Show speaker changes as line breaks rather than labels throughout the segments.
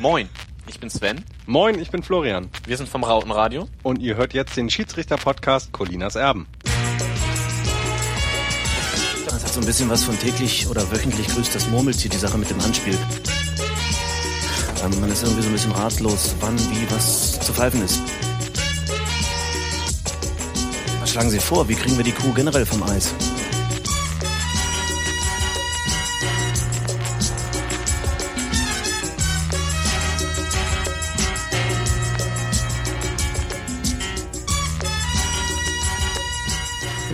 Moin, ich bin Sven.
Moin, ich bin Florian.
Wir sind vom Rautenradio.
Und ihr hört jetzt den Schiedsrichter-Podcast Colinas Erben.
Das hat so ein bisschen was von täglich oder wöchentlich grüßt das Murmeltier, die Sache mit dem Handspiel. Ähm, man ist irgendwie so ein bisschen ratlos, wann, wie, was zu pfeifen ist. Was schlagen Sie vor? Wie kriegen wir die Kuh generell vom Eis?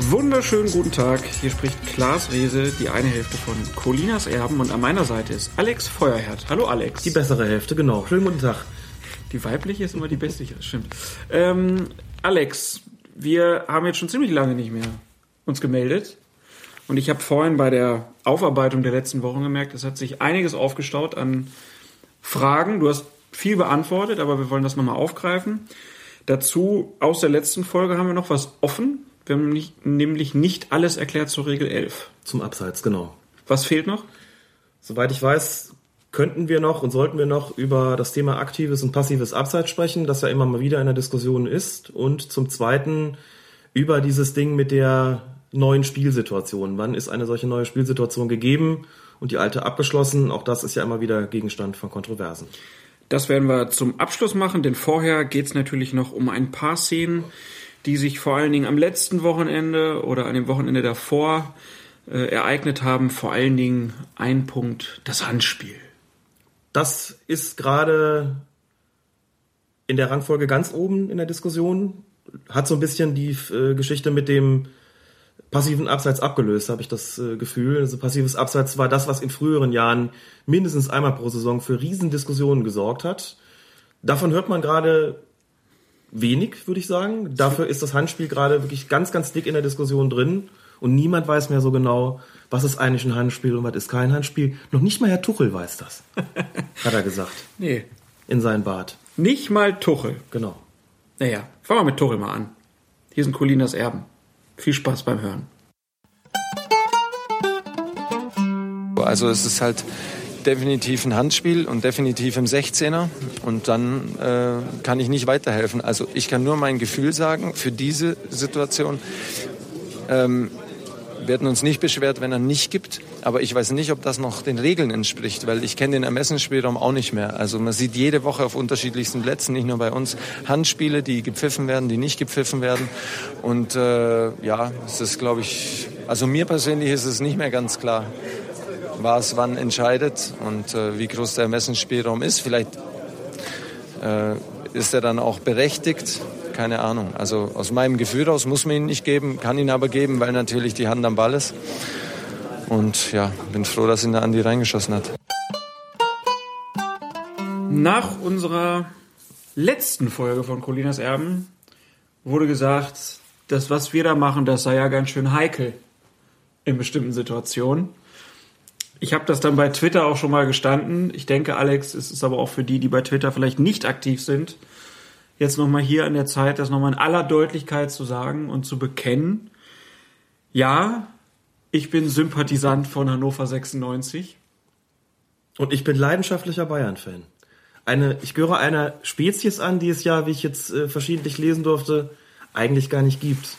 Wunderschönen guten Tag. Hier spricht Klaas Rehse, die eine Hälfte von Colinas Erben und an meiner Seite ist Alex Feuerherd. Hallo Alex.
Die bessere Hälfte, genau. Schönen guten Tag.
Die weibliche ist immer die beste, stimmt. Ähm, Alex, wir haben jetzt schon ziemlich lange nicht mehr uns gemeldet. Und ich habe vorhin bei der Aufarbeitung der letzten Wochen gemerkt, es hat sich einiges aufgestaut an Fragen. Du hast viel beantwortet, aber wir wollen das nochmal aufgreifen. Dazu aus der letzten Folge haben wir noch was offen. Wir haben nicht, nämlich nicht alles erklärt zur Regel 11.
Zum Abseits, genau.
Was fehlt noch?
Soweit ich weiß, könnten wir noch und sollten wir noch über das Thema aktives und passives Abseits sprechen, das ja immer mal wieder in der Diskussion ist. Und zum Zweiten über dieses Ding mit der neuen Spielsituation. Wann ist eine solche neue Spielsituation gegeben und die alte abgeschlossen? Auch das ist ja immer wieder Gegenstand von Kontroversen.
Das werden wir zum Abschluss machen, denn vorher geht es natürlich noch um ein paar Szenen, die sich vor allen Dingen am letzten Wochenende oder an dem Wochenende davor äh, ereignet haben. Vor allen Dingen ein Punkt, das Handspiel.
Das ist gerade in der Rangfolge ganz oben in der Diskussion. Hat so ein bisschen die äh, Geschichte mit dem passiven Abseits abgelöst, habe ich das äh, Gefühl. Also passives Abseits war das, was in früheren Jahren mindestens einmal pro Saison für Riesendiskussionen gesorgt hat. Davon hört man gerade wenig, würde ich sagen. Dafür ist das Handspiel gerade wirklich ganz, ganz dick in der Diskussion drin. Und niemand weiß mehr so genau, was ist eigentlich ein Handspiel und was ist kein Handspiel. Noch nicht mal Herr Tuchel weiß das, hat er gesagt.
Nee.
In sein Bad.
Nicht mal Tuchel.
Genau.
Naja, fangen wir mit Tuchel mal an. Hier sind Colinas Erben. Viel Spaß beim Hören.
Also es ist halt definitiv ein Handspiel und definitiv im 16er und dann äh, kann ich nicht weiterhelfen. Also ich kann nur mein Gefühl sagen für diese Situation. Ähm, wir hätten uns nicht beschwert, wenn er nicht gibt, aber ich weiß nicht, ob das noch den Regeln entspricht, weil ich kenne den Ermessensspielraum auch nicht mehr. Also man sieht jede Woche auf unterschiedlichsten Plätzen, nicht nur bei uns, Handspiele, die gepfiffen werden, die nicht gepfiffen werden. Und äh, ja, es ist, glaube ich, also mir persönlich ist es nicht mehr ganz klar, was wann entscheidet und äh, wie groß der Ermessensspielraum ist. Vielleicht äh, ist er dann auch berechtigt. Keine Ahnung. Also aus meinem Gefühl aus muss man ihn nicht geben, kann ihn aber geben, weil natürlich die Hand am Ball ist. Und ja, bin froh, dass ihn der Andi reingeschossen hat.
Nach unserer letzten Folge von Colinas Erben wurde gesagt, das, was wir da machen, das sei ja ganz schön heikel in bestimmten Situationen. Ich habe das dann bei Twitter auch schon mal gestanden. Ich denke, Alex, es ist aber auch für die, die bei Twitter vielleicht nicht aktiv sind, jetzt nochmal hier an der Zeit, das nochmal in aller Deutlichkeit zu sagen und zu bekennen. Ja, ich bin Sympathisant von Hannover 96.
Und ich bin leidenschaftlicher Bayern-Fan. Eine, ich gehöre einer Spezies an, die es ja, wie ich jetzt äh, verschiedentlich lesen durfte, eigentlich gar nicht gibt.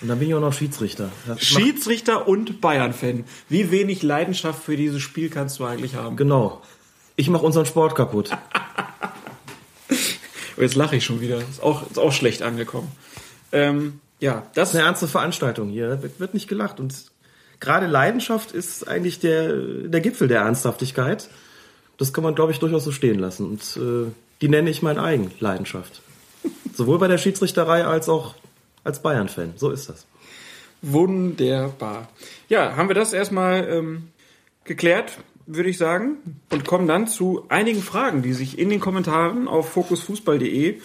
Und dann bin ich auch noch Schiedsrichter. Das
Schiedsrichter und Bayern-Fan. Wie wenig Leidenschaft für dieses Spiel kannst du eigentlich haben?
Genau. Ich mache unseren Sport kaputt.
Oh, jetzt lache ich schon wieder. Ist auch, ist auch schlecht angekommen. Ähm, ja, das,
das ist eine ernste Veranstaltung hier. Wird, wird nicht gelacht. Und gerade Leidenschaft ist eigentlich der, der Gipfel der Ernsthaftigkeit. Das kann man, glaube ich, durchaus so stehen lassen. Und äh, die nenne ich mein eigen Leidenschaft. Sowohl bei der Schiedsrichterei als auch als Bayern-Fan. So ist das.
Wunderbar. Ja, haben wir das erstmal ähm, geklärt, würde ich sagen, und kommen dann zu einigen Fragen, die sich in den Kommentaren auf fokusfußball.de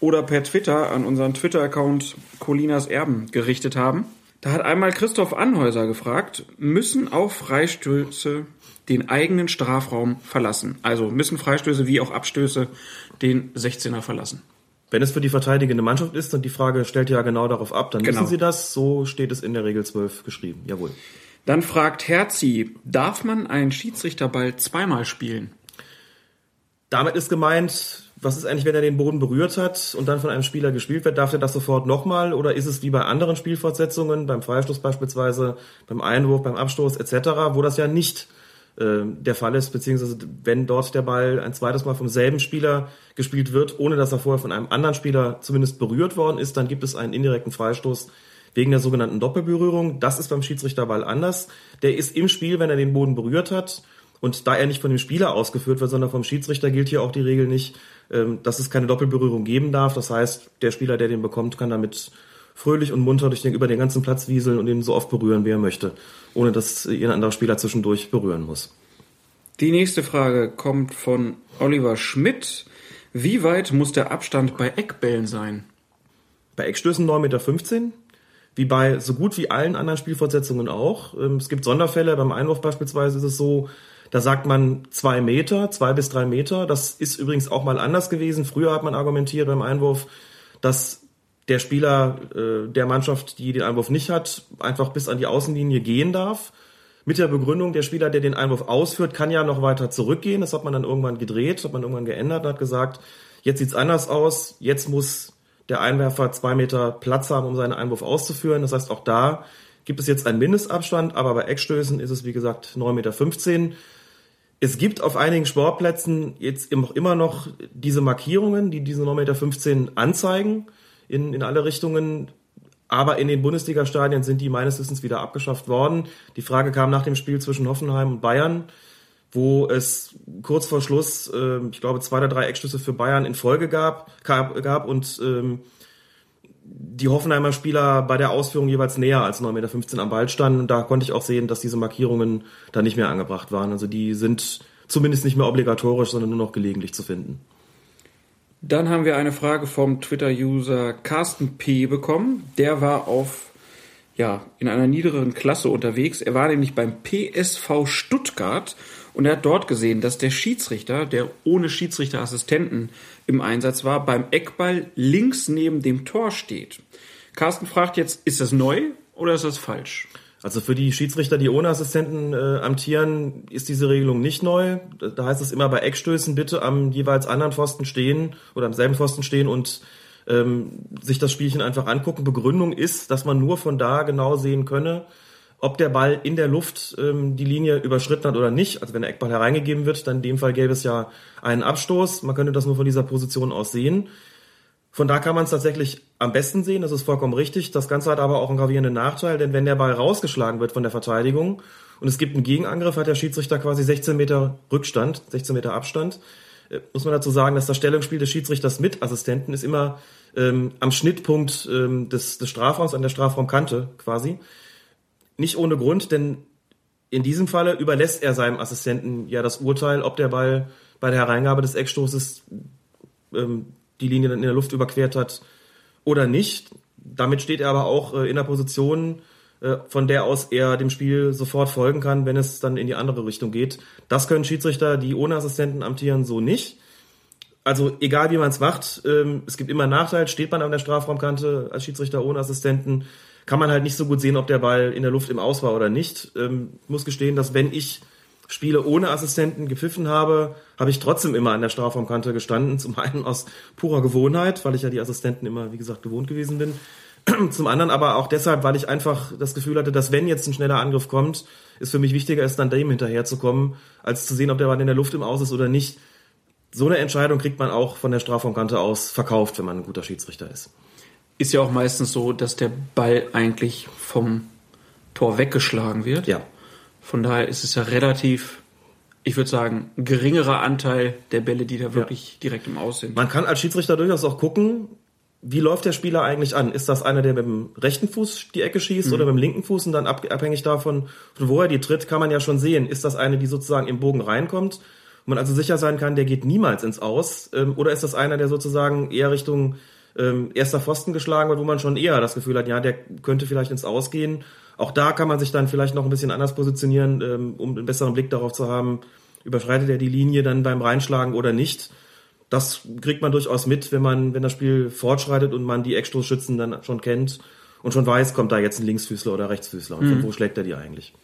oder per Twitter an unseren Twitter-Account Colinas Erben gerichtet haben. Da hat einmal Christoph Anhäuser gefragt, müssen auch Freistöße den eigenen Strafraum verlassen? Also müssen Freistöße wie auch Abstöße den 16er verlassen?
Wenn es für die verteidigende Mannschaft ist und die Frage stellt ja genau darauf ab, dann genau. wissen Sie das. So steht es in der Regel 12 geschrieben. Jawohl.
Dann fragt Herzi, darf man einen Schiedsrichterball zweimal spielen?
damit ist gemeint, was ist eigentlich, wenn er den Boden berührt hat und dann von einem Spieler gespielt wird, darf er das sofort nochmal oder ist es wie bei anderen Spielfortsetzungen, beim Freistoß beispielsweise, beim Einwurf, beim Abstoß etc., wo das ja nicht äh, der Fall ist, beziehungsweise wenn dort der Ball ein zweites Mal vom selben Spieler gespielt wird, ohne dass er vorher von einem anderen Spieler zumindest berührt worden ist, dann gibt es einen indirekten Freistoß wegen der sogenannten Doppelberührung. Das ist beim Schiedsrichterball anders. Der ist im Spiel, wenn er den Boden berührt hat. Und da er nicht von dem Spieler ausgeführt wird, sondern vom Schiedsrichter gilt hier auch die Regel nicht, ähm, dass es keine Doppelberührung geben darf. Das heißt, der Spieler, der den bekommt, kann damit fröhlich und munter durch den, über den ganzen Platz wieseln und ihn so oft berühren, wie er möchte, ohne dass ein anderer Spieler zwischendurch berühren muss.
Die nächste Frage kommt von Oliver Schmidt. Wie weit muss der Abstand bei Eckbällen sein?
Bei Eckstößen 9,15 Meter. Wie bei so gut wie allen anderen Spielfortsetzungen auch. Ähm, es gibt Sonderfälle, beim Einwurf beispielsweise ist es so, da sagt man zwei Meter, zwei bis drei Meter. Das ist übrigens auch mal anders gewesen. Früher hat man argumentiert beim Einwurf, dass der Spieler äh, der Mannschaft, die den Einwurf nicht hat, einfach bis an die Außenlinie gehen darf. Mit der Begründung, der Spieler, der den Einwurf ausführt, kann ja noch weiter zurückgehen. Das hat man dann irgendwann gedreht, hat man irgendwann geändert und hat gesagt, jetzt sieht's anders aus, jetzt muss der Einwerfer zwei Meter Platz haben, um seinen Einwurf auszuführen. Das heißt, auch da gibt es jetzt einen Mindestabstand, aber bei Eckstößen ist es, wie gesagt, 9,15 Meter. Es gibt auf einigen Sportplätzen jetzt immer noch diese Markierungen, die diese 9,15 Meter anzeigen in, in alle Richtungen. Aber in den Bundesliga-Stadien sind die meines Wissens wieder abgeschafft worden. Die Frage kam nach dem Spiel zwischen Hoffenheim und Bayern, wo es kurz vor Schluss, äh, ich glaube, zwei oder drei Eckschüsse für Bayern in Folge gab, gab, gab und ähm, die Hoffenheimer Spieler bei der Ausführung jeweils näher als 9,15 Meter am Ball standen. Da konnte ich auch sehen, dass diese Markierungen da nicht mehr angebracht waren. Also die sind zumindest nicht mehr obligatorisch, sondern nur noch gelegentlich zu finden.
Dann haben wir eine Frage vom Twitter-User Carsten P. bekommen. Der war auf, ja, in einer niederen Klasse unterwegs. Er war nämlich beim PSV Stuttgart und er hat dort gesehen, dass der Schiedsrichter, der ohne Schiedsrichterassistenten im Einsatz war, beim Eckball links neben dem Tor steht. Carsten fragt jetzt, ist das neu oder ist das falsch?
Also für die Schiedsrichter, die ohne Assistenten äh, amtieren, ist diese Regelung nicht neu. Da heißt es immer bei Eckstößen bitte am jeweils anderen Pfosten stehen oder am selben Pfosten stehen und ähm, sich das Spielchen einfach angucken. Begründung ist, dass man nur von da genau sehen könne, ob der Ball in der Luft ähm, die Linie überschritten hat oder nicht. Also wenn der Eckball hereingegeben wird, dann in dem Fall gäbe es ja einen Abstoß. Man könnte das nur von dieser Position aus sehen. Von da kann man es tatsächlich am besten sehen, das ist vollkommen richtig. Das Ganze hat aber auch einen gravierenden Nachteil, denn wenn der Ball rausgeschlagen wird von der Verteidigung und es gibt einen Gegenangriff, hat der Schiedsrichter quasi 16 Meter Rückstand, 16 Meter Abstand. Äh, muss man dazu sagen, dass das Stellungsspiel des Schiedsrichters mit Assistenten ist immer ähm, am Schnittpunkt ähm, des, des Strafraums, an der Strafraumkante quasi. Nicht ohne Grund, denn in diesem Falle überlässt er seinem Assistenten ja das Urteil, ob der Ball bei der Hereingabe des Eckstoßes ähm, die Linie dann in der Luft überquert hat oder nicht. Damit steht er aber auch äh, in der Position, äh, von der aus er dem Spiel sofort folgen kann, wenn es dann in die andere Richtung geht. Das können Schiedsrichter, die ohne Assistenten amtieren, so nicht. Also egal wie man es macht, ähm, es gibt immer einen Nachteil. Steht man an der Strafraumkante als Schiedsrichter ohne Assistenten, kann man halt nicht so gut sehen, ob der Ball in der Luft im Aus war oder nicht. Ähm, muss gestehen, dass wenn ich Spiele ohne Assistenten gepfiffen habe, habe ich trotzdem immer an der Strafraumkante gestanden. Zum einen aus purer Gewohnheit, weil ich ja die Assistenten immer, wie gesagt, gewohnt gewesen bin. Zum anderen aber auch deshalb, weil ich einfach das Gefühl hatte, dass wenn jetzt ein schneller Angriff kommt, es für mich wichtiger ist, dann dem hinterherzukommen, als zu sehen, ob der Ball in der Luft im Aus ist oder nicht. So eine Entscheidung kriegt man auch von der Strafraumkante aus verkauft, wenn man ein guter Schiedsrichter ist.
Ist ja auch meistens so, dass der Ball eigentlich vom Tor weggeschlagen wird.
Ja.
Von daher ist es ja relativ, ich würde sagen, geringerer Anteil der Bälle, die da wirklich ja. direkt im Aus sind.
Man kann als Schiedsrichter durchaus auch gucken, wie läuft der Spieler eigentlich an? Ist das einer, der mit dem rechten Fuß die Ecke schießt mhm. oder mit dem linken Fuß? Und dann abhängig davon, von wo er die tritt, kann man ja schon sehen. Ist das eine, die sozusagen im Bogen reinkommt? Wo man also sicher sein kann, der geht niemals ins Aus? Ähm, oder ist das einer, der sozusagen eher Richtung ähm, erster Pfosten geschlagen wird, wo man schon eher das Gefühl hat, ja, der könnte vielleicht ins Ausgehen? Auch da kann man sich dann vielleicht noch ein bisschen anders positionieren, ähm, um einen besseren Blick darauf zu haben, überschreitet er die Linie dann beim Reinschlagen oder nicht. Das kriegt man durchaus mit, wenn man, wenn das Spiel fortschreitet und man die Eckstoßschützen dann schon kennt und schon weiß, kommt da jetzt ein Linksfüßler oder Rechtsfüßler und mhm. von wo schlägt er die eigentlich.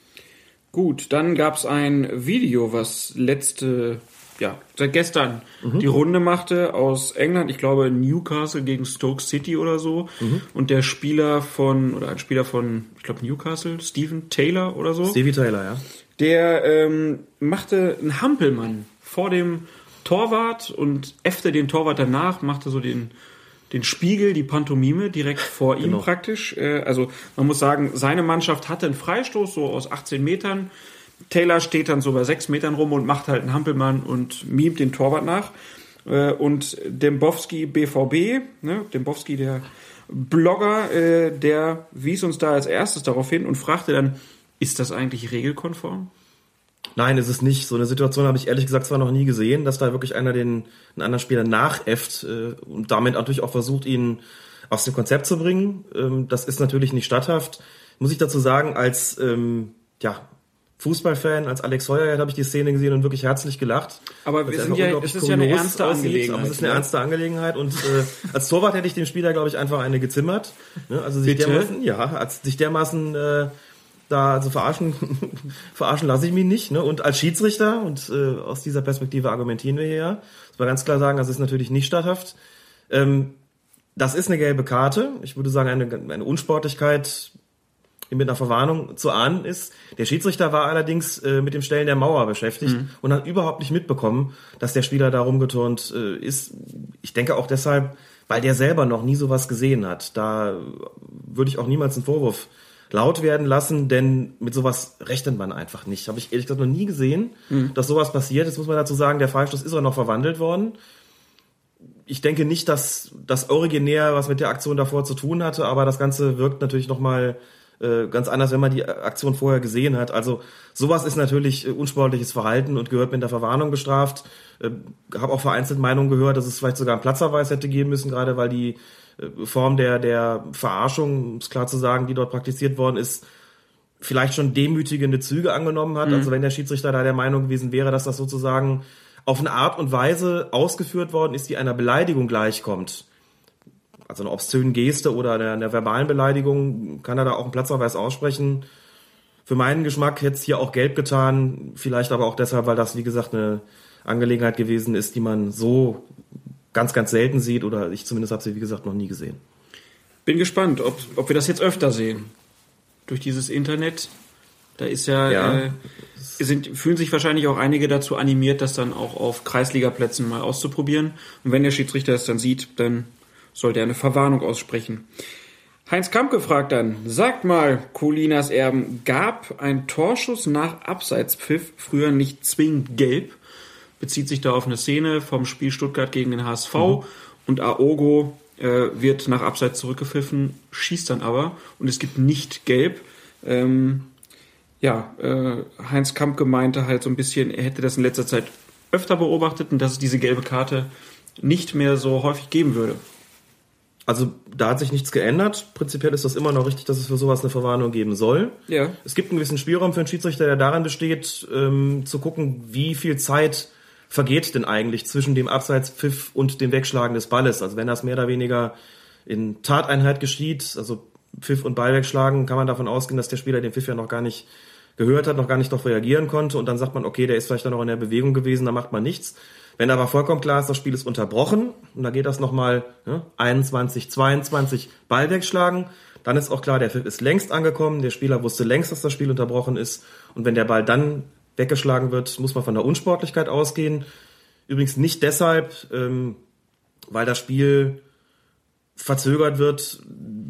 Gut, dann gab es ein Video, was letzte ja, seit gestern die Runde machte aus England, ich glaube Newcastle gegen Stoke City oder so. Und der Spieler von, oder ein Spieler von, ich glaube Newcastle, Stephen Taylor oder so,
Stevie Taylor, ja.
der ähm, machte einen Hampelmann vor dem Torwart und äffte den Torwart danach, machte so den, den Spiegel, die Pantomime direkt vor ihm
Genau.
praktisch. Äh, also man muss sagen, seine Mannschaft hatte einen Freistoß so aus 18 Metern. Taylor steht dann so bei 6 Metern rum und macht halt einen Hampelmann und mimt den Torwart nach. Äh, und Dembowski BVB, ne, Dembowski der Blogger, äh, der wies uns da als erstes darauf hin und fragte dann, ist das eigentlich regelkonform?
Nein, ist es nicht. So eine Situation habe ich ehrlich gesagt zwar noch nie gesehen, dass da wirklich einer den einen anderen Spieler nachäfft äh, und damit natürlich auch versucht, ihn aus dem Konzept zu bringen. Ähm, das ist natürlich nicht statthaft. Muss ich dazu sagen, als ähm, ja, Fußballfan, als Alex Heuer habe ich die Szene gesehen und wirklich herzlich gelacht.
Aber wir sind ja- es ist ja eine ernste Angelegenheit,
Aber es ist eine
ne?
ernste Angelegenheit und äh, als Torwart hätte ich dem Spieler, glaube ich, einfach eine gezimmert. Ne? Also sich
Bitte?
dermaßen, ja, als sich dermaßen äh, da also verarschen, verarschen lasse ich mich nicht. Ne? Und als Schiedsrichter, und äh, aus dieser Perspektive argumentieren wir hier, ja, muss man ganz klar sagen, das ist natürlich nicht statthaft. Ähm, das ist eine gelbe Karte. Ich würde sagen, eine, eine Unsportlichkeit, mit einer Verwarnung zu ahnen ist. Der Schiedsrichter war allerdings äh, mit dem Stellen der Mauer beschäftigt und hat überhaupt nicht mitbekommen, dass der Spieler da rumgeturnt äh, ist. Ich denke auch deshalb, weil der selber noch nie sowas gesehen hat. Da würde ich auch niemals einen Vorwurf laut werden lassen, denn mit sowas rechnet man einfach nicht. Habe ich ehrlich gesagt noch nie gesehen, dass sowas passiert. Jetzt muss man dazu sagen, der Freistoß ist auch noch verwandelt worden. Ich denke nicht, dass das originär was mit der Aktion davor zu tun hatte, aber das Ganze wirkt natürlich nochmal äh, ganz anders, wenn man die Aktion vorher gesehen hat. Also sowas ist natürlich äh, unsportliches Verhalten und gehört mit der Verwarnung bestraft. Äh, habe auch vereinzelt Meinungen gehört, dass es vielleicht sogar einen Platzverweis hätte geben müssen, gerade weil die äh, Form der, der Verarschung, um es klar zu sagen, die dort praktiziert worden ist, vielleicht schon demütigende Züge angenommen hat. Also wenn der Schiedsrichter da der Meinung gewesen wäre, dass das sozusagen auf eine Art und Weise ausgeführt worden ist, die einer Beleidigung gleichkommt. Also eine obszöne Geste oder einer, einer verbalen Beleidigung, kann er da auch einen Platzverweis aussprechen. Für meinen Geschmack hätte es hier auch gelb getan, vielleicht aber auch deshalb, weil das, wie gesagt, eine Angelegenheit gewesen ist, die man so ganz, ganz selten sieht oder ich zumindest habe sie, wie gesagt, noch nie gesehen.
Bin gespannt, ob, ob wir das jetzt öfter sehen. Durch dieses Internet. Da ist ja,
Ja.
Äh, sind, fühlen sich wahrscheinlich auch einige dazu animiert, das dann auch auf Kreisligaplätzen mal auszuprobieren. Und wenn der Schiedsrichter es dann sieht, dann sollte er eine Verwarnung aussprechen. Heinz Kamp gefragt dann, sagt mal, Colinas Erben, gab ein Torschuss nach Abseitspfiff früher nicht zwingend gelb? Bezieht sich da auf eine Szene vom Spiel Stuttgart gegen den HSV und Aogo äh, wird nach Abseits zurückgepfiffen, schießt dann aber und es gibt nicht gelb. Ähm, ja, äh, Heinz Kamp gemeinte halt so ein bisschen, er hätte das in letzter Zeit öfter beobachtet und dass es diese gelbe Karte nicht mehr so häufig geben würde.
Also da hat sich nichts geändert. Prinzipiell ist das immer noch richtig, dass es für sowas eine Verwarnung geben soll.
Ja.
Es gibt einen gewissen Spielraum für einen Schiedsrichter, der daran besteht, ähm, zu gucken, wie viel Zeit vergeht denn eigentlich zwischen dem Abseitspfiff und dem Wegschlagen des Balles. Also wenn das mehr oder weniger in Tateinheit geschieht, also Pfiff und Ball wegschlagen, kann man davon ausgehen, dass der Spieler den Pfiff ja noch gar nicht gehört hat, noch gar nicht darauf reagieren konnte und dann sagt man, okay, der ist vielleicht dann noch in der Bewegung gewesen, da macht man nichts. Wenn aber vollkommen klar ist, das Spiel ist unterbrochen und da geht das nochmal ne, 21, 22 Ball wegschlagen, dann ist auch klar, der Pfiff ist längst angekommen, der Spieler wusste längst, dass das Spiel unterbrochen ist und wenn der Ball dann weggeschlagen wird, muss man von der Unsportlichkeit ausgehen. Übrigens nicht deshalb, ähm, weil das Spiel verzögert wird,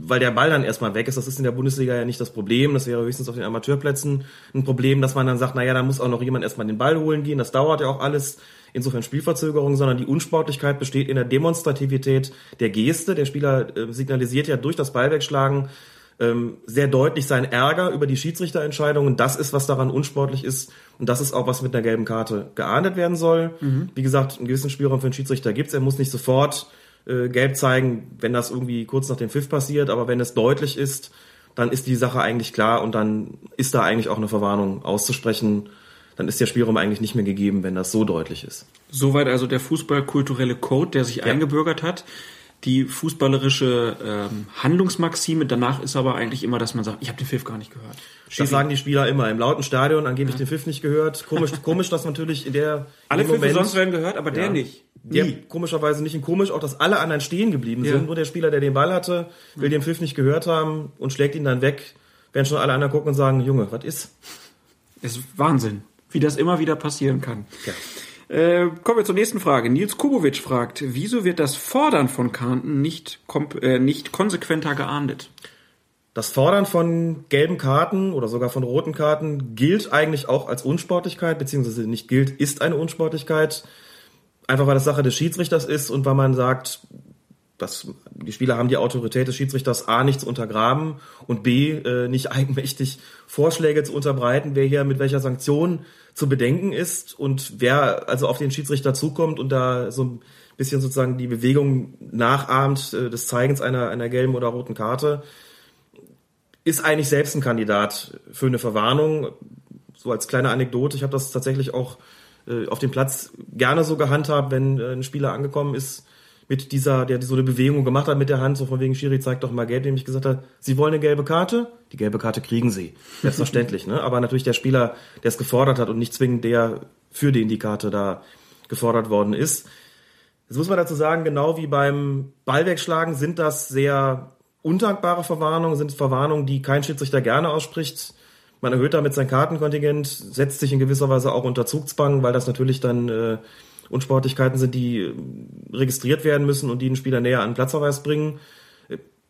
weil der Ball dann erstmal weg ist. Das ist in der Bundesliga ja nicht das Problem. Das wäre höchstens auf den Amateurplätzen ein Problem, dass man dann sagt, naja, da muss auch noch jemand erstmal den Ball holen gehen. Das dauert ja auch alles. Insofern Spielverzögerung, sondern die Unsportlichkeit besteht in der Demonstrativität der Geste. Der Spieler äh, signalisiert ja durch das Ballwegschlagen ähm, sehr deutlich seinen Ärger über die Schiedsrichterentscheidungen. Das ist, was daran unsportlich ist. Und das ist auch, was mit einer gelben Karte geahndet werden soll. Wie gesagt, einen gewissen Spielraum für einen Schiedsrichter gibt's. Er muss nicht sofort äh, gelb zeigen, wenn das irgendwie kurz nach dem Pfiff passiert. Aber wenn es deutlich ist, dann ist die Sache eigentlich klar und dann ist da eigentlich auch eine Verwarnung auszusprechen. Dann ist der Spielraum eigentlich nicht mehr gegeben, wenn das so deutlich ist.
Soweit also der fußballkulturelle Code, der sich eingebürgert hat. die fußballerische ähm, Handlungsmaxime. Danach ist aber eigentlich immer, dass man sagt, ich habe den Pfiff gar nicht gehört.
Das sagen die Spieler immer. Im lauten Stadion angeblich den Pfiff nicht gehört. Komisch, komisch, dass natürlich in der
Alle Pfiffe
Moment-
sonst werden gehört, aber der
Ja.
nicht.
Der
Nie.
komischerweise nicht und komisch auch, dass alle anderen stehen geblieben
Ja.
sind. Nur der Spieler, der den Ball hatte, will den Pfiff nicht gehört haben und schlägt ihn dann weg. Während schon alle anderen gucken und sagen, Junge, was ist?
Es ist Wahnsinn, wie das immer wieder passieren kann.
Ja.
Äh, kommen wir zur nächsten Frage. Nils Kubowitsch fragt, wieso wird das Fordern von Karten nicht, äh, nicht konsequenter geahndet?
Das Fordern von gelben Karten oder sogar von roten Karten gilt eigentlich auch als Unsportlichkeit, beziehungsweise nicht gilt, ist eine Unsportlichkeit. Einfach weil das Sache des Schiedsrichters ist und weil man sagt, dass die Spieler haben die Autorität des Schiedsrichters A nicht zu untergraben und B äh, nicht eigenmächtig Vorschläge zu unterbreiten, wer hier mit welcher Sanktion zu bedenken ist und wer also auf den Schiedsrichter zukommt und da so ein bisschen sozusagen die Bewegung nachahmt äh, des Zeigens einer, einer gelben oder roten Karte, ist eigentlich selbst ein Kandidat für eine Verwarnung. So als kleine Anekdote, ich habe das tatsächlich auch äh, auf dem Platz gerne so gehandhabt, wenn äh, ein Spieler angekommen ist mit dieser, der so eine Bewegung gemacht hat mit der Hand, so von wegen Schiri zeigt doch mal gelb, dem ich gesagt habe, Sie wollen eine gelbe Karte? Die gelbe Karte kriegen Sie. Selbstverständlich, ne? Aber natürlich der Spieler, der es gefordert hat und nicht zwingend der, für den die Karte da gefordert worden ist. Jetzt muss man dazu sagen, genau wie beim Ballwegschlagen sind das sehr undankbare Verwarnungen, sind Verwarnungen, die kein Schiedsrichter gerne ausspricht. Man erhöht damit sein Kartenkontingent, setzt sich in gewisser Weise auch unter Zugzwang, weil das natürlich dann äh, Unsportlichkeiten sind, die äh, registriert werden müssen und die den Spieler näher an den Platzverweis bringen.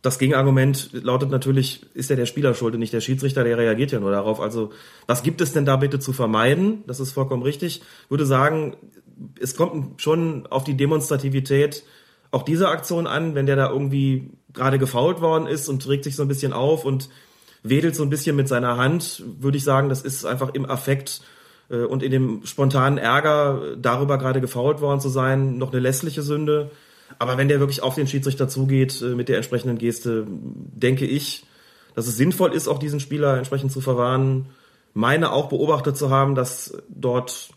Das Gegenargument lautet natürlich, ist ja der Spieler schuld und nicht der Schiedsrichter, der reagiert ja nur darauf. Also was gibt es denn da bitte zu vermeiden? Das ist vollkommen richtig. Ich würde sagen, es kommt schon auf die Demonstrativität auch dieser Aktion an, wenn der da irgendwie gerade gefault worden ist und regt sich so ein bisschen auf und wedelt so ein bisschen mit seiner Hand, würde ich sagen, das ist einfach im Affekt und in dem spontanen Ärger darüber gerade gefault worden zu sein, noch eine lässliche Sünde. Aber wenn der wirklich auf den Schiedsrichter zugeht äh, mit der entsprechenden Geste, denke ich, dass es sinnvoll ist, auch diesen Spieler entsprechend zu verwarnen. Meine auch beobachtet zu haben, dass dort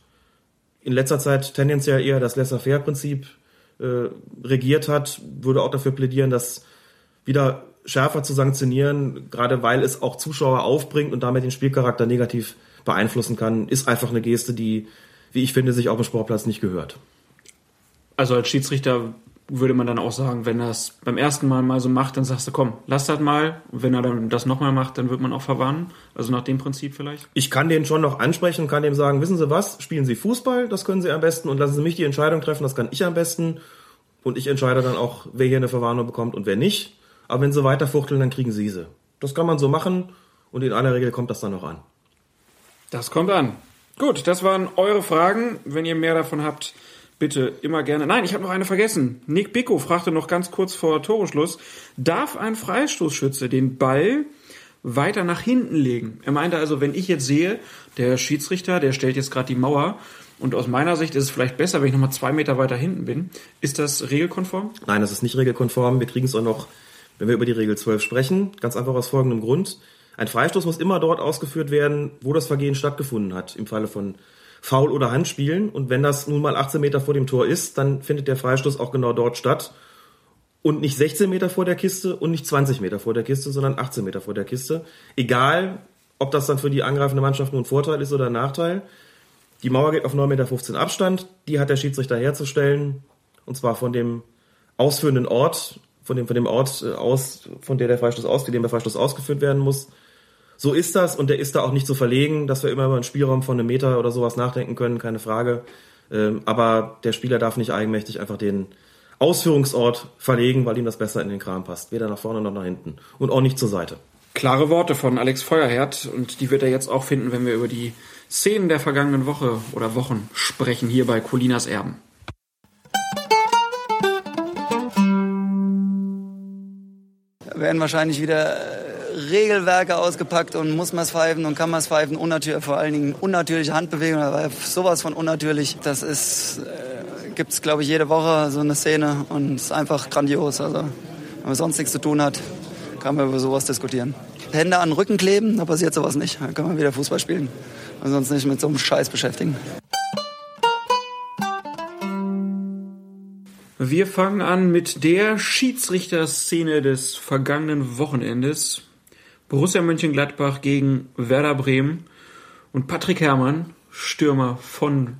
in letzter Zeit tendenziell eher das Laissez-faire-Prinzip äh, regiert hat, würde auch dafür plädieren, das wieder schärfer zu sanktionieren, gerade weil es auch Zuschauer aufbringt und damit den Spielcharakter negativ beeinflussen kann, ist einfach eine Geste, die, wie ich finde, sich auf dem Sportplatz nicht gehört.
Also als Schiedsrichter würde man dann auch sagen, wenn er es beim ersten Mal mal so macht, dann sagst du, komm, lass das mal. Und wenn er dann das nochmal macht, dann wird man auch verwarnen. Also nach dem Prinzip vielleicht.
Ich kann den schon noch ansprechen und kann dem sagen, wissen Sie was, spielen Sie Fußball, das können Sie am besten und lassen Sie mich die Entscheidung treffen, das kann ich am besten. Und ich entscheide dann auch, wer hier eine Verwarnung bekommt und wer nicht. Aber wenn Sie weiterfuchteln, dann kriegen Sie sie. Das kann man so machen und in aller Regel kommt das dann auch an.
Das kommt an. Gut, das waren eure Fragen. Wenn ihr mehr davon habt, bitte immer gerne. Nein, ich habe noch eine vergessen. Nick Bicko fragte noch ganz kurz vor Toreschluss, darf ein Freistoßschütze den Ball weiter nach hinten legen? Er meinte also, wenn ich jetzt sehe, der Schiedsrichter, der stellt jetzt gerade die Mauer und aus meiner Sicht ist es vielleicht besser, wenn ich nochmal zwei Meter weiter hinten bin. Ist das regelkonform?
Nein, das ist nicht regelkonform. Wir kriegen es auch noch, wenn wir über die Regel 12 sprechen, ganz einfach aus folgendem Grund. Ein Freistoß muss immer dort ausgeführt werden, wo das Vergehen stattgefunden hat, im Falle von Foul oder Handspielen. Und wenn das nun mal 18 Meter vor dem Tor ist, dann findet der Freistoß auch genau dort statt. Und nicht 16 Meter vor der Kiste und nicht 20 Meter vor der Kiste, sondern 18 Meter vor der Kiste. Egal, ob das dann für die angreifende Mannschaft nur ein Vorteil ist oder ein Nachteil. Die Mauer geht auf 9,15 Meter Abstand. Die hat der Schiedsrichter herzustellen. Und zwar von dem ausführenden Ort, von dem, von dem Ort äh, aus, von der der Freistoß aus, dem der Freistoß ausgeführt werden muss. So ist das und der ist da auch nicht zu verlegen, dass wir immer über einen Spielraum von einem Meter oder sowas nachdenken können, keine Frage. Ähm, aber der Spieler darf nicht eigenmächtig einfach den Ausführungsort verlegen, weil ihm das besser in den Kram passt. Weder nach vorne noch nach hinten. Und auch nicht zur Seite.
Klare Worte von Alex Feuerherd und die wird er jetzt auch finden, wenn wir über die Szenen der vergangenen Woche oder Wochen sprechen hier bei Colinas Erben.
Werden wahrscheinlich wieder äh, Regelwerke ausgepackt und muss man es pfeifen und kann man es pfeifen. Unnatür, vor allen Dingen unnatürliche Handbewegungen, sowas von unnatürlich. Das äh, gibt es, glaube ich, jede Woche so eine Szene und es ist einfach grandios. Also, wenn man sonst nichts zu tun hat, kann man über sowas diskutieren. Hände an den Rücken kleben, da passiert sowas nicht. Da kann man wieder Fußball spielen und sonst nicht mit so einem Scheiß beschäftigen.
Wir fangen an mit der Schiedsrichterszene des vergangenen Wochenendes. Borussia Mönchengladbach gegen Werder Bremen und Patrick Herrmann, Stürmer von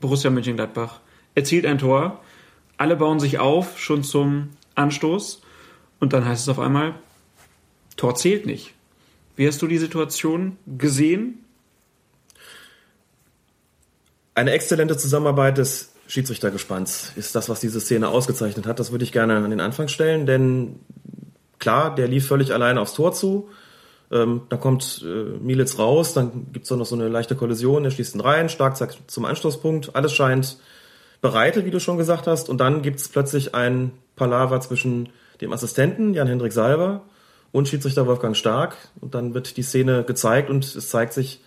Borussia Mönchengladbach, erzielt ein Tor. Alle bauen sich auf, schon zum Anstoß. Und dann heißt es auf einmal, Tor zählt nicht. Wie hast du die Situation gesehen?
Eine exzellente Zusammenarbeit des Schiedsrichtergespanns ist das, was diese Szene ausgezeichnet hat. Das würde ich gerne an den Anfang stellen, denn klar, der lief völlig allein aufs Tor zu. Ähm, dann kommt äh, Militz raus, dann gibt's es noch so eine leichte Kollision, er schließt ihn rein, stark zum Anstoßpunkt. Alles scheint bereitet, wie du schon gesagt hast. Und dann gibt's plötzlich ein Palaver zwischen dem Assistenten Jan-Hendrik Salver und Schiedsrichter Wolfgang Stark. Und dann wird die Szene gezeigt und es zeigt sich,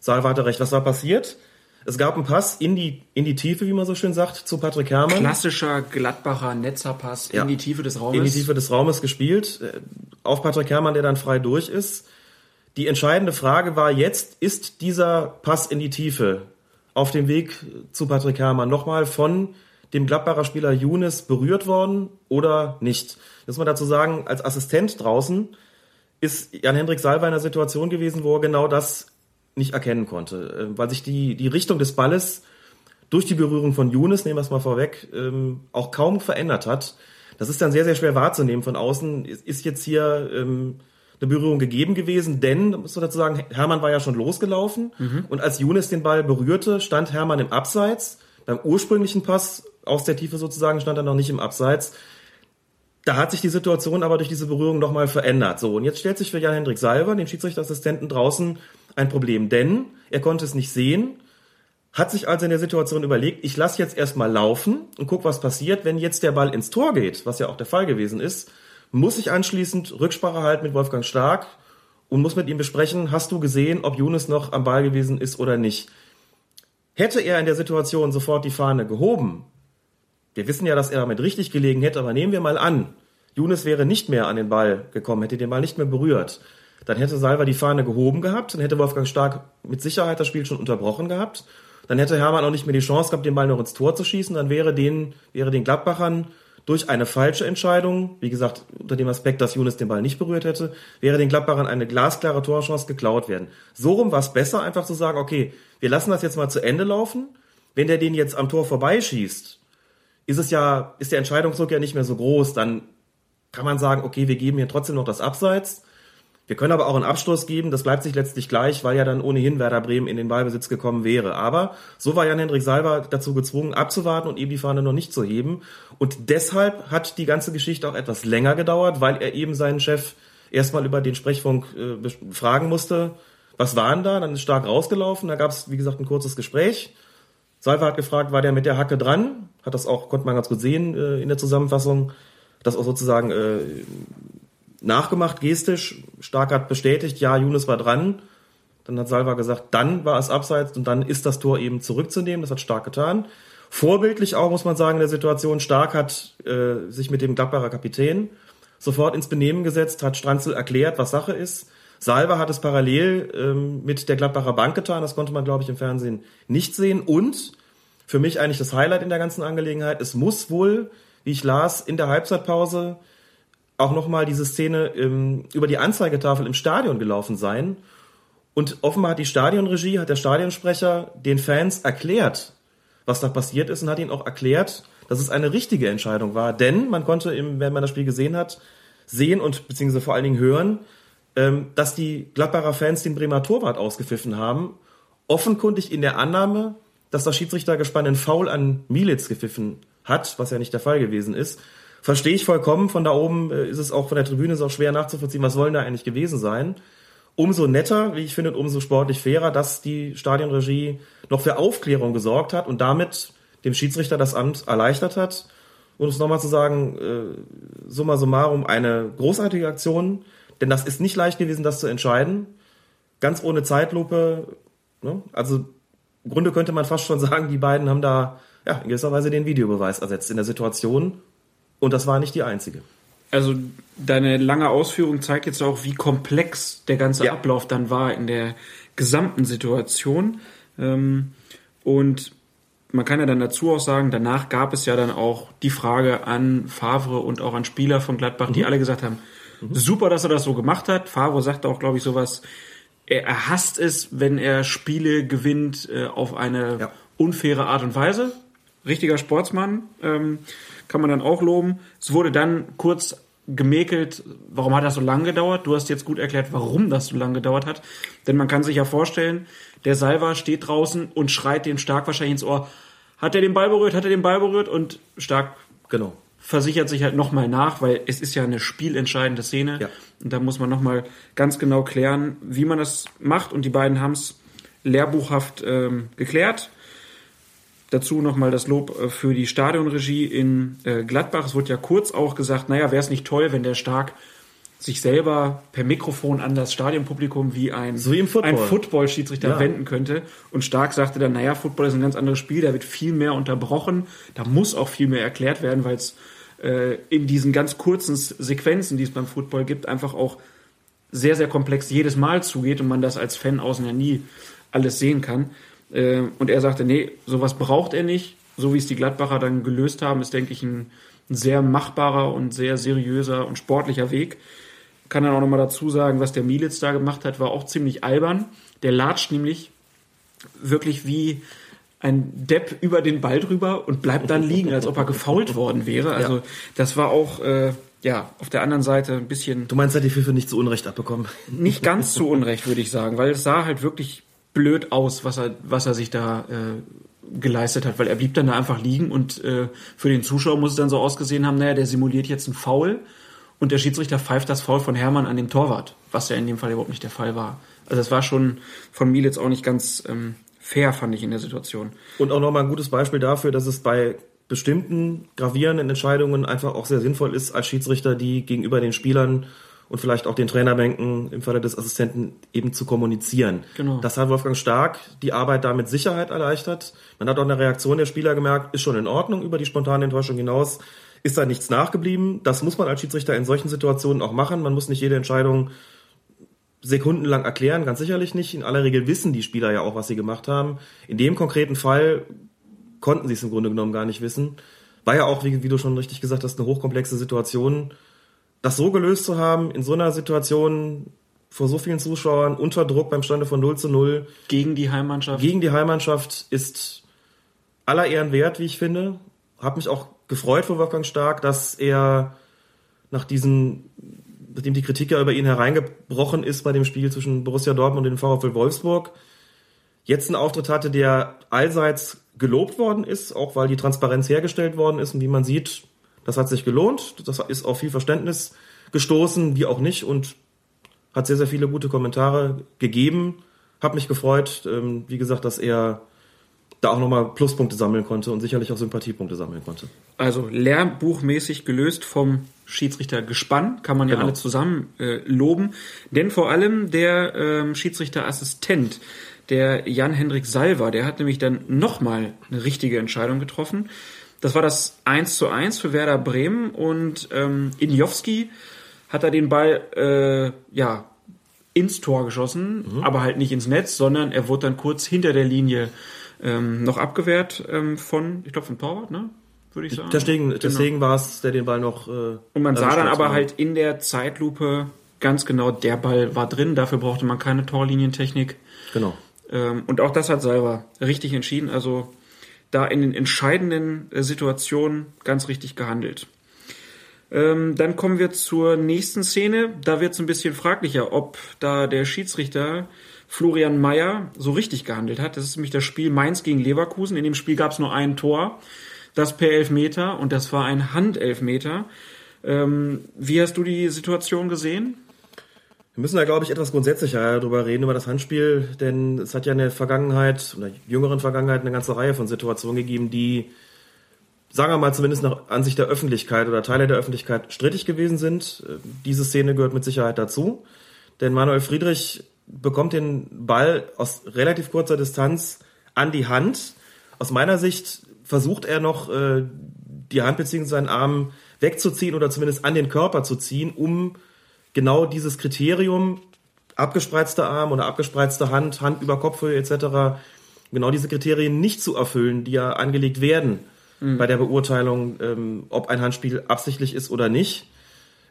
Salver hatte recht. Was war passiert? Es gab einen Pass in die, in die Tiefe, wie man so schön sagt, zu Patrick Herrmann.
Klassischer Gladbacher Netzerpass
Ja.
in die Tiefe des Raumes.
in die Tiefe des Raumes gespielt, äh, auf Patrick Herrmann, der dann frei durch ist. Die entscheidende Frage war jetzt, ist dieser Pass in die Tiefe auf dem Weg zu Patrick Herrmann nochmal von dem Gladbacher Spieler Younes berührt worden oder nicht? Muss man dazu sagen, als Assistent draußen ist Jan-Hendrik Salva in einer Situation gewesen, wo er genau das nicht erkennen konnte, äh, weil sich die, die Richtung des Balles durch die Berührung von Younes, nehmen wir es mal vorweg, ähm, auch kaum verändert hat. Das ist dann sehr, sehr schwer wahrzunehmen von außen. Ist, jetzt hier ähm, eine Berührung gegeben gewesen, denn, muss man dazu sagen, Hermann war ja schon losgelaufen und als Younes den Ball berührte, stand Hermann im Abseits. Beim ursprünglichen Pass aus der Tiefe sozusagen stand er noch nicht im Abseits. Da hat sich die Situation aber durch diese Berührung nochmal verändert. So, und jetzt stellt sich für Jan-Hendrik Salver, den Schiedsrichterassistenten draußen, ein Problem, denn er konnte es nicht sehen, hat sich also in der Situation überlegt, ich lasse jetzt erstmal laufen und guck, was passiert. Wenn jetzt der Ball ins Tor geht, was ja auch der Fall gewesen ist, muss ich anschließend Rücksprache halten mit Wolfgang Stark und muss mit ihm besprechen, hast du gesehen, ob Younes noch am Ball gewesen ist oder nicht. Hätte er in der Situation sofort die Fahne gehoben, wir wissen ja, dass er damit richtig gelegen hätte, aber nehmen wir mal an, Younes wäre nicht mehr an den Ball gekommen, hätte den Ball nicht mehr berührt. Dann hätte Salva die Fahne gehoben gehabt, dann hätte Wolfgang Stark mit Sicherheit das Spiel schon unterbrochen gehabt. Dann hätte Hermann auch nicht mehr die Chance gehabt, den Ball noch ins Tor zu schießen. Dann wäre den, wäre den Gladbachern durch eine falsche Entscheidung, wie gesagt, unter dem Aspekt, dass Younes den Ball nicht berührt hätte, wäre den Gladbachern eine glasklare Torchance geklaut werden. So rum war es besser, einfach zu sagen, okay, wir lassen das jetzt mal zu Ende laufen. Wenn der den jetzt am Tor vorbeischießt, ist es ja, ist der Entscheidungsdruck ja nicht mehr so groß, dann kann man sagen, okay, wir geben hier trotzdem noch das Abseits. Wir können aber auch einen Abstoß geben, das bleibt sich letztlich gleich, weil ja dann ohnehin Werder Bremen in den Ballbesitz gekommen wäre. Aber so war Jan-Hendrik Salver dazu gezwungen, abzuwarten und eben die Fahne noch nicht zu heben. Und deshalb hat die ganze Geschichte auch etwas länger gedauert, weil er eben seinen Chef erstmal über den Sprechfunk äh, fragen musste, was war denn da? Dann ist stark rausgelaufen, da gab es, wie gesagt, ein kurzes Gespräch. Salva hat gefragt, war der mit der Hacke dran? Hat das auch, konnte man ganz gut sehen äh, in der Zusammenfassung. Das auch sozusagen äh, nachgemacht, gestisch. Stark hat bestätigt, ja, Younes war dran. Dann hat Salva gesagt, dann war es abseits und dann ist das Tor eben zurückzunehmen. Das hat Stark getan. Vorbildlich auch, muss man sagen, in der Situation. Stark hat äh, sich mit dem Gladbacher Kapitän sofort ins Benehmen gesetzt, hat Stranzel erklärt, was Sache ist. Salva hat es parallel ähm, mit der Gladbacher Bank getan. Das konnte man, glaube ich, im Fernsehen nicht sehen. Und für mich eigentlich das Highlight in der ganzen Angelegenheit, es muss wohl, wie ich las, in der Halbzeitpause auch nochmal diese Szene ähm, über die Anzeigetafel im Stadion gelaufen sein. Und offenbar hat die Stadionregie, hat der Stadionsprecher den Fans erklärt, was da passiert ist und hat ihnen auch erklärt, dass es eine richtige Entscheidung war. Denn man konnte, im, wenn man das Spiel gesehen hat, sehen und beziehungsweise vor allen Dingen hören, ähm, dass die Gladbacher Fans den Bremer Torwart ausgepfiffen haben. Offenkundig in der Annahme, dass das Schiedsrichtergespann einen Foul an Militz gepfiffen hat, was ja nicht der Fall gewesen ist. Verstehe ich vollkommen. Von da oben äh, ist es auch von der Tribüne ist auch schwer nachzuvollziehen, was wollen da eigentlich gewesen sein. Umso netter, wie ich finde, umso sportlich fairer, dass die Stadionregie noch für Aufklärung gesorgt hat und damit dem Schiedsrichter das Amt erleichtert hat. Und es nochmal zu sagen, äh, summa summarum, eine großartige Aktion, denn das ist nicht leicht gewesen, das zu entscheiden. Ganz ohne Zeitlupe. Ne? Also im Grunde könnte man fast schon sagen, die beiden haben da ja, in gewisser Weise den Videobeweis ersetzt in der Situation. Und das war nicht die einzige.
Also deine lange Ausführung zeigt jetzt auch, wie komplex der ganze
Ja.
Ablauf dann war in der gesamten Situation. Ähm, und man kann ja dann dazu auch sagen, danach gab es ja dann auch die Frage an Favre und auch an Spieler von Gladbach, die alle gesagt haben, super, dass er das so gemacht hat. Favre sagte auch, glaube ich, sowas, er, er hasst es, wenn er Spiele gewinnt äh, auf eine
Ja.
unfaire Art und Weise. Richtiger Sportsmann, ähm, kann man dann auch loben. Es wurde dann kurz gemäkelt, warum hat das so lange gedauert? Du hast jetzt gut erklärt, warum das so lange gedauert hat. Denn man kann sich ja vorstellen, der Salva steht draußen und schreit dem Stark wahrscheinlich ins Ohr, hat er den Ball berührt, hat er den Ball berührt? Und Stark
Genau.
versichert sich halt nochmal nach, weil es ist ja eine spielentscheidende Szene.
Ja.
Und da muss man nochmal ganz genau klären, wie man das macht. Und die beiden haben es lehrbuchhaft ähm, geklärt. Dazu nochmal das Lob äh, für die Stadionregie in äh, Gladbach. Es wurde ja kurz auch gesagt, naja, wäre es nicht toll, wenn der Stark sich selber per Mikrofon an das Stadionpublikum wie ein,
So wie Football.
ein Football-Schiedsrichter
Ja.
wenden könnte. Und Stark sagte dann, naja, Football ist ein ganz anderes Spiel, da wird viel mehr unterbrochen, da muss auch viel mehr erklärt werden, weil es äh, in diesen ganz kurzen Sequenzen, die es beim Football gibt, einfach auch sehr, sehr komplex jedes Mal zugeht und man das als Fan außen ja nie alles sehen kann. Äh, Und er sagte, nee, sowas braucht er nicht. So wie es die Gladbacher dann gelöst haben, ist, denke ich, ein, ein sehr machbarer und sehr seriöser und sportlicher Weg. Kann dann auch nochmal dazu sagen, was der Militz da gemacht hat, war auch ziemlich albern. Der latscht nämlich wirklich wie ein Depp über den Ball drüber und bleibt dann liegen, als ob er gefault worden wäre. Also das war auch äh, ja auf der anderen Seite ein bisschen
Du meinst, er hat die FIFA nicht zu Unrecht abbekommen?
nicht ganz zu Unrecht, würde ich sagen, weil es sah halt wirklich blöd aus, was er, was er sich da äh, geleistet hat, weil er blieb dann da einfach liegen und äh, für den Zuschauer muss es dann so ausgesehen haben, naja, der simuliert jetzt einen Foul und der Schiedsrichter pfeift das Foul von Hermann an dem Torwart, was ja in dem Fall überhaupt nicht der Fall war. Also das war schon von Mielitz auch nicht ganz ähm, fair, fand ich in der Situation.
Und auch nochmal ein gutes Beispiel dafür, dass es bei bestimmten gravierenden Entscheidungen einfach auch sehr sinnvoll ist, als Schiedsrichter die gegenüber den Spielern und vielleicht auch den Trainerbänken im Falle des Assistenten eben zu kommunizieren.
Genau.
Das hat Wolfgang Stark die Arbeit da mit Sicherheit erleichtert. Man hat auch eine Reaktion der Spieler gemerkt, ist schon in Ordnung über die spontane Enttäuschung hinaus. Ist da nichts nachgeblieben. Das muss man als Schiedsrichter in solchen Situationen auch machen. Man muss nicht jede Entscheidung sekundenlang erklären, ganz sicherlich nicht. In aller Regel wissen die Spieler ja auch, was sie gemacht haben. In dem konkreten Fall konnten sie es im Grunde genommen gar nicht wissen. War ja auch, wie, wie du schon richtig gesagt hast, eine hochkomplexe Situation. Das so gelöst zu haben, in so einer Situation vor so vielen Zuschauern, unter Druck beim Stande von 0 zu 0,
Gegen die Heimmannschaft.
gegen die Heimmannschaft ist aller Ehren wert, wie ich finde. Hab mich auch gefreut für Wolfgang Stark, dass er nach diesen, nachdem die Kritik ja über ihn hereingebrochen ist bei dem Spiel zwischen Borussia Dortmund und dem VfL Wolfsburg, jetzt einen Auftritt hatte, der allseits gelobt worden ist, auch weil die Transparenz hergestellt worden ist und wie man sieht, das hat sich gelohnt, das ist auf viel Verständnis gestoßen, wie auch nicht und hat sehr, sehr viele gute Kommentare gegeben. Hab mich gefreut, ähm, wie gesagt, dass er da auch nochmal Pluspunkte sammeln konnte und sicherlich auch Sympathiepunkte sammeln konnte.
Also lehrbuchmäßig gelöst vom Schiedsrichter Gespann, kann man ja
Genau.
alle zusammen äh, loben. Denn vor allem der ähm, Schiedsrichterassistent, der Jan-Hendrik Salver, der hat nämlich dann nochmal eine richtige Entscheidung getroffen. Das war das 1 zu 1 für Werder Bremen und ähm, Injowski hat er den Ball äh, ja ins Tor geschossen, aber halt nicht ins Netz, sondern er wurde dann kurz hinter der Linie ähm, noch abgewehrt ähm, von, ich glaube, vom Torwart, ne? Würde ich sagen.
Deswegen,
Genau.
deswegen war es, der den Ball noch. Äh,
Und man sah dann aber
genau.
halt in der Zeitlupe ganz genau, der Ball war drin, dafür brauchte man keine Torlinientechnik.
Genau.
Ähm, und auch das hat Salva richtig entschieden. Also da in den entscheidenden äh, Situationen ganz richtig gehandelt. Ähm, dann kommen wir zur nächsten Szene. Da wird es ein bisschen fraglicher, ob da der Schiedsrichter Florian Mayer so richtig gehandelt hat. Das ist nämlich das Spiel Mainz gegen Leverkusen. In dem Spiel gab es nur ein Tor, das per Elfmeter und das war ein Handelfmeter. Ähm, wie hast du die Situation gesehen?
Wir müssen da, glaube ich, etwas grundsätzlicher darüber reden, über das Handspiel, denn es hat ja in der Vergangenheit, in der jüngeren Vergangenheit, eine ganze Reihe von Situationen gegeben, die, sagen wir mal, zumindest nach Ansicht der Öffentlichkeit oder Teile der Öffentlichkeit strittig gewesen sind. Diese Szene gehört mit Sicherheit dazu, denn Manuel Friedrich bekommt den Ball aus relativ kurzer Distanz an die Hand. Aus meiner Sicht versucht er noch, äh, die Hand bzw. seinen Arm wegzuziehen oder zumindest an den Körper zu ziehen, um genau dieses Kriterium abgespreizter Arm oder abgespreizte Hand, Hand über Kopfhöhe etc. genau diese Kriterien nicht zu erfüllen, die ja angelegt werden mhm. bei der Beurteilung, ähm, ob ein Handspiel absichtlich ist oder nicht.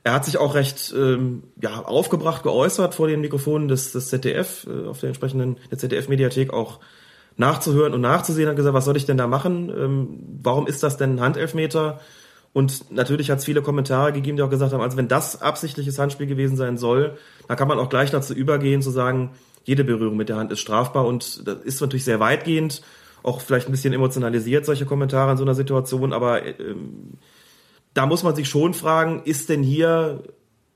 Er hat sich auch recht ähm, ja, aufgebracht geäußert vor den Mikrofonen des, des ZDF, äh, auf der entsprechenden der ZDF-Mediathek auch nachzuhören und nachzusehen, hat gesagt, was soll ich denn da machen? Ähm, warum ist das denn ein Handelfmeter? Und natürlich hat es viele Kommentare gegeben, die auch gesagt haben, also wenn das absichtliches Handspiel gewesen sein soll, dann kann man auch gleich dazu übergehen, zu sagen, jede Berührung mit der Hand ist strafbar und das ist natürlich sehr weitgehend, auch vielleicht ein bisschen emotionalisiert, solche Kommentare in so einer Situation, aber ähm, da muss man sich schon fragen, ist denn hier,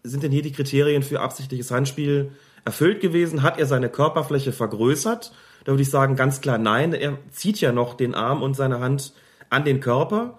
sind denn hier die Kriterien für absichtliches Handspiel erfüllt gewesen? Hat er seine Körperfläche vergrößert? Da würde ich sagen, ganz klar nein. Er zieht ja noch den Arm und seine Hand an den Körper.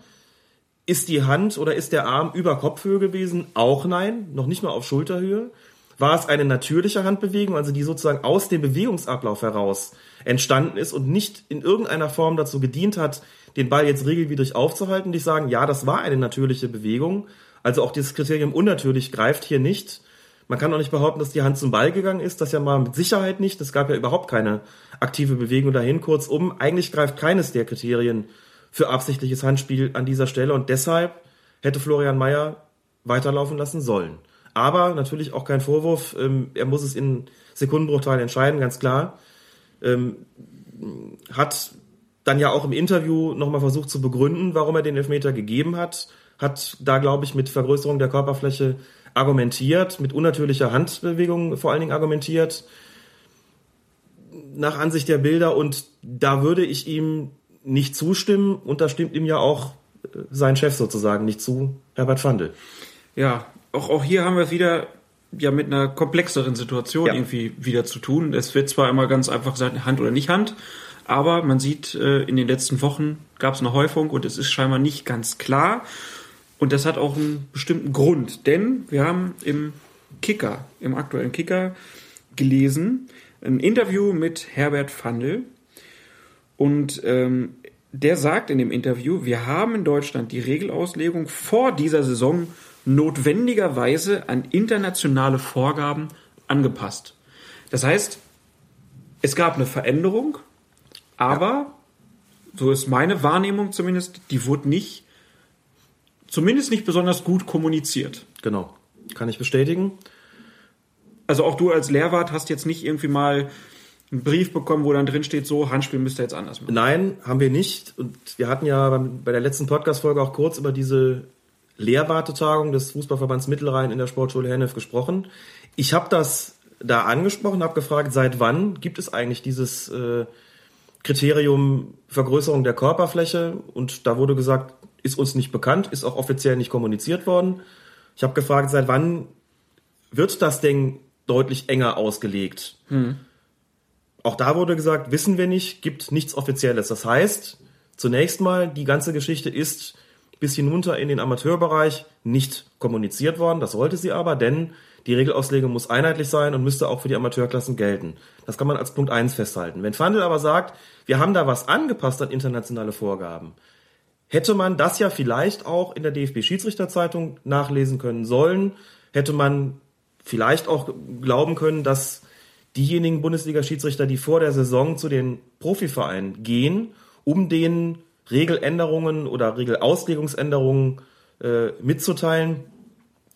Ist die Hand oder ist der Arm über Kopfhöhe gewesen? Auch nein, noch nicht mal auf Schulterhöhe. War es eine natürliche Handbewegung, also die sozusagen aus dem Bewegungsablauf heraus entstanden ist und nicht in irgendeiner Form dazu gedient hat, den Ball jetzt regelwidrig aufzuhalten, die sagen, ja, das war eine natürliche Bewegung. Also auch dieses Kriterium unnatürlich greift hier nicht. Man kann auch nicht behaupten, dass die Hand zum Ball gegangen ist. Das ja mal mit Sicherheit nicht. Es gab ja überhaupt keine aktive Bewegung dahin. Kurzum, eigentlich greift keines der Kriterien für absichtliches Handspiel an dieser Stelle. Und deshalb hätte Florian Mayer weiterlaufen lassen sollen. Aber natürlich auch kein Vorwurf. Ähm, er muss es in Sekundenbruchteilen entscheiden, ganz klar. Ähm, hat dann ja auch im Interview nochmal versucht zu begründen, warum er den Elfmeter gegeben hat. Hat da, glaube ich, mit Vergrößerung der Körperfläche argumentiert, mit unnatürlicher Handbewegung vor allen Dingen argumentiert, nach Ansicht der Bilder. Und da würde ich ihm nicht zustimmen. Und da stimmt ihm ja auch äh, sein Chef sozusagen nicht zu, Herbert Fandel.
Ja, auch, auch hier haben wir es wieder ja mit einer komplexeren Situation ja. irgendwie wieder zu tun. Es wird zwar immer ganz einfach gesagt, Hand oder nicht Hand, aber man sieht, äh, in den letzten Wochen gab es eine Häufung und es ist scheinbar nicht ganz klar. Und das hat auch einen bestimmten Grund, denn wir haben im Kicker, im aktuellen Kicker gelesen, ein Interview mit Herbert Fandl. Und ähm, der sagt in dem Interview, wir haben in Deutschland die Regelauslegung vor dieser Saison notwendigerweise an internationale Vorgaben angepasst. Das heißt, es gab eine Veränderung aber, ja. so ist meine Wahrnehmung zumindest, die wurde nicht, zumindest nicht besonders gut kommuniziert.
Genau. Kann ich bestätigen.
Also auch du als Lehrwart hast jetzt nicht irgendwie mal einen Brief bekommen, wo dann drin steht, so, Handspiel müsst ihr jetzt anders machen.
Nein, haben wir nicht. Und wir hatten ja bei der letzten Podcast-Folge auch kurz über diese Lehrwartetagung des Fußballverbands Mittelrhein in der Sportschule Hennef gesprochen. Ich habe das da angesprochen, habe gefragt, seit wann gibt es eigentlich dieses äh, Kriterium Vergrößerung der Körperfläche und da wurde gesagt, ist uns nicht bekannt, ist auch offiziell nicht kommuniziert worden. Ich habe gefragt, seit wann wird das denn deutlich enger ausgelegt? Hm. Auch da wurde gesagt, wissen wir nicht, gibt nichts Offizielles. Das heißt, zunächst mal, die ganze Geschichte ist bis hinunter in den Amateurbereich nicht kommuniziert worden. Das sollte sie aber, denn die Regelauslegung muss einheitlich sein und müsste auch für die Amateurklassen gelten. Das kann man als Punkt eins festhalten. Wenn Fandel aber sagt, wir haben da was angepasst an internationale Vorgaben, hätte man das ja vielleicht auch in der DFB-Schiedsrichterzeitung nachlesen können sollen, hätte man vielleicht auch glauben können, dass diejenigen Bundesliga-Schiedsrichter, die vor der Saison zu den Profivereinen gehen, um den Regeländerungen oder Regelauslegungsänderungen äh, mitzuteilen,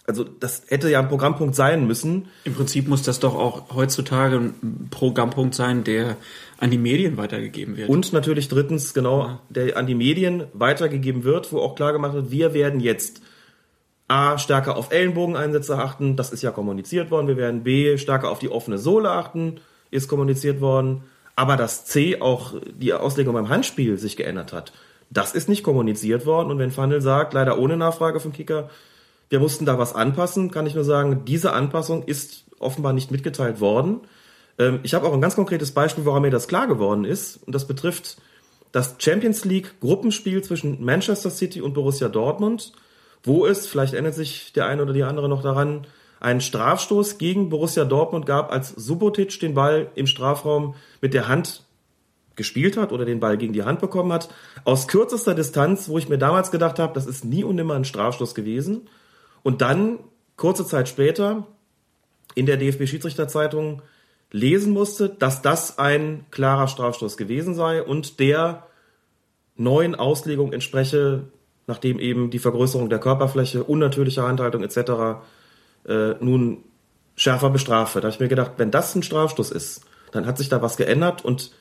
also das hätte ja ein Programmpunkt sein müssen.
Im Prinzip muss das doch auch heutzutage ein Programmpunkt sein, der an die Medien weitergegeben wird.
Und natürlich drittens, genau, der an die Medien weitergegeben wird, wo auch klar gemacht wird, wir werden jetzt A, stärker auf Ellenbogeneinsätze achten, das ist ja kommuniziert worden. Wir werden B, stärker auf die offene Sohle achten, ist kommuniziert worden. Aber dass C auch die Auslegung beim Handspiel sich geändert hat, das ist nicht kommuniziert worden. Und wenn Fandel sagt, leider ohne Nachfrage vom Kicker, wir mussten da was anpassen, kann ich nur sagen, diese Anpassung ist offenbar nicht mitgeteilt worden. Ähm, ich habe auch ein ganz konkretes Beispiel, warum mir das klar geworden ist. Und das betrifft das Champions League Gruppenspiel zwischen Manchester City und Borussia Dortmund, wo es, vielleicht erinnert sich der eine oder die andere noch daran, einen Strafstoß gegen Borussia Dortmund gab, als Subotic den Ball im Strafraum mit der Hand gespielt hat oder den Ball gegen die Hand bekommen hat. Aus kürzester Distanz, wo ich mir damals gedacht habe, das ist nie und nimmer ein Strafstoß gewesen. Und dann, kurze Zeit später, in der DFB-Schiedsrichterzeitung lesen musste, dass das ein klarer Strafstoß gewesen sei und der neuen Auslegung entspreche, nachdem eben die Vergrößerung der Körperfläche, unnatürliche Handhaltung etc. Äh, nun schärfer bestraft wird. Da habe ich mir gedacht, wenn das ein Strafstoß ist, dann hat sich da was geändert und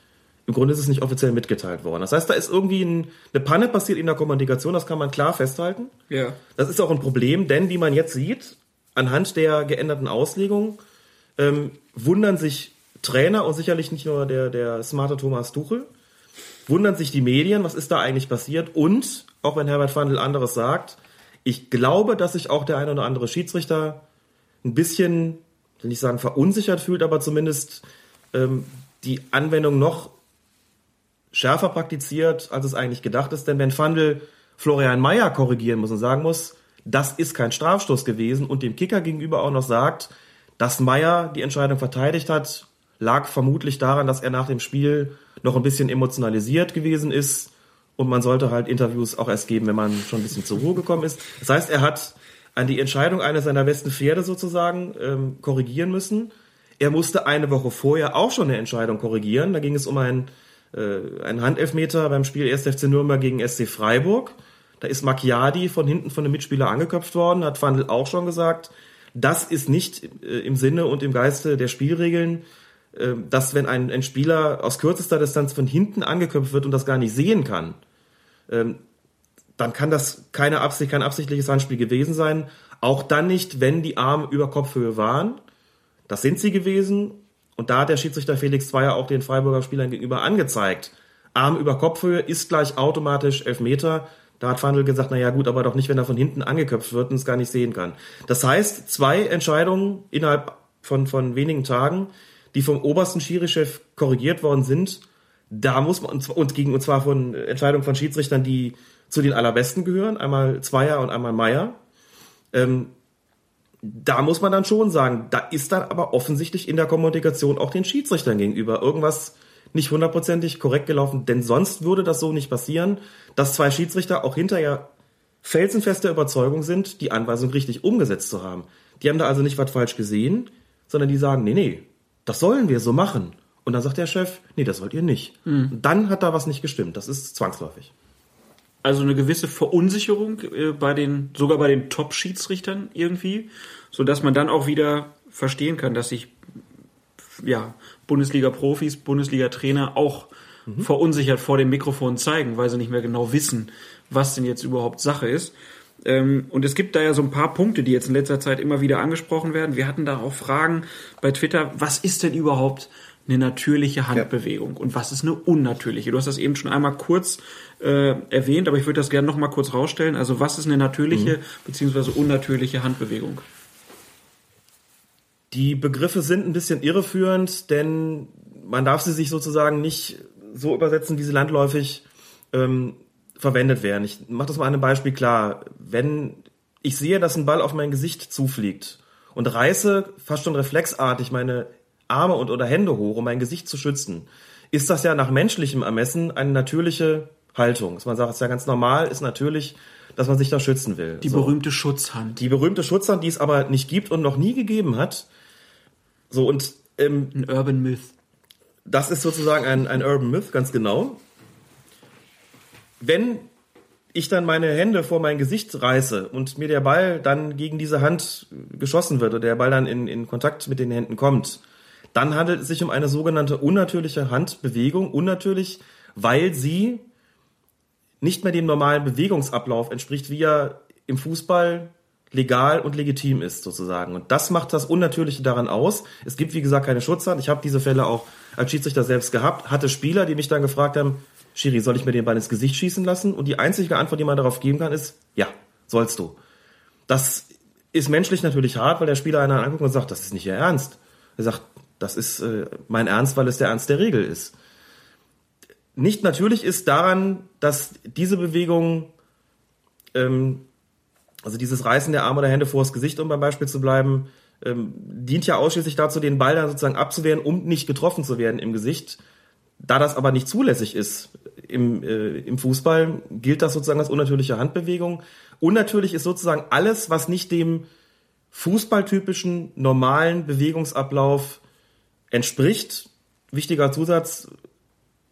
im Grunde ist es nicht offiziell mitgeteilt worden. Das heißt, da ist irgendwie ein, eine Panne passiert in der Kommunikation, das kann man klar festhalten.
Ja.
Das ist auch ein Problem, denn wie man jetzt sieht, anhand der geänderten Auslegung ähm, wundern sich Trainer und sicherlich nicht nur der, der smarte Thomas Tuchel, wundern sich die Medien, was ist da eigentlich passiert und, auch wenn Herbert Fandl anderes sagt, ich glaube, dass sich auch der eine oder andere Schiedsrichter ein bisschen, will nicht sagen verunsichert fühlt, aber zumindest ähm, die Anwendung noch schärfer praktiziert, als es eigentlich gedacht ist. Denn wenn Fandl Florian Mayer korrigieren muss und sagen muss, das ist kein Strafstoß gewesen und dem Kicker gegenüber auch noch sagt, dass Mayer die Entscheidung verteidigt hat, lag vermutlich daran, dass er nach dem Spiel noch ein bisschen emotionalisiert gewesen ist und man sollte halt Interviews auch erst geben, wenn man schon ein bisschen zur Ruhe gekommen ist. Das heißt, er hat an die Entscheidung eines seiner besten Pferde sozusagen ähm, korrigieren müssen. Er musste eine Woche vorher auch schon eine Entscheidung korrigieren. Da ging es um ein, äh, einen Handelfmeter beim Spiel 1. FC Nürnberg gegen SC Freiburg. Da ist Macchiadi von hinten von einem Mitspieler angeköpft worden, hat Fandl auch schon gesagt. Das ist nicht äh, im Sinne und im Geiste der Spielregeln, äh, dass wenn ein, ein Spieler aus kürzester Distanz von hinten angeköpft wird und das gar nicht sehen kann, dann kann das keine Absicht, kein absichtliches Handspiel gewesen sein. Auch dann nicht, wenn die Arme über Kopfhöhe waren. Das sind sie gewesen. Und da hat der Schiedsrichter Felix Zweier auch den Freiburger Spielern gegenüber angezeigt. Arm über Kopfhöhe ist gleich automatisch Elfmeter. Da hat Fandl gesagt, na ja gut, aber doch nicht, wenn er von hinten angeköpft wird und es gar nicht sehen kann. Das heißt, zwei Entscheidungen innerhalb von, von wenigen Tagen, die vom obersten Schiri-Chef korrigiert worden sind, da muss man, und gegen, und zwar von Entscheidungen von Schiedsrichtern, die zu den allerbesten gehören, einmal Zweier und einmal Meier. Ähm, da muss man dann schon sagen, da ist dann aber offensichtlich in der Kommunikation auch den Schiedsrichtern gegenüber irgendwas nicht hundertprozentig korrekt gelaufen, denn sonst würde das so nicht passieren, dass zwei Schiedsrichter auch hinterher felsenfester Überzeugung sind, die Anweisung richtig umgesetzt zu haben. Die haben da also nicht was falsch gesehen, sondern die sagen, nee, nee, das sollen wir so machen. Und dann sagt der Chef, nee, das wollt ihr nicht. Mhm. Dann hat da was nicht gestimmt. Das ist zwangsläufig.
Also eine gewisse Verunsicherung äh, bei den, sogar bei den Top-Schiedsrichtern irgendwie, so dass man dann auch wieder verstehen kann, dass sich ja Bundesliga-Profis, Bundesliga-Trainer auch mhm. verunsichert vor dem Mikrofon zeigen, weil sie nicht mehr genau wissen, was denn jetzt überhaupt Sache ist. Ähm, und es gibt da ja so ein paar Punkte, die jetzt in letzter Zeit immer wieder angesprochen werden. Wir hatten da auch Fragen bei Twitter, was ist denn überhaupt eine natürliche Handbewegung und was ist eine unnatürliche? Du hast das eben schon einmal kurz äh, erwähnt, aber ich würde das gerne noch mal kurz rausstellen. Also was ist eine natürliche mhm. bzw. unnatürliche Handbewegung?
Die Begriffe sind ein bisschen irreführend, denn man darf sie sich sozusagen nicht so übersetzen, wie sie landläufig ähm, verwendet werden. Ich mache das mal an einem Beispiel klar. Wenn ich sehe, dass ein Ball auf mein Gesicht zufliegt und reiße fast schon reflexartig meine Arme und oder Hände hoch, um mein Gesicht zu schützen, ist das ja nach menschlichem Ermessen eine natürliche Haltung. Dass man sagt, es ist ja ganz normal, ist natürlich, dass man sich da schützen will.
Die so. berühmte Schutzhand.
Die berühmte Schutzhand, die es aber nicht gibt und noch nie gegeben hat. So und
ähm, ein Urban Myth.
Das ist sozusagen ein, ein Urban Myth, ganz genau. Wenn ich dann meine Hände vor mein Gesicht reiße und mir der Ball dann gegen diese Hand geschossen wird oder der Ball dann in, in Kontakt mit den Händen kommt, dann handelt es sich um eine sogenannte unnatürliche Handbewegung. Unnatürlich, weil sie nicht mehr dem normalen Bewegungsablauf entspricht, wie er im Fußball legal und legitim ist, sozusagen. Und das macht das Unnatürliche daran aus. Es gibt, wie gesagt, keine Schutzhand. Ich habe diese Fälle auch als Schiedsrichter selbst gehabt, hatte Spieler, die mich dann gefragt haben, Schiri, soll ich mir den Ball ins Gesicht schießen lassen? Und die einzige Antwort, die man darauf geben kann, ist, ja, sollst du. Das ist menschlich natürlich hart, weil der Spieler einen anguckt und sagt, das ist nicht Ihr Ernst. Er sagt, das ist äh, mein Ernst, weil es der Ernst der Regel ist. Nicht natürlich ist daran, dass diese Bewegung, ähm, also dieses Reißen der Arme oder Hände vors Gesicht, um beim Beispiel zu bleiben, ähm, dient ja ausschließlich dazu, den Ball dann sozusagen abzuwehren, um nicht getroffen zu werden im Gesicht. Da das aber nicht zulässig ist im, äh, im Fußball, gilt das sozusagen als unnatürliche Handbewegung. Unnatürlich ist sozusagen alles, was nicht dem fußballtypischen normalen Bewegungsablauf entspricht, wichtiger Zusatz,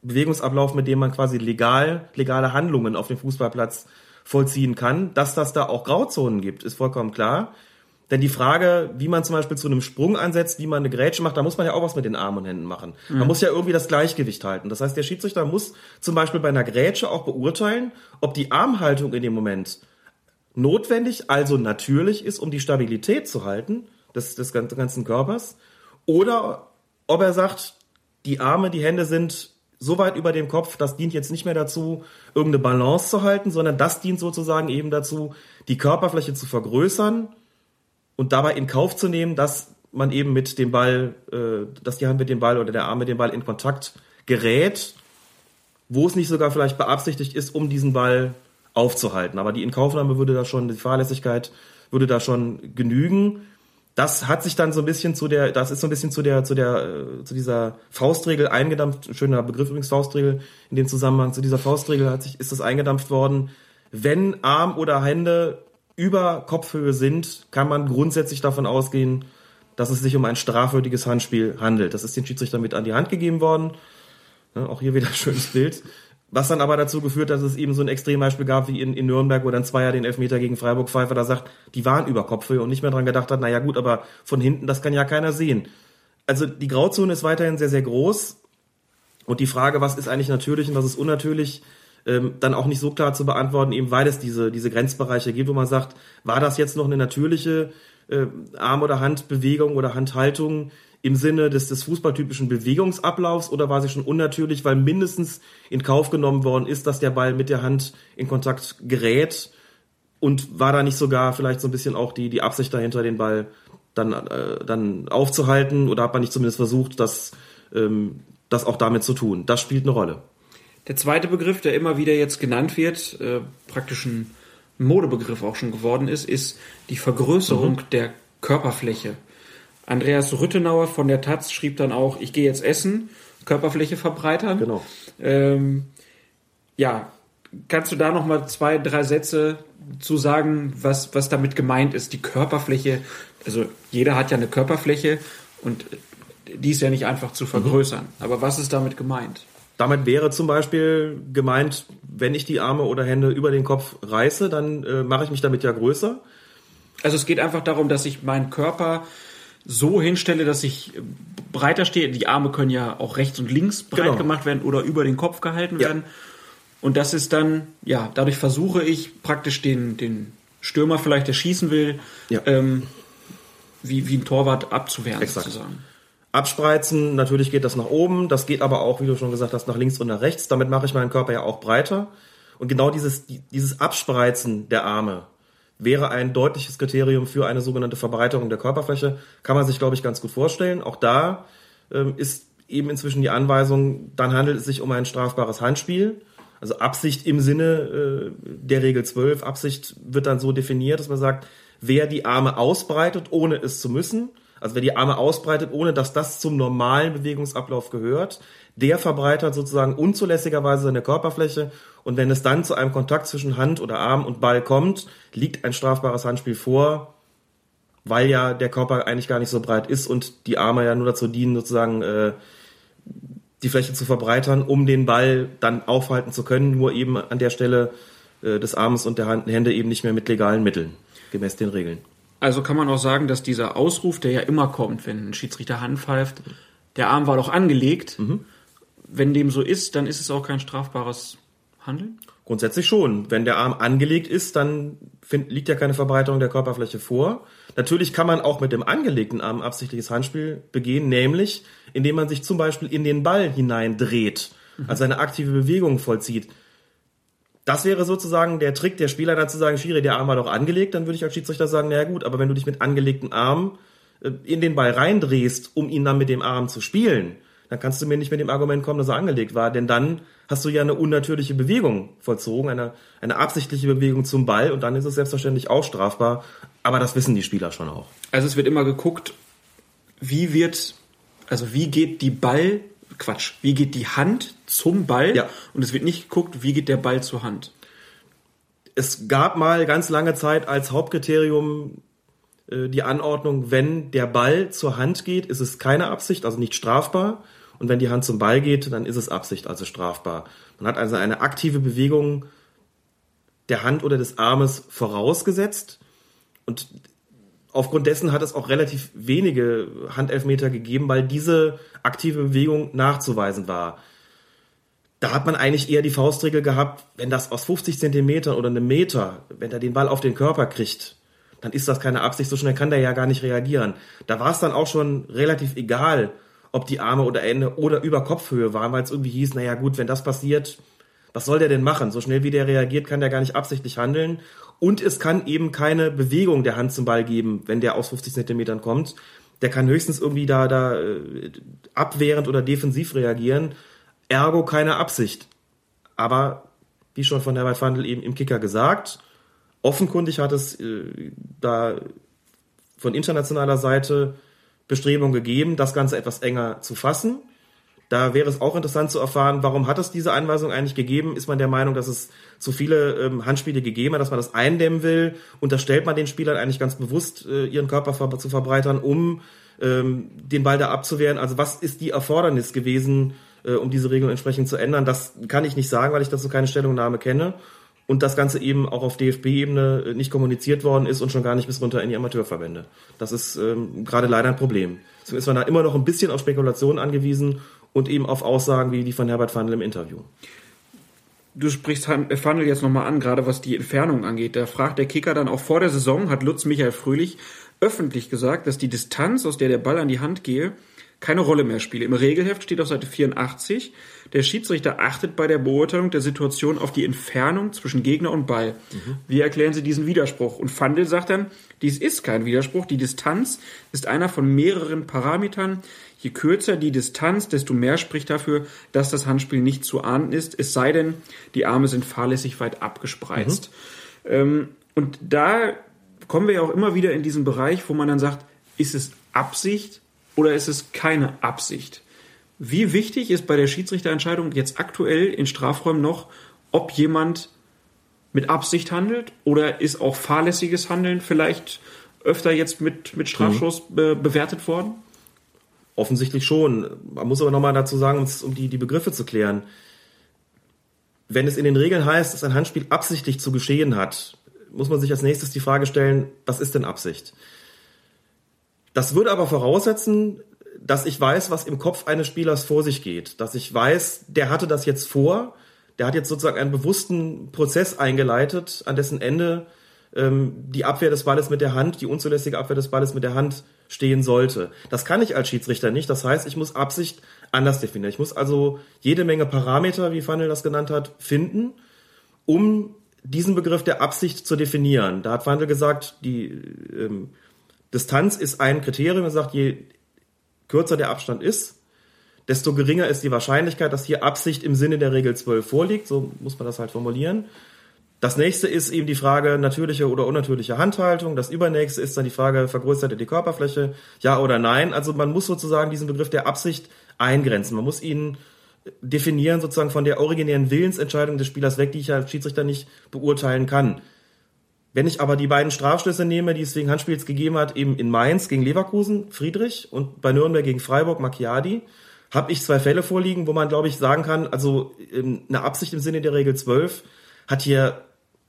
Bewegungsablauf, mit dem man quasi legal, legale Handlungen auf dem Fußballplatz vollziehen kann. Dass das da auch Grauzonen gibt, ist vollkommen klar. Denn die Frage, wie man zum Beispiel zu einem Sprung ansetzt, wie man eine Grätsche macht, da muss man ja auch was mit den Armen und Händen machen. Man muss ja irgendwie das Gleichgewicht halten. Das heißt, der Schiedsrichter muss zum Beispiel bei einer Grätsche auch beurteilen, ob die Armhaltung in dem Moment notwendig, also natürlich ist, um die Stabilität zu halten des, des ganzen Körpers, oder ob er sagt, die Arme, die Hände sind so weit über dem Kopf, das dient jetzt nicht mehr dazu, irgendeine Balance zu halten, sondern das dient sozusagen eben dazu, die Körperfläche zu vergrößern und dabei in Kauf zu nehmen, dass man eben mit dem Ball, äh, dass die Hand mit dem Ball oder der Arm mit dem Ball in Kontakt gerät, wo es nicht sogar vielleicht beabsichtigt ist, um diesen Ball aufzuhalten. Aber die Inkaufnahme würde da schon, die Fahrlässigkeit würde da schon genügen. Das hat sich dann so ein bisschen zu der, das ist so ein bisschen zu der, zu der, äh, zu dieser Faustregel eingedampft. Ein schöner Begriff übrigens Faustregel in dem Zusammenhang. Zu dieser Faustregel hat sich, ist das eingedampft worden. Wenn Arm oder Hände über Kopfhöhe sind, kann man grundsätzlich davon ausgehen, dass es sich um ein strafwürdiges Handspiel handelt. Das ist den Schiedsrichter mit an die Hand gegeben worden. Ja, auch hier wieder ein schönes Bild. Was dann aber dazu geführt, dass es eben so ein Extrembeispiel gab wie in, in Nürnberg, wo dann Zweier den Elfmeter gegen Freiburg Pfeiffer da sagt, die waren über Kopfhöhe und nicht mehr dran gedacht hat, naja gut, aber von hinten, das kann ja keiner sehen. Also die Grauzone ist weiterhin sehr, sehr groß. Und die Frage, was ist eigentlich natürlich und was ist unnatürlich, ähm, dann auch nicht so klar zu beantworten, eben weil es diese, diese Grenzbereiche gibt, wo man sagt, war das jetzt noch eine natürliche äh, Arm- oder Handbewegung oder Handhaltung im Sinne des, des fußballtypischen Bewegungsablaufs oder war sie schon unnatürlich, weil mindestens in Kauf genommen worden ist, dass der Ball mit der Hand in Kontakt gerät und war da nicht sogar vielleicht so ein bisschen auch die, die Absicht dahinter, den Ball dann, äh, dann aufzuhalten oder hat man nicht zumindest versucht, das, ähm, das auch damit zu tun? Das spielt eine Rolle.
Der zweite Begriff, der immer wieder jetzt genannt wird, äh, praktisch ein Modebegriff auch schon geworden ist, ist die Vergrößerung mhm. der Körperfläche. Andreas Rüttenauer von der Taz schrieb dann auch, ich gehe jetzt essen, Körperfläche verbreitern.
Genau.
Ähm, ja, kannst du da noch mal zwei, drei Sätze zu sagen, was, was damit gemeint ist? Die Körperfläche, also jeder hat ja eine Körperfläche und die ist ja nicht einfach zu vergrößern. Mhm. Aber was ist damit gemeint?
Damit wäre zum Beispiel gemeint, wenn ich die Arme oder Hände über den Kopf reiße, dann äh, mache ich mich damit ja größer.
Also es geht einfach darum, dass ich meinen Körper so hinstelle, dass ich breiter stehe. Die Arme können ja auch rechts und links breit genau. gemacht werden oder über den Kopf gehalten ja. werden. Und das ist dann, ja, dadurch versuche ich praktisch den, den Stürmer vielleicht, der schießen will, ja. ähm, wie, wie ein Torwart abzuwehren
Exakt. sozusagen. Abspreizen, natürlich geht das nach oben, das geht aber auch, wie du schon gesagt hast, nach links und nach rechts. Damit mache ich meinen Körper ja auch breiter. Und genau dieses, dieses Abspreizen der Arme wäre ein deutliches Kriterium für eine sogenannte Verbreiterung der Körperfläche. Kann man sich, glaube ich, ganz gut vorstellen. Auch da ähm, ist eben inzwischen die Anweisung, dann handelt es sich um ein strafbares Handspiel. Also Absicht im Sinne äh, der Regel 12. Absicht wird dann so definiert, dass man sagt, wer die Arme ausbreitet, ohne es zu müssen, also wer die Arme ausbreitet, ohne dass das zum normalen Bewegungsablauf gehört, der verbreitert sozusagen unzulässigerweise seine Körperfläche und wenn es dann zu einem Kontakt zwischen Hand oder Arm und Ball kommt, liegt ein strafbares Handspiel vor, weil ja der Körper eigentlich gar nicht so breit ist und die Arme ja nur dazu dienen, sozusagen äh, die Fläche zu verbreitern, um den Ball dann aufhalten zu können, nur eben an der Stelle äh, des Armes und der Hand, Hände eben nicht mehr mit legalen Mitteln, gemäß den Regeln.
Also kann man auch sagen, dass dieser Ausruf, der ja immer kommt, wenn ein Schiedsrichter Hand pfeift, der Arm war doch angelegt. Mhm. Wenn dem so ist, dann ist es auch kein strafbares Handeln?
Grundsätzlich schon. Wenn der Arm angelegt ist, dann find, liegt ja keine Verbreiterung der Körperfläche vor. Natürlich kann man auch mit dem angelegten Arm absichtliches Handspiel begehen, nämlich indem man sich zum Beispiel in den Ball hineindreht, mhm. also eine aktive Bewegung vollzieht. Das wäre sozusagen der Trick der Spieler, dann zu sagen, Schiri, der Arm war doch angelegt, dann würde ich als Schiedsrichter sagen, naja gut, aber wenn du dich mit angelegten Arm äh, in den Ball reindrehst, um ihn dann mit dem Arm zu spielen, dann kannst du mir nicht mit dem Argument kommen, dass er angelegt war, denn dann hast du ja eine unnatürliche Bewegung vollzogen, eine, eine absichtliche Bewegung zum Ball und dann ist es selbstverständlich auch strafbar, aber das wissen die Spieler schon auch.
Also es wird immer geguckt, wie wird, also wie geht die Ball Quatsch, wie geht die Hand zum Ball? Ja. Und es wird nicht geguckt, wie geht der Ball zur Hand.
Es gab mal ganz lange Zeit als Hauptkriterium äh, die Anordnung, wenn der Ball zur Hand geht, ist es keine Absicht, also nicht strafbar. Und wenn die Hand zum Ball geht, dann ist es Absicht, also strafbar. Man hat also eine aktive Bewegung der Hand oder des Armes vorausgesetzt. Und aufgrund dessen hat es auch relativ wenige Handelfmeter gegeben, weil diese aktive Bewegung nachzuweisen war. Da hat man eigentlich eher die Faustregel gehabt, wenn das aus 50 Zentimetern oder einem Meter, wenn er den Ball auf den Körper kriegt, dann ist das keine Absicht, so schnell kann der ja gar nicht reagieren. Da war es dann auch schon relativ egal, ob die Arme oder Ende oder über Kopfhöhe waren, weil es irgendwie hieß, naja gut, wenn das passiert, was soll der denn machen? So schnell wie der reagiert, kann der gar nicht absichtlich handeln. Und es kann eben keine Bewegung der Hand zum Ball geben, wenn der aus 50 Zentimetern kommt. Der kann höchstens irgendwie da, da äh, abwehrend oder defensiv reagieren. Ergo keine Absicht. Aber, wie schon von Herbert Fandl eben im Kicker gesagt, offenkundig hat es äh, da von internationaler Seite Bestrebungen gegeben, das Ganze etwas enger zu fassen. Da wäre es auch interessant zu erfahren, warum hat es diese Einweisung eigentlich gegeben? Ist man der Meinung, dass es zu viele ähm, Handspiele gegeben hat, dass man das eindämmen will? Unterstellt man den Spielern eigentlich ganz bewusst, äh, ihren Körper ver zu verbreitern, um ähm, den Ball da abzuwehren? Also was ist die Erfordernis gewesen, äh, um diese Regeln entsprechend zu ändern? Das kann ich nicht sagen, weil ich dazu keine Stellungnahme kenne. Und das Ganze eben auch auf DFB-Ebene äh, nicht kommuniziert worden ist und schon gar nicht bis runter in die Amateurverbände. Das ist ähm, gerade leider ein Problem. Deswegen ist man da immer noch ein bisschen auf Spekulationen angewiesen und eben auf Aussagen wie die von Herbert Fandl im Interview.
Du sprichst Fandl jetzt nochmal an, gerade was die Entfernung angeht. Da fragt der Kicker dann auch vor der Saison, hat Lutz Michael Fröhlich öffentlich gesagt, dass die Distanz, aus der der Ball an die Hand gehe, keine Rolle mehr spiele. Im Regelheft steht auf Seite 84, der Schiedsrichter achtet bei der Beurteilung der Situation auf die Entfernung zwischen Gegner und Ball. Mhm. Wie erklären Sie diesen Widerspruch? Und Fandel sagt dann, dies ist kein Widerspruch. Die Distanz ist einer von mehreren Parametern. Je kürzer die Distanz, desto mehr spricht dafür, dass das Handspiel nicht zu ahnden ist, es sei denn, die Arme sind fahrlässig weit abgespreizt. Mhm. Ähm, und da kommen wir ja auch immer wieder in diesen Bereich, wo man dann sagt, ist es Absicht oder ist es keine Absicht? Wie wichtig ist bei der Schiedsrichterentscheidung jetzt aktuell in Strafräumen noch, ob jemand mit Absicht handelt oder ist auch fahrlässiges Handeln vielleicht öfter jetzt mit, mit Strafschuss mhm. be bewertet worden?
Offensichtlich schon. Man muss aber nochmal dazu sagen, um die, die Begriffe zu klären. Wenn es in den Regeln heißt, dass ein Handspiel absichtlich zu geschehen hat, muss man sich als nächstes die Frage stellen, was ist denn Absicht? Das würde aber voraussetzen, dass ich weiß, was im Kopf eines Spielers vor sich geht. Dass ich weiß, der hatte das jetzt vor, der hat jetzt sozusagen einen bewussten Prozess eingeleitet, an dessen Ende ähm, die Abwehr des Balles mit der Hand, die unzulässige Abwehr des Balles mit der Hand stehen sollte. Das kann ich als Schiedsrichter nicht. Das heißt, ich muss Absicht anders definieren. Ich muss also jede Menge Parameter, wie Fanel das genannt hat, finden, um diesen Begriff der Absicht zu definieren. Da hat Fanel gesagt, die ähm, Distanz ist ein Kriterium. Er sagt, je kürzer der Abstand ist, desto geringer ist die Wahrscheinlichkeit, dass hier Absicht im Sinne der Regel 12 vorliegt. So muss man das halt formulieren. Das nächste ist eben die Frage natürliche oder unnatürliche Handhaltung. Das übernächste ist dann die Frage, vergrößerte die Körperfläche, ja oder nein. Also man muss sozusagen diesen Begriff der Absicht eingrenzen. Man muss ihn definieren sozusagen von der originären Willensentscheidung des Spielers weg, die ich als Schiedsrichter nicht beurteilen kann. Wenn ich aber die beiden Strafschlüsse nehme, die es wegen Handspiels gegeben hat, eben in Mainz gegen Leverkusen, Friedrich und bei Nürnberg gegen Freiburg, Macchiadi, habe ich zwei Fälle vorliegen, wo man, glaube ich, sagen kann, also ähm, eine Absicht im Sinne der Regel 12 hat hier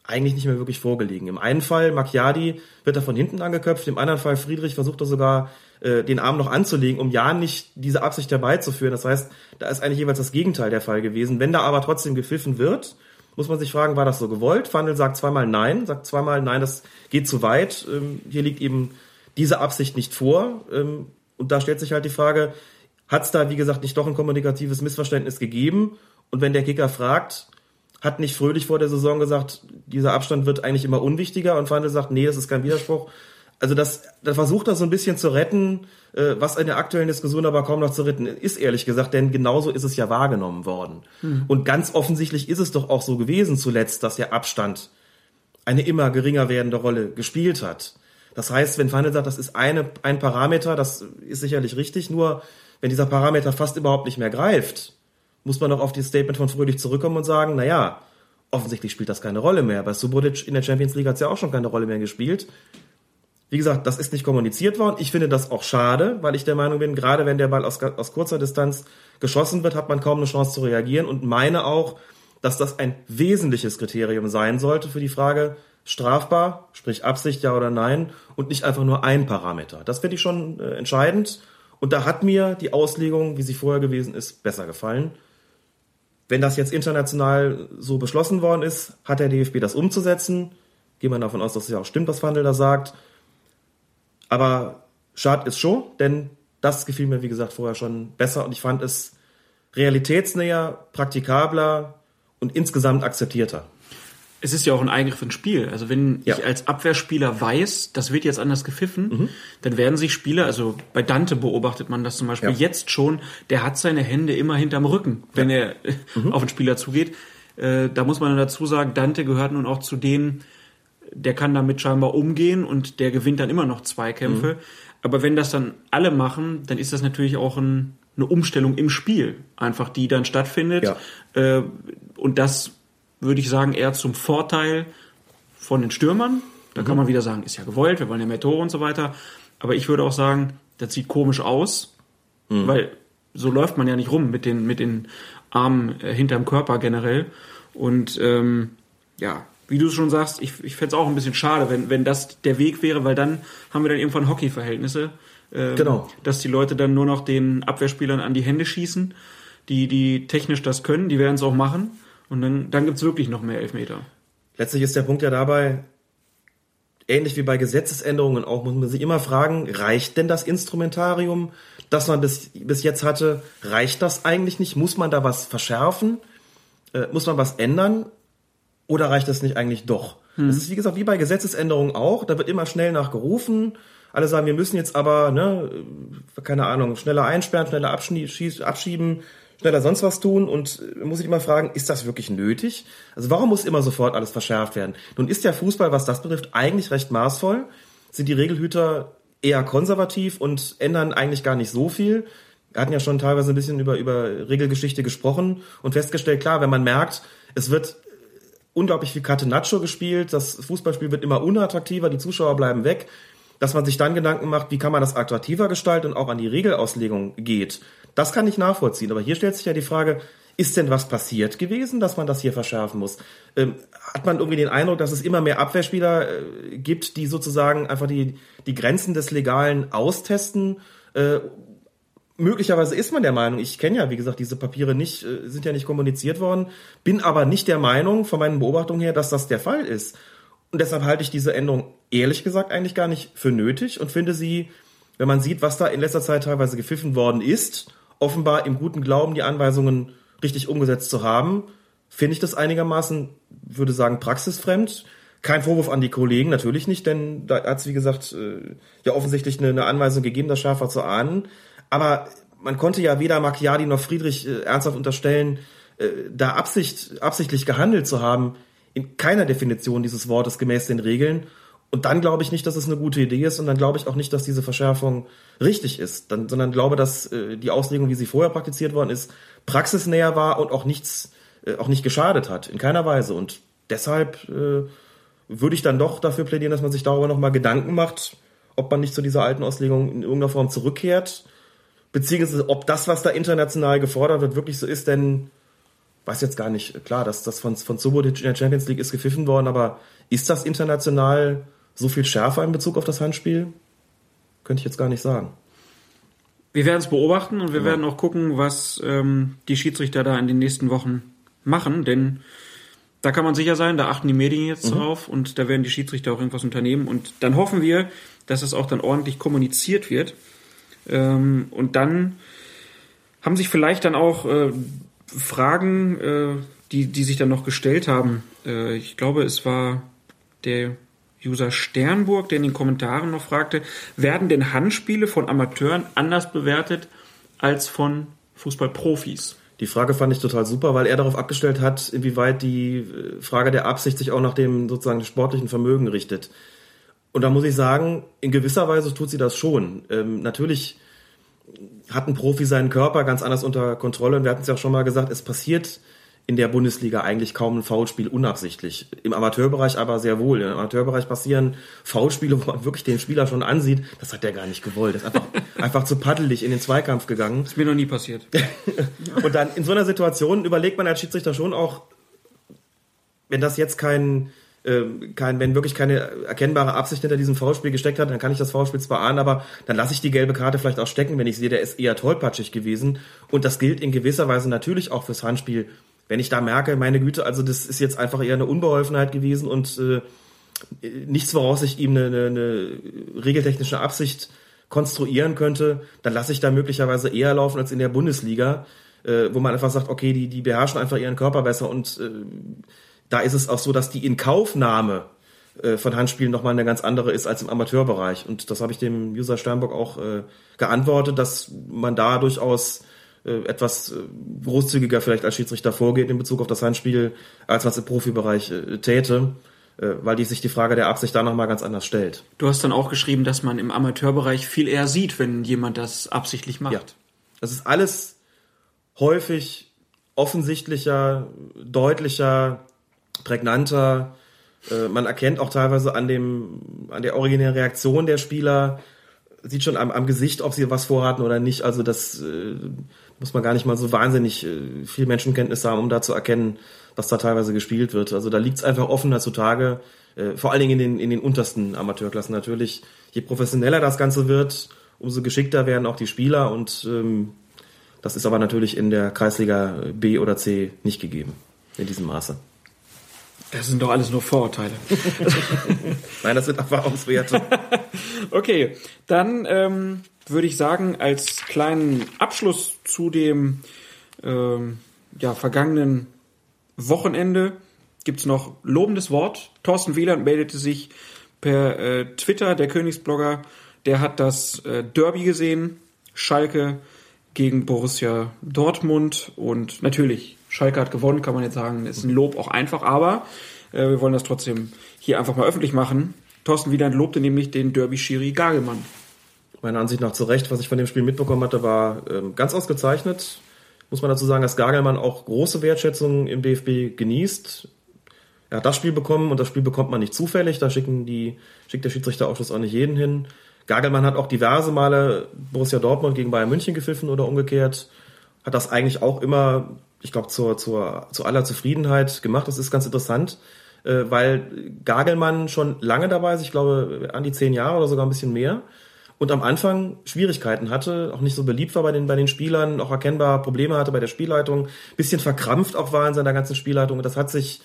eigentlich nicht mehr wirklich vorgelegen. Im einen Fall, Macchiadi, wird er von hinten angeköpft, im anderen Fall, Friedrich versucht er sogar, äh, den Arm noch anzulegen, um ja nicht diese Absicht herbeizuführen. Das heißt, da ist eigentlich jeweils das Gegenteil der Fall gewesen. Wenn da aber trotzdem gepfiffen wird, muss man sich fragen, war das so gewollt? Fandel sagt zweimal nein, sagt zweimal nein, das geht zu weit. Ähm, hier liegt eben diese Absicht nicht vor. Ähm, und da stellt sich halt die Frage, hat es da, wie gesagt, nicht doch ein kommunikatives Missverständnis gegeben? Und wenn der Kicker fragt, hat nicht Fröhlich vor der Saison gesagt, dieser Abstand wird eigentlich immer unwichtiger und Fandel sagt, nee, das ist kein Widerspruch. Also das, da versucht er so ein bisschen zu retten, äh, was in der aktuellen Diskussion aber kaum noch zu retten ist, ehrlich gesagt, denn genauso ist es ja wahrgenommen worden. Mhm. Und ganz offensichtlich ist es doch auch so gewesen zuletzt, dass der Abstand eine immer geringer werdende Rolle gespielt hat. Das heißt, wenn Fandel sagt, das ist eine, ein Parameter, das ist sicherlich richtig, nur wenn dieser Parameter fast überhaupt nicht mehr greift, muss man doch auf das Statement von Fröhlich zurückkommen und sagen, na ja, offensichtlich spielt das keine Rolle mehr. Bei Subotic in der Champions League hat es ja auch schon keine Rolle mehr gespielt. Wie gesagt, das ist nicht kommuniziert worden. Ich finde das auch schade, weil ich der Meinung bin, gerade wenn der Ball aus, aus kurzer Distanz geschossen wird, hat man kaum eine Chance zu reagieren und meine auch, dass das ein wesentliches Kriterium sein sollte für die Frage strafbar, sprich Absicht ja oder nein und nicht einfach nur ein Parameter. Das finde ich schon äh, entscheidend und da hat mir die Auslegung, wie sie vorher gewesen ist, besser gefallen. Wenn das jetzt international so beschlossen worden ist, hat der DFB das umzusetzen. Gehen wir davon aus, dass es ja auch stimmt, was Wandel da sagt. Aber schade ist schon, denn das gefiel mir, wie gesagt, vorher schon besser und ich fand es realitätsnäher, praktikabler und insgesamt akzeptierter.
Es ist ja auch ein Eingriff ins Spiel. Also wenn
Ja.
ich als Abwehrspieler weiß, das wird jetzt anders gepfiffen, dann werden sich Spieler, also bei Dante beobachtet man das zum Beispiel
Ja.
jetzt schon, der hat seine Hände immer hinterm Rücken, wenn er auf den Spieler zugeht. Äh, da muss man dann dazu sagen, Dante gehört nun auch zu denen, der kann damit scheinbar umgehen und der gewinnt dann immer noch Zweikämpfe. Aber wenn das dann alle machen, dann ist das natürlich auch ein, eine Umstellung im Spiel, einfach die dann stattfindet.
Ja.
Äh, und das würde ich sagen eher zum Vorteil von den Stürmern. Da kann man wieder sagen, ist ja gewollt, wir wollen ja mehr Tore und so weiter. Aber ich würde auch sagen, das sieht komisch aus, weil so läuft man ja nicht rum mit den, mit den Armen äh, hinterm Körper generell. Und ähm, ja, wie du schon sagst, ich, ich fände es auch ein bisschen schade, wenn, wenn das der Weg wäre, weil dann haben wir dann irgendwann Hockey-Verhältnisse. Ähm,
Genau.
Dass die Leute dann nur noch den Abwehrspielern an die Hände schießen, die, die technisch das können, die werden es auch machen. Und dann, dann gibt's wirklich noch mehr Elfmeter.
Letztlich ist der Punkt ja dabei, ähnlich wie bei Gesetzesänderungen auch, muss man sich immer fragen, reicht denn das Instrumentarium, das man bis, bis jetzt hatte, reicht das eigentlich nicht? Muss man da was verschärfen? Äh, muss man was ändern? Oder reicht das nicht eigentlich doch? Das ist, wie gesagt, wie bei Gesetzesänderungen auch, da wird immer schnell nachgerufen. Alle sagen, wir müssen jetzt aber, ne, äh, keine Ahnung, schneller einsperren, schneller abschieben, schneller sonst was tun und äh, muss ich immer fragen, ist das wirklich nötig? Also warum muss immer sofort alles verschärft werden? Nun ist der Fußball, was das betrifft, eigentlich recht maßvoll. Sind die Regelhüter eher konservativ und ändern eigentlich gar nicht so viel. Wir hatten ja schon teilweise ein bisschen über, über Regelgeschichte gesprochen und festgestellt, klar, wenn man merkt, es wird unglaublich viel Catenaccio gespielt, das Fußballspiel wird immer unattraktiver, die Zuschauer bleiben weg, dass man sich dann Gedanken macht, wie kann man das attraktiver gestalten und auch an die Regelauslegung geht. Das kann ich nachvollziehen, aber hier stellt sich ja die Frage, ist denn was passiert gewesen, dass man das hier verschärfen muss? Ähm, hat man irgendwie den Eindruck, dass es immer mehr Abwehrspieler äh, gibt, die sozusagen einfach die, die Grenzen des Legalen austesten? Äh, möglicherweise ist man der Meinung, ich kenne ja, wie gesagt, diese Papiere nicht, äh, sind ja nicht kommuniziert worden, bin aber nicht der Meinung, von meinen Beobachtungen her, dass das der Fall ist. Und deshalb halte ich diese Änderung ehrlich gesagt eigentlich gar nicht für nötig und finde sie, wenn man sieht, was da in letzter Zeit teilweise gepfiffen worden ist, offenbar im guten Glauben die Anweisungen richtig umgesetzt zu haben, finde ich das einigermaßen, würde sagen, praxisfremd. Kein Vorwurf an die Kollegen, natürlich nicht, denn da hat es, wie gesagt, äh, ja offensichtlich eine, eine Anweisung gegeben, das schärfer zu ahnen. Aber man konnte ja weder Macchiadi noch Friedrich äh, ernsthaft unterstellen, äh, da Absicht, absichtlich gehandelt zu haben, in keiner Definition dieses Wortes gemäß den Regeln. Und dann glaube ich nicht, dass es eine gute Idee ist und dann glaube ich auch nicht, dass diese Verschärfung richtig ist, dann, sondern glaube, dass äh, die Auslegung, wie sie vorher praktiziert worden ist, praxisnäher war und auch nichts, äh, auch nicht geschadet hat, in keiner Weise. Und deshalb äh, würde ich dann doch dafür plädieren, dass man sich darüber nochmal Gedanken macht, ob man nicht zu dieser alten Auslegung in irgendeiner Form zurückkehrt, beziehungsweise ob das, was da international gefordert wird, wirklich so ist, denn weiß jetzt gar nicht, klar, dass das von, von Subotic in der Champions League ist gepfiffen worden, aber ist das international so viel schärfer in Bezug auf das Handspiel? Könnte ich jetzt gar nicht sagen.
Wir werden es beobachten und wir werden auch gucken, was ähm, die Schiedsrichter da in den nächsten Wochen machen, denn da kann man sicher sein, da achten die Medien jetzt drauf und da werden die Schiedsrichter auch irgendwas unternehmen und dann hoffen wir, dass es auch dann ordentlich kommuniziert wird ähm, und dann haben sich vielleicht dann auch äh, Fragen, äh, die, die sich dann noch gestellt haben. Äh, ich glaube, es war der User Sternburg, der in den Kommentaren noch fragte, werden denn Handspiele von Amateuren anders bewertet als von Fußballprofis?
Die Frage fand ich total super, weil er darauf abgestellt hat, inwieweit die äh, Frage der Absicht sich auch nach dem sozusagen sportlichen Vermögen richtet. Und da muss ich sagen, in gewisser Weise tut sie das schon. Ähm, natürlich hat ein Profi seinen Körper ganz anders unter Kontrolle. Und wir hatten es ja auch schon mal gesagt, es passiert in der Bundesliga eigentlich kaum ein Foulspiel unabsichtlich. Im Amateurbereich aber sehr wohl. Im Amateurbereich passieren Foulspiele, wo man wirklich den Spieler schon ansieht, das hat der gar nicht gewollt. Das ist einfach, einfach zu paddelig in den Zweikampf gegangen.
Ist mir noch nie passiert.
Und dann in so einer Situation überlegt man als Schiedsrichter schon auch, wenn das jetzt kein, kein, wenn wirklich keine erkennbare Absicht hinter diesem Foulspiel gesteckt hat, dann kann ich das Foulspiel zwar ahnen, aber dann lasse ich die gelbe Karte vielleicht auch stecken, wenn ich sehe, der ist eher tollpatschig gewesen. Und das gilt in gewisser Weise natürlich auch fürs Handspiel wenn ich da merke, meine Güte, also das ist jetzt einfach eher eine Unbeholfenheit gewesen und äh, nichts, woraus ich ihm eine, eine, eine regeltechnische Absicht konstruieren könnte, dann lasse ich da möglicherweise eher laufen als in der Bundesliga, äh, wo man einfach sagt, okay, die, die beherrschen einfach ihren Körper besser und äh, da ist es auch so, dass die Inkaufnahme äh, von Handspielen nochmal eine ganz andere ist als im Amateurbereich. Und das habe ich dem User Sternburg auch äh, geantwortet, dass man da durchaus äh, etwas großzügiger vielleicht als Schiedsrichter vorgeht in Bezug auf das Handspiel, als was im Profibereich äh, täte, weil die sich die Frage der Absicht da nochmal ganz anders stellt.
Du hast dann auch geschrieben, dass man im Amateurbereich viel eher sieht, wenn jemand das absichtlich macht. Ja.
Das ist alles häufig offensichtlicher, deutlicher, prägnanter. Man erkennt auch teilweise an dem, an der originären Reaktion der Spieler, sieht schon am, am Gesicht, ob sie was vorhatten oder nicht. Also das äh, muss man gar nicht mal so wahnsinnig äh, viel Menschenkenntnis haben, um da zu erkennen, was da teilweise gespielt wird. Also da liegt's einfach offener zutage, äh, vor allen Dingen in den, in den untersten Amateurklassen natürlich. Je professioneller das Ganze wird, umso geschickter werden auch die Spieler und ähm, das ist aber natürlich in der Kreisliga B oder C nicht gegeben in diesem Maße.
Das sind doch alles nur Vorurteile.
Nein, das sind Erfahrungswerte.
okay, dann ähm, würde ich sagen, als kleinen Abschluss zu dem ähm, ja, vergangenen Wochenende gibt's noch lobendes Wort. Thorsten Wieland meldete sich per äh, Twitter, der Königsblogger, der hat das äh, Derby gesehen, Schalke gegen Borussia Dortmund und natürlich Schalke hat gewonnen, kann man jetzt sagen, ist ein Lob auch einfach, aber äh, wir wollen das trotzdem hier einfach mal öffentlich machen. Thorsten Wieland lobte nämlich den Derby-Schiri Gagelmann.
Meiner Ansicht nach zu Recht, was ich von dem Spiel mitbekommen hatte, war ähm, ganz ausgezeichnet. Muss man dazu sagen, dass Gagelmann auch große Wertschätzung im DFB genießt. Er hat das Spiel bekommen und das Spiel bekommt man nicht zufällig. Da schicken die, schickt der Schiedsrichterausschuss auch nicht jeden hin. Gagelmann hat auch diverse Male Borussia Dortmund gegen Bayern München gepfiffen oder umgekehrt. Hat das eigentlich auch immer ich glaube, zur, zur, zu aller Zufriedenheit gemacht. Das ist ganz interessant, äh, weil Gagelmann schon lange dabei ist, ich glaube, an die zehn Jahre oder sogar ein bisschen mehr. Und am Anfang Schwierigkeiten hatte, auch nicht so beliebt war bei den, bei den Spielern, auch erkennbar Probleme hatte bei der Spielleitung, bisschen verkrampft auch war in seiner ganzen Spielleitung. Und das hat sich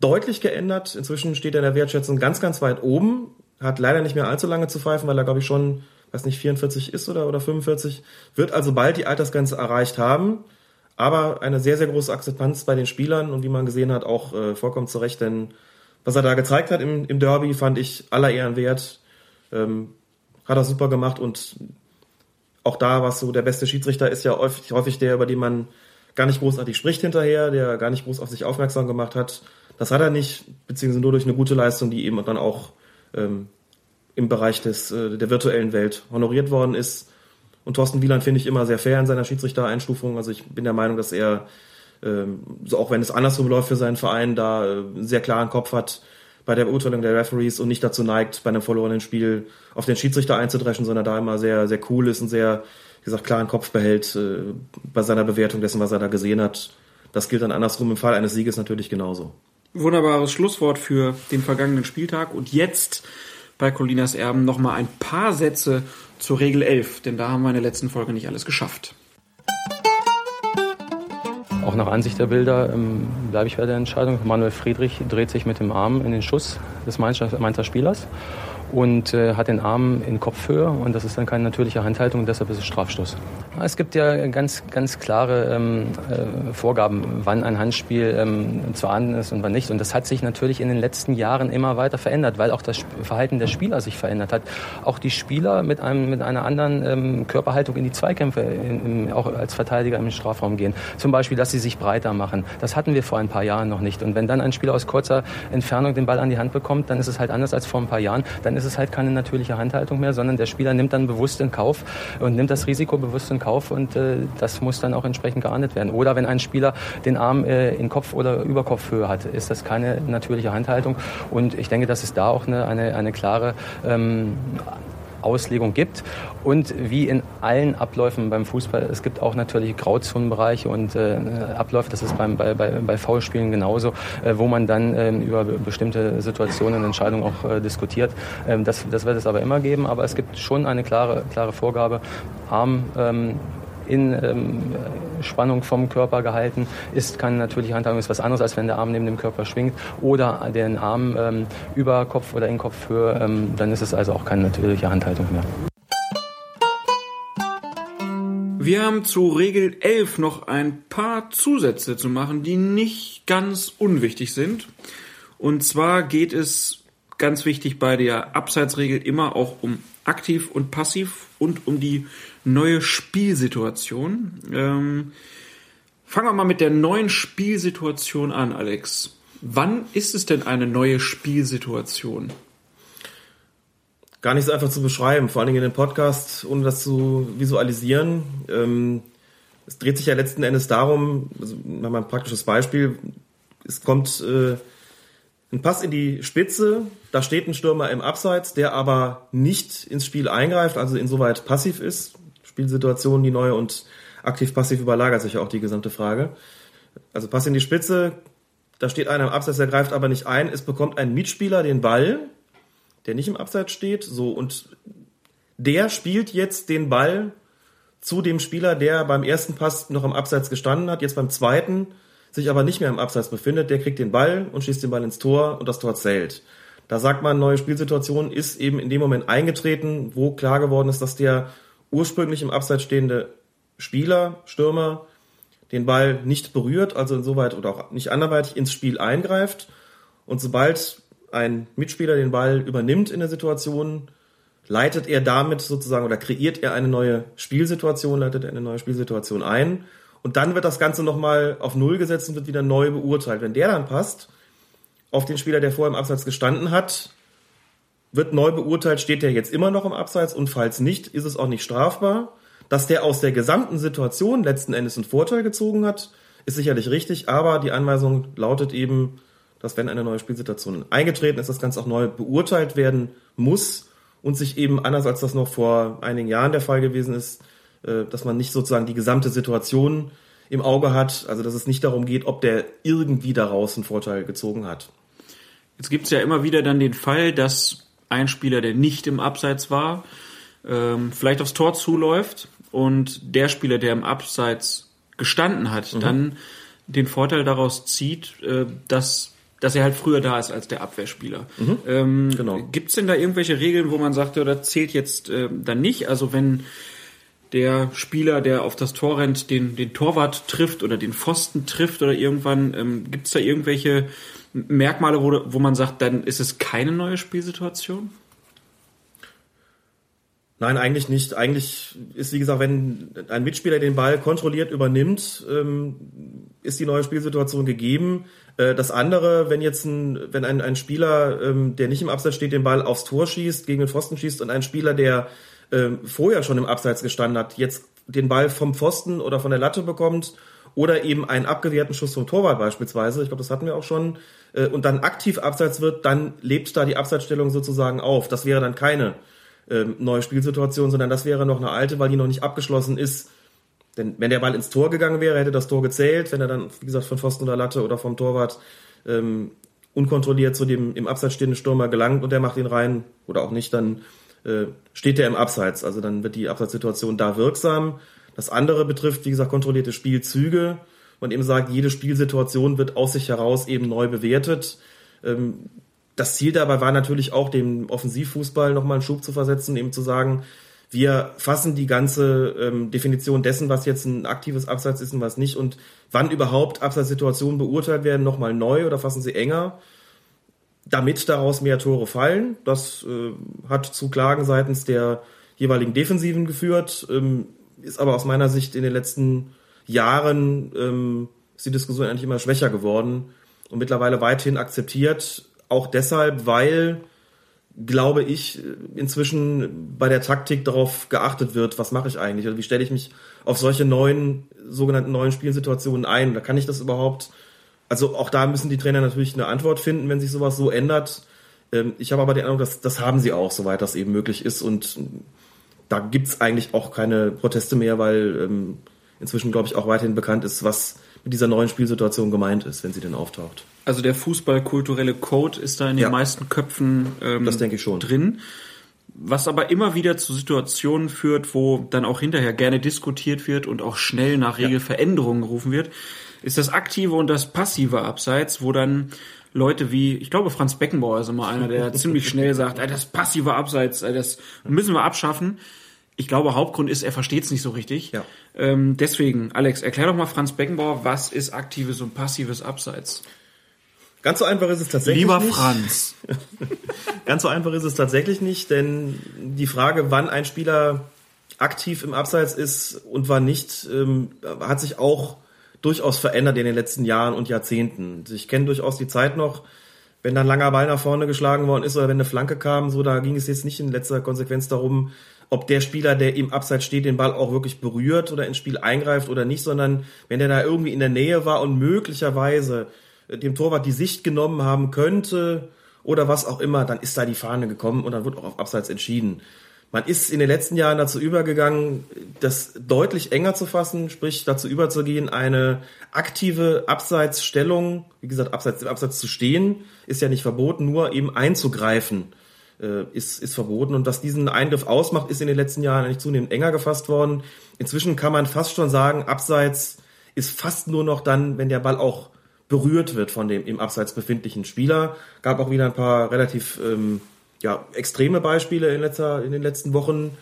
deutlich geändert. Inzwischen steht er in der Wertschätzung ganz, ganz weit oben. Hat leider nicht mehr allzu lange zu pfeifen, weil er, glaube ich, schon, weiß nicht, 44 ist oder, oder 45. Wird also bald die Altersgrenze erreicht haben aber eine sehr, sehr große Akzeptanz bei den Spielern und wie man gesehen hat, auch äh, vollkommen zurecht, denn was er da gezeigt hat im, im Derby, fand ich aller Ehren wert. Ähm, hat er super gemacht und auch da was so der beste Schiedsrichter ist ja häufig, häufig der, über den man gar nicht großartig spricht hinterher, der gar nicht groß auf sich aufmerksam gemacht hat. Das hat er nicht, beziehungsweise nur durch eine gute Leistung, die eben dann auch ähm, im Bereich des, äh, der virtuellen Welt honoriert worden ist. Und Thorsten Wieland finde ich immer sehr fair in seiner Schiedsrichtereinstufung. Also ich bin der Meinung, dass er, ähm, so auch wenn es andersrum läuft für seinen Verein, da äh, einen sehr klaren Kopf hat bei der Beurteilung der Referees und nicht dazu neigt, bei einem verlorenen Spiel auf den Schiedsrichter einzudreschen, sondern da immer sehr, sehr cool ist und sehr, wie gesagt, klaren Kopf behält äh, bei seiner Bewertung dessen, was er da gesehen hat. Das gilt dann andersrum im Fall eines Sieges natürlich genauso.
Wunderbares Schlusswort für den vergangenen Spieltag. Und jetzt bei Colinas Erben nochmal ein paar Sätze zur Regel 11, denn da haben wir in der letzten Folge nicht alles geschafft.
Auch nach Ansicht der Bilder ähm, bleibe ich bei der Entscheidung. Manuel Friedrich dreht sich mit dem Arm in den Schuss des Mainzer, Mainzer Spielers und äh, hat den Arm in Kopfhöhe und das ist dann keine natürliche Handhaltung und deshalb ist es Strafstoß. Es gibt ja ganz, ganz klare ähm, äh, Vorgaben, wann ein Handspiel ähm, zu ahnden ist und wann nicht. Und das hat sich natürlich in den letzten Jahren immer weiter verändert, weil auch das Verhalten der Spieler sich verändert hat. Auch die Spieler mit, einem, mit einer anderen ähm, Körperhaltung in die Zweikämpfe, in, in, auch als Verteidiger im Strafraum gehen. Zum Beispiel, dass sie sich breiter machen. Das hatten wir vor ein paar Jahren noch nicht. Und wenn dann ein Spieler aus kurzer Entfernung den Ball an die Hand bekommt, dann ist es halt anders als vor ein paar Jahren. Dann ist es halt keine natürliche Handhaltung mehr, sondern der Spieler nimmt dann bewusst in Kauf und nimmt das Risiko bewusst in Kauf und äh, das muss dann auch entsprechend geahndet werden. Oder wenn ein Spieler den Arm äh, in Kopf- oder Überkopfhöhe hat, ist das keine natürliche Handhaltung. Und ich denke, dass es da auch eine, eine, eine klare ähm, Auslegung gibt. Und wie in allen Abläufen beim Fußball, es gibt auch natürlich Grauzonenbereiche und äh, Abläufe, das ist beim, bei, bei, bei Foulspielen genauso, äh, wo man dann äh, über bestimmte Situationen und Entscheidungen auch äh, diskutiert. Ähm, das, das wird es aber immer geben, aber es gibt schon eine klare, klare Vorgabe, Arm ähm, in ähm, Spannung vom Körper gehalten ist, keine natürliche Handhabung, ist was anderes, als wenn der Arm neben dem Körper schwingt oder den Arm ähm, über Kopf oder in Kopfhöhe, ähm, dann ist es also auch keine natürliche Handhaltung mehr.
Wir haben zu Regel 11 noch ein paar Zusätze zu machen, die nicht ganz unwichtig sind. Und zwar geht es ganz wichtig bei der Abseitsregel immer auch um aktiv und passiv und um die neue Spielsituation. Ähm, fangen wir mal mit der neuen Spielsituation an, Alex. Wann ist es denn eine neue Spielsituation?
Gar nicht so einfach zu beschreiben, vor allen Dingen in dem Podcast, ohne das zu visualisieren. Ähm, es dreht sich ja letzten Endes darum, also mal ein praktisches Beispiel, es kommt äh, ein Pass in die Spitze, da steht ein Stürmer im Abseits, der aber nicht ins Spiel eingreift, also insoweit passiv ist. Spielsituation, die neue und aktiv-passiv überlagert sich ja auch die gesamte Frage. Also Pass in die Spitze, da steht einer im Abseits, der greift aber nicht ein. Es bekommt ein Mitspieler den Ball, der nicht im Abseits steht, so und der spielt jetzt den Ball zu dem Spieler, der beim ersten Pass noch im Abseits gestanden hat, jetzt beim zweiten sich aber nicht mehr im Abseits befindet, der kriegt den Ball und schießt den Ball ins Tor und das Tor zählt. Da sagt man, neue Spielsituation ist eben in dem Moment eingetreten, wo klar geworden ist, dass der ursprünglich im Abseits stehende Spieler, Stürmer, den Ball nicht berührt, also insoweit oder auch nicht anderweitig ins Spiel eingreift. Und sobald ein Mitspieler den Ball übernimmt in der Situation, leitet er damit sozusagen oder kreiert er eine neue Spielsituation, leitet er eine neue Spielsituation ein. Und dann wird das Ganze nochmal auf Null gesetzt und wird wieder neu beurteilt. Wenn der dann passt, auf den Spieler, der vorher im Abseits gestanden hat, wird neu beurteilt, steht der jetzt immer noch im Abseits und falls nicht, ist es auch nicht strafbar. Dass der aus der gesamten Situation letzten Endes einen Vorteil gezogen hat, ist sicherlich richtig, aber die Anweisung lautet eben, dass wenn eine neue Spielsituation eingetreten ist, das Ganze auch neu beurteilt werden muss und sich eben anders als das noch vor einigen Jahren der Fall gewesen ist, äh, dass man nicht sozusagen die gesamte Situation im Auge hat, also dass es nicht darum geht, ob der irgendwie daraus einen Vorteil gezogen hat.
Jetzt gibt es ja immer wieder dann den Fall, dass ein Spieler, der nicht im Abseits war, ähm, vielleicht aufs Tor zuläuft und der Spieler, der im Abseits gestanden hat, mhm. dann den Vorteil daraus zieht, äh, dass dass er halt früher da ist als der Abwehrspieler. Mhm. Ähm, genau. Gibt es denn da irgendwelche Regeln, wo man sagt, oder zählt jetzt äh, dann nicht? Also wenn der Spieler, der auf das Tor rennt, den, den Torwart trifft oder den Pfosten trifft oder irgendwann, ähm, gibt es da irgendwelche Merkmale, wo, wo man sagt, dann ist es keine neue Spielsituation?
Nein, eigentlich nicht. Eigentlich ist, wie gesagt, wenn ein Mitspieler den Ball kontrolliert übernimmt, ähm, ist die neue Spielsituation gegeben. Äh, das andere, wenn jetzt ein, wenn ein, ein Spieler, ähm, der nicht im Abseits steht, den Ball aufs Tor schießt, gegen den Pfosten schießt und ein Spieler, der ähm, vorher schon im Abseits gestanden hat, jetzt den Ball vom Pfosten oder von der Latte bekommt oder eben einen abgewehrten Schuss vom Torwart beispielsweise, ich glaube, das hatten wir auch schon, äh, und dann aktiv abseits wird, dann lebt da die Abseitsstellung sozusagen auf. Das wäre dann keine ähm, neue Spielsituation, sondern das wäre noch eine alte, weil die noch nicht abgeschlossen ist. Denn wenn der Ball ins Tor gegangen wäre, hätte das Tor gezählt, wenn er dann, wie gesagt, von Pfosten oder Latte oder vom Torwart ähm, unkontrolliert zu dem im Abseits stehenden Stürmer gelangt und der macht ihn rein oder auch nicht, dann äh, steht er im Abseits. Also dann wird die Abseitssituation da wirksam. Das andere betrifft, wie gesagt, kontrollierte Spielzüge. Man eben sagt, jede Spielsituation wird aus sich heraus eben neu bewertet. Ähm, das Ziel dabei war natürlich auch, dem Offensivfußball nochmal einen Schub zu versetzen, eben zu sagen, wir fassen die ganze ähm, Definition dessen, was jetzt ein aktives Abseits ist und was nicht und wann überhaupt Abseitssituationen beurteilt werden, nochmal neu oder fassen sie enger, damit daraus mehr Tore fallen. Das äh, hat zu Klagen seitens der jeweiligen Defensiven geführt. Ist aber aus meiner Sicht in den letzten Jahren ähm, ist die Diskussion eigentlich immer schwächer geworden und mittlerweile weithin akzeptiert. Auch deshalb, weil, glaube ich, inzwischen bei der Taktik darauf geachtet wird, was mache ich eigentlich? Oder wie stelle ich mich auf solche neuen, sogenannten neuen Spielsituationen ein? Da kann ich das überhaupt also auch da müssen die Trainer natürlich eine Antwort finden, wenn sich sowas so ändert. Ähm, ich habe aber den Eindruck, dass das haben sie auch, soweit das eben möglich ist. Und da gibt's eigentlich auch keine Proteste mehr, weil ähm, inzwischen, glaube ich, auch weiterhin bekannt ist, was mit dieser neuen Spielsituation gemeint ist, wenn sie denn auftaucht.
Also der fußballkulturelle Code ist da in den
Ja.
meisten Köpfen ähm,
Das denke ich schon.
drin. Was aber immer wieder zu Situationen führt, wo dann auch hinterher gerne diskutiert wird und auch schnell nach Regelveränderungen gerufen wird, ist das aktive und das passive Abseits, wo dann Leute wie, ich glaube, Franz Beckenbauer ist immer einer, der ziemlich schnell sagt, "Ey, das passive Abseits, das müssen wir abschaffen. Ich glaube, Hauptgrund ist, er versteht es nicht so richtig.
Ja.
Ähm, deswegen, Alex, erklär doch mal Franz Beckenbauer, was ist aktives und passives Abseits?
Ganz so einfach ist es tatsächlich
Lieber
nicht.
Franz.
Ganz so einfach ist es tatsächlich nicht, denn die Frage, wann ein Spieler aktiv im Abseits ist und wann nicht, ähm, hat sich auch durchaus verändert in den letzten Jahren und Jahrzehnten. Ich kenne durchaus die Zeit noch, wenn dann langer Ball nach vorne geschlagen worden ist oder wenn eine Flanke kam, so da ging es jetzt nicht in letzter Konsequenz darum, ob der Spieler, der im Abseits steht, den Ball auch wirklich berührt oder ins Spiel eingreift oder nicht, sondern wenn der da irgendwie in der Nähe war und möglicherweise äh, dem Torwart die Sicht genommen haben könnte oder was auch immer, dann ist da die Fahne gekommen und dann wird auch auf Abseits entschieden. Man ist in den letzten Jahren dazu übergegangen, das deutlich enger zu fassen, sprich dazu überzugehen, eine aktive Abseitsstellung, wie gesagt, Abseits, im Abseits zu stehen, ist ja nicht verboten, nur eben einzugreifen äh, ist, ist verboten. Und was diesen Eingriff ausmacht, ist in den letzten Jahren eigentlich zunehmend enger gefasst worden. Inzwischen kann man fast schon sagen, Abseits ist fast nur noch dann, wenn der Ball auch berührt wird von dem im Abseits befindlichen Spieler. Gab auch wieder ein paar relativ ähm, ja, extreme Beispiele in, letzter, in den letzten Wochen,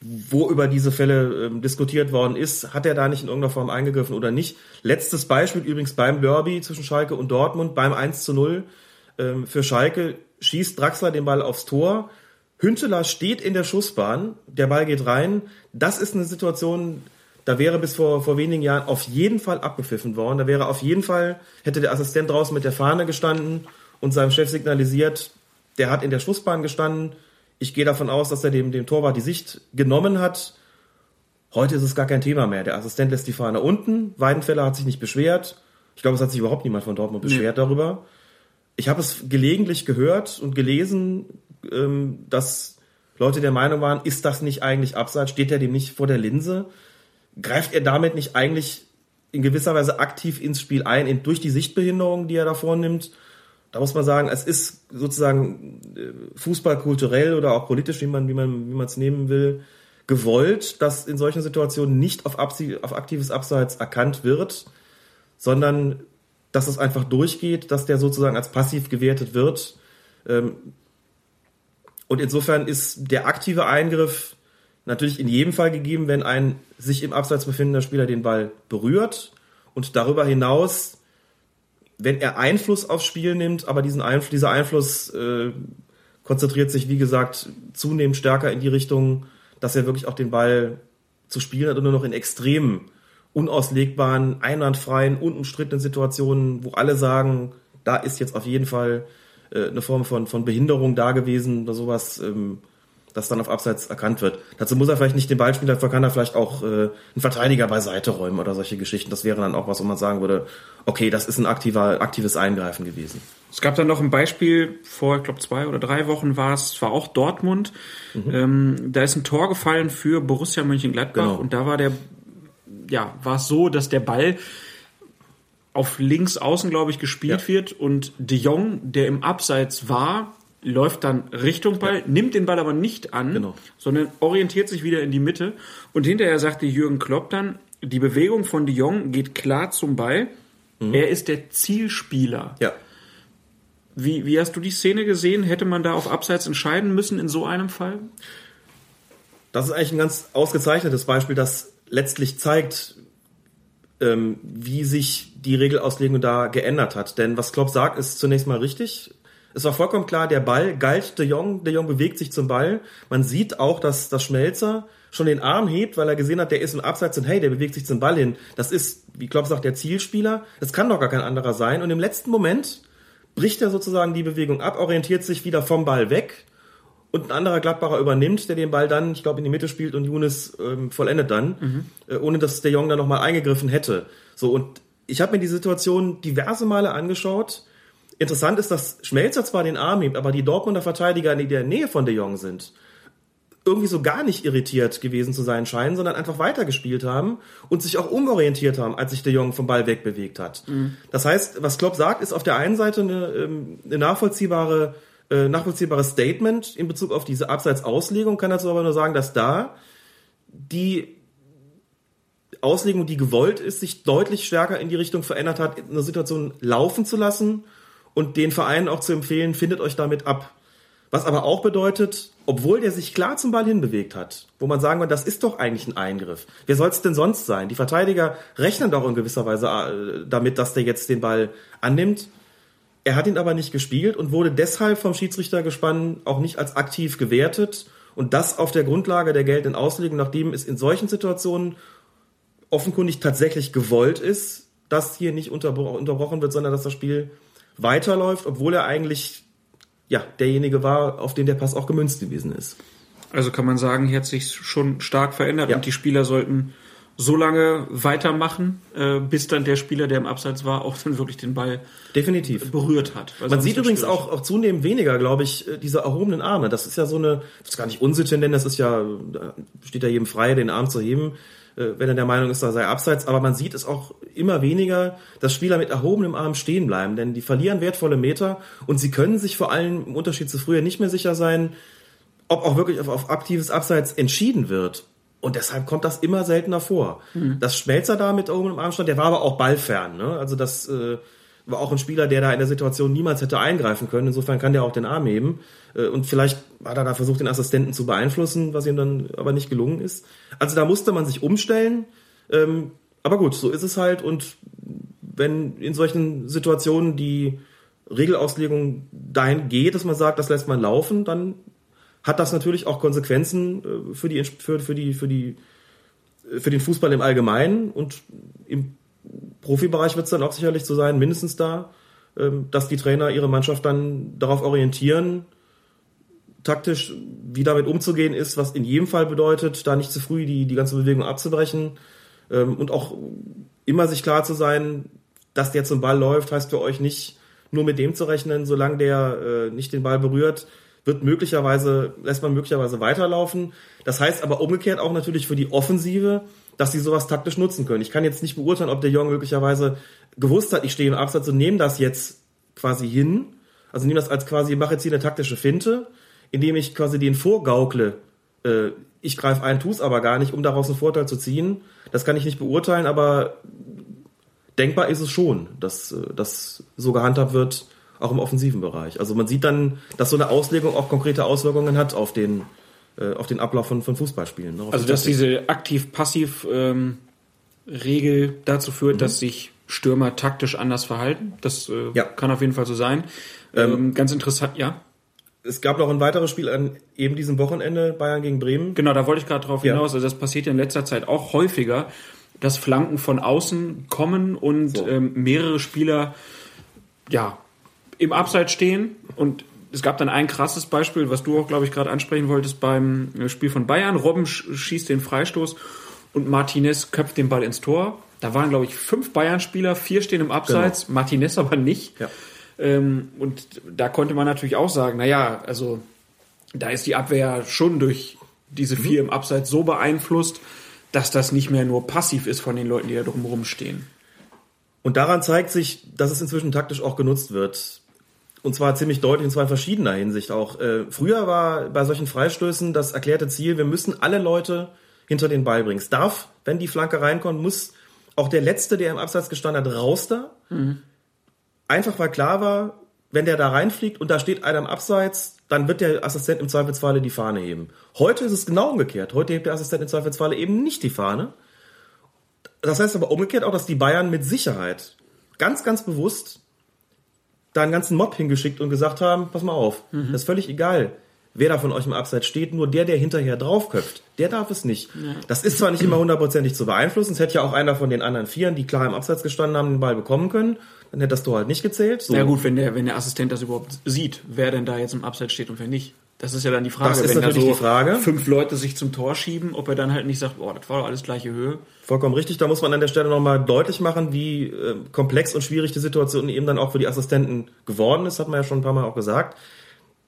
wo über diese Fälle ähm, diskutiert worden ist. Hat er da nicht in irgendeiner Form eingegriffen oder nicht? Letztes Beispiel übrigens beim Derby zwischen Schalke und Dortmund, beim 1 zu 0 ähm, für Schalke schießt Draxler den Ball aufs Tor. Hünteler steht in der Schussbahn, der Ball geht rein. Das ist eine Situation, da wäre bis vor, vor wenigen Jahren auf jeden Fall abgepfiffen worden. Da wäre auf jeden Fall, hätte der Assistent draußen mit der Fahne gestanden und seinem Chef signalisiert, der hat in der Schussbahn gestanden. Ich gehe davon aus, dass er dem, dem Torwart die Sicht genommen hat. Heute ist es gar kein Thema mehr. Der Assistent lässt die Fahne unten. Weidenfeller hat sich nicht beschwert. Ich glaube, es hat sich überhaupt niemand von Dortmund beschwert darüber. Ich habe es gelegentlich gehört und gelesen, ähm, dass Leute der Meinung waren, ist das nicht eigentlich abseits? Steht er dem nicht vor der Linse? Greift er damit nicht eigentlich in gewisser Weise aktiv ins Spiel ein, in, durch die Sichtbehinderung, die er da vornimmt? Da muss man sagen, es ist sozusagen äh, fußballkulturell oder auch politisch, wie man wie man wie man es nehmen will, gewollt, dass in solchen Situationen nicht auf, auf aktives Abseits erkannt wird, sondern dass es einfach durchgeht, dass der sozusagen als passiv gewertet wird. Ähm, Und insofern ist der aktive Eingriff natürlich in jedem Fall gegeben, wenn ein sich im Abseits befindender Spieler den Ball berührt und darüber hinaus, wenn er Einfluss aufs Spiel nimmt, aber diesen Einfluss, dieser Einfluss äh, konzentriert sich, wie gesagt, zunehmend stärker in die Richtung, dass er wirklich auch den Ball zu spielen hat und nur noch in extremen, unauslegbaren, einwandfreien, unumstrittenen Situationen, wo alle sagen, da ist jetzt auf jeden Fall äh, eine Form von, von Behinderung da gewesen oder sowas, ähm, das dann auf Abseits erkannt wird. Dazu muss er vielleicht nicht den Ball spielen, dafür kann er vielleicht auch äh, einen Verteidiger beiseite räumen oder solche Geschichten. Das wäre dann auch was, wo man sagen würde, okay, das ist ein aktiver, aktives Eingreifen gewesen.
Es gab dann noch ein Beispiel, vor, ich glaube, zwei oder drei Wochen war es, war auch Dortmund. Ähm, da ist ein Tor gefallen für Borussia Mönchengladbach
Genau.
und da war der, ja, war es so, dass der Ball auf links außen, glaube ich, gespielt
Ja.
wird und De Jong, der im Abseits war, läuft dann Richtung Ball, nimmt den Ball aber nicht an,
Genau.
sondern orientiert sich wieder in die Mitte. Und hinterher sagte Jürgen Klopp dann, die Bewegung von De Jong geht klar zum Ball. Er ist der Zielspieler.
Ja.
Wie, wie hast du die Szene gesehen? Hätte man da auf Abseits entscheiden müssen in so einem Fall?
Das ist eigentlich ein ganz ausgezeichnetes Beispiel, das letztlich zeigt, ähm, wie sich die Regelauslegung da geändert hat. Denn was Klopp sagt, ist zunächst mal richtig. Es war vollkommen klar, der Ball galt De Jong, De Jong bewegt sich zum Ball. Man sieht auch, dass das Schmelzer schon den Arm hebt, weil er gesehen hat, der ist im Abseits und hey, der bewegt sich zum Ball hin. Das ist, wie Klopp sagt, der Zielspieler. Das kann doch gar kein anderer sein. Und im letzten Moment bricht er sozusagen die Bewegung ab, orientiert sich wieder vom Ball weg und ein anderer Gladbacher übernimmt, der den Ball dann, ich glaube, in die Mitte spielt und Younes ähm, vollendet dann, mhm. äh, ohne dass der Jong dann nochmal eingegriffen hätte. So, und ich habe mir die Situation diverse Male angeschaut. Interessant ist, dass Schmelzer zwar den Arm hebt, aber die Dortmunder Verteidiger, die in der Nähe von de Jong sind, irgendwie so gar nicht irritiert gewesen zu sein scheinen, sondern einfach weitergespielt haben und sich auch umorientiert haben, als sich de Jong vom Ball wegbewegt hat. Mhm. Das heißt, was Klopp sagt, ist auf der einen Seite eine, ähm, eine nachvollziehbare, äh, nachvollziehbares Statement in Bezug auf diese Abseitsauslegung, kann dazu aber nur sagen, dass da die Auslegung, die gewollt ist, sich deutlich stärker in die Richtung verändert hat, eine Situation laufen zu lassen und den Vereinen auch zu empfehlen, findet euch damit ab. Was aber auch bedeutet, obwohl der sich klar zum Ball hinbewegt hat, wo man sagen kann, das ist doch eigentlich ein Eingriff. Wer soll es denn sonst sein? Die Verteidiger rechnen doch in gewisser Weise äh, damit, dass der jetzt den Ball annimmt. Er hat ihn aber nicht gespielt und wurde deshalb vom Schiedsrichtergespann auch nicht als aktiv gewertet. Und das auf der Grundlage der geltenden Auslegung, nachdem es in solchen Situationen offenkundig tatsächlich gewollt ist, dass hier nicht unterbrochen wird, sondern dass das Spiel weiterläuft, obwohl er eigentlich ja, derjenige war, auf den der Pass auch gemünzt gewesen ist.
Also kann man sagen, hier hat sich schon stark verändert ja. und die Spieler sollten so lange weitermachen, äh, bis dann der Spieler, der im Abseits war, auch dann wirklich den Ball
definitiv
berührt hat.
Man sieht übrigens auch, auch zunehmend weniger, glaube ich, äh, diese erhobenen Arme. Das ist ja so eine, das ist gar nicht Unsitte nennen, das ist ja, da steht ja jedem frei, den Arm zu heben. Äh, wenn er der Meinung ist, da sei abseits. Aber man sieht es auch immer weniger, dass Spieler mit erhobenem Arm stehen bleiben, denn die verlieren wertvolle Meter und sie können sich vor allem im Unterschied zu früher nicht mehr sicher sein, ob auch wirklich auf, auf aktives Abseits entschieden wird. Und deshalb kommt das immer seltener vor. Mhm. Das Schmelzer da mit erhobenem Arm stand, der war aber auch ballfern. Ne? Also das äh, war auch ein Spieler, der da in der Situation niemals hätte eingreifen können. Insofern kann der auch den Arm heben. Äh, und vielleicht hat er da versucht, den Assistenten zu beeinflussen, was ihm dann aber nicht gelungen ist. Also da musste man sich umstellen. Ähm, aber gut, so ist es halt. Und wenn in solchen Situationen die Regelauslegung dahin geht, dass man sagt, das lässt man laufen, dann hat das natürlich auch Konsequenzen äh, für die, für, für die, für die, für den Fußball im Allgemeinen und im Profibereich wird es dann auch sicherlich so sein, mindestens da, ähm, dass die Trainer ihre Mannschaft dann darauf orientieren, taktisch, wie damit umzugehen ist, was in jedem Fall bedeutet, da nicht zu früh die, die ganze Bewegung abzubrechen ähm, und auch immer sich klar zu sein, dass der zum Ball läuft, heißt für euch nicht nur mit dem zu rechnen, solange der äh, nicht den Ball berührt, wird möglicherweise, lässt man möglicherweise weiterlaufen. Das heißt aber umgekehrt auch natürlich für die Offensive, dass sie sowas taktisch nutzen können. Ich kann jetzt nicht beurteilen, ob der Jong möglicherweise gewusst hat, ich stehe im Absatz und nehme das jetzt quasi hin. Also nehme das als quasi, mache jetzt hier eine taktische Finte, indem ich quasi den vorgaukle. Äh, ich greife ein, tue es aber gar nicht, um daraus einen Vorteil zu ziehen. Das kann ich nicht beurteilen, aber denkbar ist es schon, dass äh, das so gehandhabt wird, auch im offensiven Bereich. Also man sieht dann, dass so eine Auslegung auch konkrete Auswirkungen hat auf den, auf den Ablauf von, von Fußballspielen. Ne?
Also dass diese aktiv-passiv-Regel ähm, dazu führt, mhm. dass sich Stürmer taktisch anders verhalten. Das äh, ja. kann auf jeden Fall so sein. Ähm, ähm, ganz interessant, ja.
Es gab noch ein weiteres Spiel an eben diesem Wochenende, Bayern gegen Bremen.
Genau, da wollte ich gerade drauf hinaus. Ja. Also das passiert ja in letzter Zeit auch häufiger, dass Flanken von außen kommen und so. ähm, mehrere Spieler ja im Abseits stehen und es gab dann ein krasses Beispiel, was du auch, glaube ich, gerade ansprechen wolltest beim äh, Spiel von Bayern. Robben schießt den Freistoß und Martinez köpft den Ball ins Tor. Da waren, glaube ich, fünf Bayern-Spieler, vier stehen im Abseits, genau. Martinez aber nicht. Ja. Ähm, und da konnte man natürlich auch sagen, naja, also da ist die Abwehr schon durch diese vier mhm. im Abseits so beeinflusst, dass das nicht mehr nur passiv ist von den Leuten, die da drumherum stehen.
Und daran zeigt sich, dass es inzwischen taktisch auch genutzt wird. Und zwar ziemlich deutlich, und zwar in verschiedener Hinsicht auch. Äh, früher war bei solchen Freistößen das erklärte Ziel, wir müssen alle Leute hinter den Ball bringen. Es darf, wenn die Flanke reinkommt, muss auch der Letzte, der im Absatz gestanden hat, raus da. Mhm. Einfach weil klar war, wenn der da reinfliegt und da steht einer im Abseits, dann wird der Assistent im Zweifelsfalle die Fahne heben. Heute ist es genau umgekehrt. Heute hebt der Assistent im Zweifelsfalle eben nicht die Fahne. Das heißt aber umgekehrt auch, dass die Bayern mit Sicherheit ganz, ganz bewusst da einen ganzen Mob hingeschickt und gesagt haben, pass mal auf, mhm. das ist völlig egal. wer da von euch im Abseits steht. Nur der, der hinterher draufköpft, der darf es nicht. Das ist zwar nicht immer hundertprozentig zu beeinflussen. Es hätte ja auch einer von den anderen Vieren, die klar im Abseits gestanden haben, den Ball bekommen können. Dann hätte das Tor halt nicht gezählt. So.
Na gut, wenn der, wenn der Assistent das überhaupt sieht, wer denn da jetzt im Abseits steht und wer nicht. Das ist ja dann die Frage.
Das ist
wenn da
natürlich die Frage.
fünf Leute sich zum Tor schieben, ob er dann halt nicht sagt, boah, das war doch alles gleiche Höhe.
Vollkommen richtig. Da muss man an der Stelle nochmal deutlich machen, wie äh, komplex und schwierig die Situation eben dann auch für die Assistenten geworden ist, hat man ja schon ein paar Mal auch gesagt.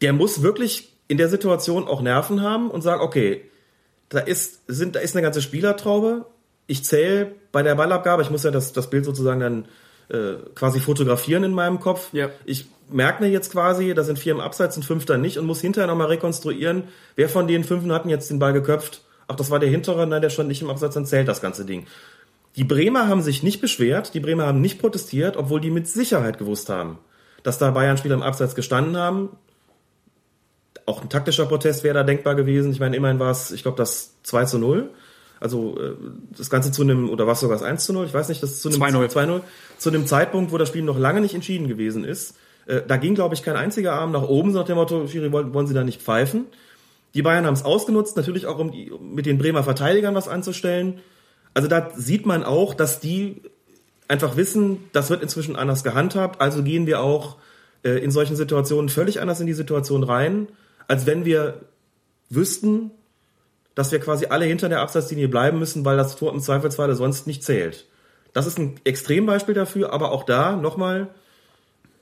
Der muss wirklich in der Situation auch Nerven haben und sagen, okay, da ist, sind, da ist eine ganze Spielertraube. Ich zähle bei der Ballabgabe, ich muss ja das, das Bild sozusagen dann äh, quasi fotografieren in meinem Kopf.
Ja.
Ich merke mir jetzt quasi, da sind vier im Abseits und fünf da nicht und muss hinterher nochmal rekonstruieren, wer von den fünf hatten jetzt den Ball geköpft. Ach, das war der hintere, nein, der stand nicht im Abseits, dann zählt das ganze Ding. Die Bremer haben sich nicht beschwert, die Bremer haben nicht protestiert, obwohl die mit Sicherheit gewusst haben, dass da Bayern-Spieler im Abseits gestanden haben. Auch ein taktischer Protest wäre da denkbar gewesen. Ich meine, immerhin war es, ich glaube, das 2 zu 0. Also äh, das Ganze zu einem, oder war es sogar das 1 zu 0? Ich weiß nicht, das ist zu einem
2-0.
2-0. Zu einem Zeitpunkt, wo das Spiel noch lange nicht entschieden gewesen ist. Äh, da ging, glaube ich, kein einziger Arm nach oben, so nach dem Motto, Schiri, wollen, wollen Sie da nicht pfeifen? Die Bayern haben es ausgenutzt, natürlich auch um die, mit den Bremer Verteidigern was anzustellen. Also da sieht man auch, dass die einfach wissen, das wird inzwischen anders gehandhabt, also gehen wir auch äh, in solchen Situationen völlig anders in die Situation rein, als wenn wir wüssten, dass wir quasi alle hinter der Absatzlinie bleiben müssen, weil das Tor im Zweifelsfall sonst nicht zählt. Das ist ein Extrembeispiel dafür, aber auch da nochmal,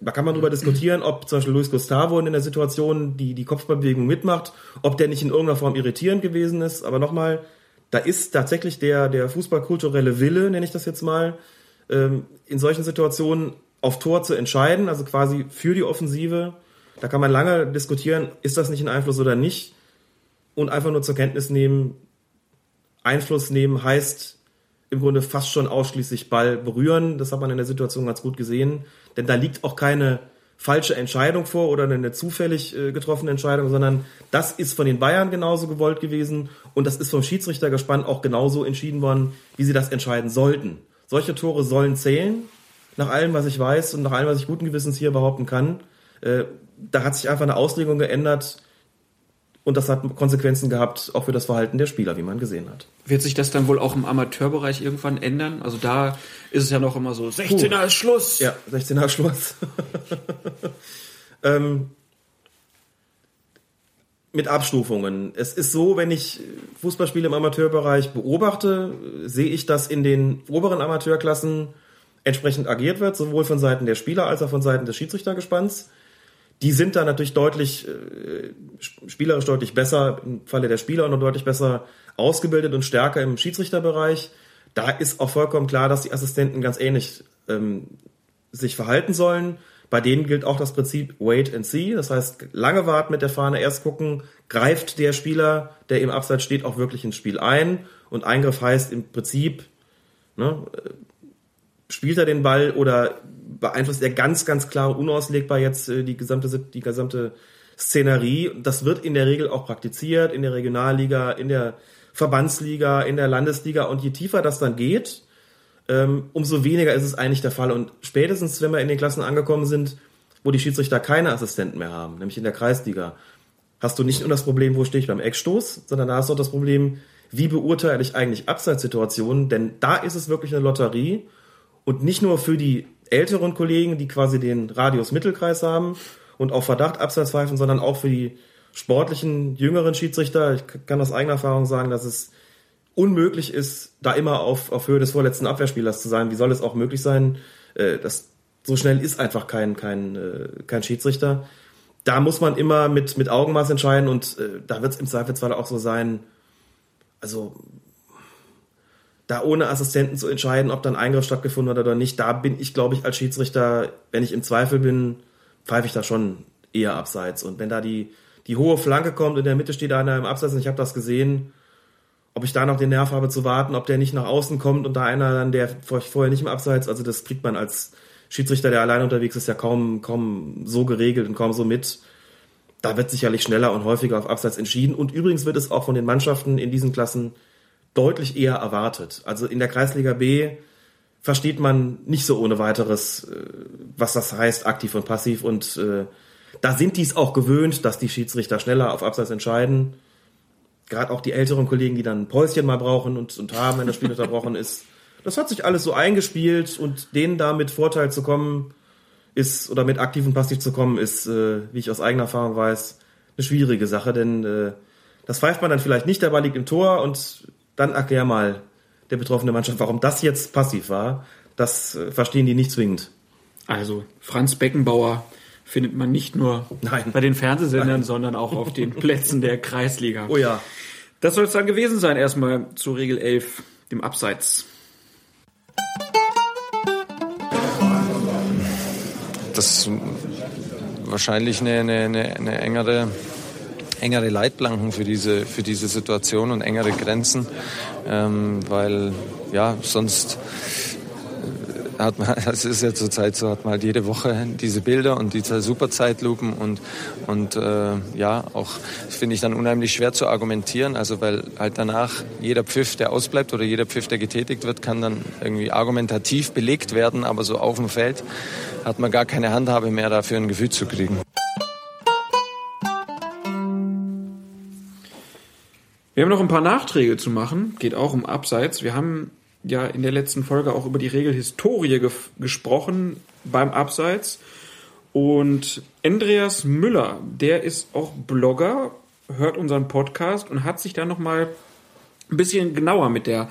da kann man drüber diskutieren, ob zum Beispiel Luis Gustavo in der Situation die, die Kopfballbewegung mitmacht, ob der nicht in irgendeiner Form irritierend gewesen ist, aber nochmal, da ist tatsächlich der, der fußballkulturelle Wille, nenne ich das jetzt mal, ähm, in solchen Situationen auf Tor zu entscheiden, also quasi für die Offensive. Da kann man lange diskutieren, ist das nicht ein Einfluss oder nicht. Und einfach nur zur Kenntnis nehmen, Einfluss nehmen heißt im Grunde fast schon ausschließlich Ball berühren. Das hat man in der Situation ganz gut gesehen. Denn da liegt auch keine falsche Entscheidung vor oder eine zufällig äh, getroffene Entscheidung, sondern das ist von den Bayern genauso gewollt gewesen und das ist vom Schiedsrichter gespannt auch genauso entschieden worden, wie sie das entscheiden sollten. Solche Tore sollen zählen, nach allem, was ich weiß und nach allem, was ich guten Gewissens hier behaupten kann. Äh, da hat sich einfach eine Auslegung geändert und das hat Konsequenzen gehabt, auch für das Verhalten der Spieler, wie man gesehen hat.
Wird sich das dann wohl auch im Amateurbereich irgendwann ändern? Also da ist es ja noch immer so, 16er ist Schluss.
Ja, 16er Schluss. ähm, mit Abstufungen. Es ist so, wenn ich Fußballspiele im Amateurbereich beobachte, sehe ich, dass in den oberen Amateurklassen entsprechend agiert wird, sowohl von Seiten der Spieler als auch von Seiten des Schiedsrichtergespanns. Die sind da natürlich deutlich, äh, spielerisch deutlich besser, im Falle der Spieler noch deutlich besser ausgebildet und stärker im Schiedsrichterbereich. Da ist auch vollkommen klar, dass die Assistenten ganz ähnlich ähm, sich verhalten sollen. Bei denen gilt auch das Prinzip Wait and See. Das heißt, lange warten mit der Fahne, erst gucken, greift der Spieler, der im Abseits steht, auch wirklich ins Spiel ein. Und Eingriff heißt im Prinzip, ne, spielt er den Ball oder beeinflusst er ganz, ganz klar unauslegbar jetzt äh, die gesamte, die gesamte Szenerie. Das wird in der Regel auch praktiziert, in der Regionalliga, in der Verbandsliga, in der Landesliga. Und je tiefer das dann geht, ähm, umso weniger ist es eigentlich der Fall. Und spätestens, wenn wir in den Klassen angekommen sind, wo die Schiedsrichter keine Assistenten mehr haben, nämlich in der Kreisliga, hast du nicht nur das Problem, wo stehe ich beim Eckstoß, sondern da hast du auch das Problem, wie beurteile ich eigentlich Abseitssituationen, denn da ist es wirklich eine Lotterie und nicht nur für die älteren Kollegen, die quasi den Radius Mittelkreis haben und auf Verdacht Abseits pfeifen, sondern auch für die sportlichen jüngeren Schiedsrichter. Ich kann aus eigener Erfahrung sagen, dass es unmöglich ist, da immer auf, auf Höhe des vorletzten Abwehrspielers zu sein. Wie soll es auch möglich sein? Äh, das, so schnell ist einfach kein, kein, äh, kein Schiedsrichter. Da muss man immer mit, mit Augenmaß entscheiden und äh, da wird es im Zweifelsfall auch so sein, also da ohne Assistenten zu entscheiden, ob dann Eingriff stattgefunden hat oder nicht, da bin ich, glaube ich, als Schiedsrichter, wenn ich im Zweifel bin, pfeife ich da schon eher abseits. Und wenn da die, die hohe Flanke kommt in der Mitte steht einer im Abseits und ich habe das gesehen, ob ich da noch den Nerv habe zu warten, ob der nicht nach außen kommt und da einer dann, der vorher nicht im Abseits, also das kriegt man als Schiedsrichter, der allein unterwegs ist, ja kaum, kaum so geregelt und kaum so mit. Da wird sicherlich schneller und häufiger auf Abseits entschieden. Und übrigens wird es auch von den Mannschaften in diesen Klassen deutlich eher erwartet. Also in der Kreisliga B versteht man nicht so ohne weiteres, äh, was das heißt, aktiv und passiv. Und äh, da sind die es auch gewöhnt, dass die Schiedsrichter schneller auf Abseits entscheiden. Gerade auch die älteren Kollegen, die dann ein Päuschen mal brauchen und, und haben, wenn das Spiel unterbrochen ist. Das hat sich alles so eingespielt und denen da mit Vorteil zu kommen, ist, oder mit aktiven Passiv zu kommen, ist, äh, wie ich aus eigener Erfahrung weiß, eine schwierige Sache, denn äh, das pfeift man dann vielleicht nicht, der Ball liegt im Tor und dann erklär mal der betroffene Mannschaft, warum das jetzt passiv war. Das äh, verstehen die nicht zwingend.
Also Franz Beckenbauer findet man nicht nur
Nein.
bei den Fernsehsendern, sondern auch auf den Plätzen der Kreisliga.
Oh ja.
Das soll es dann gewesen sein, erstmal zu Regel 11, dem Abseits.
Das ist wahrscheinlich eine, eine, eine, eine engere engere Leitplanken für diese, für diese Situation und engere Grenzen, ähm, weil ja, sonst äh, hat man, das ist ja zurzeit so, hat man halt jede Woche diese Bilder und diese Superzeitlupen und, und äh, ja, auch finde ich dann unheimlich schwer zu argumentieren, also weil halt danach jeder Pfiff, der ausbleibt oder jeder Pfiff, der getätigt wird, kann dann irgendwie argumentativ belegt werden, aber so auf dem Feld hat man gar keine Handhabe mehr dafür ein Gefühl zu kriegen.
Wir haben noch ein paar Nachträge zu machen, geht auch um Abseits. Wir haben ja in der letzten Folge auch über die Regelhistorie ge gesprochen beim Abseits. Und Andreas Müller, der ist auch Blogger, hört unseren Podcast und hat sich da nochmal ein bisschen genauer mit der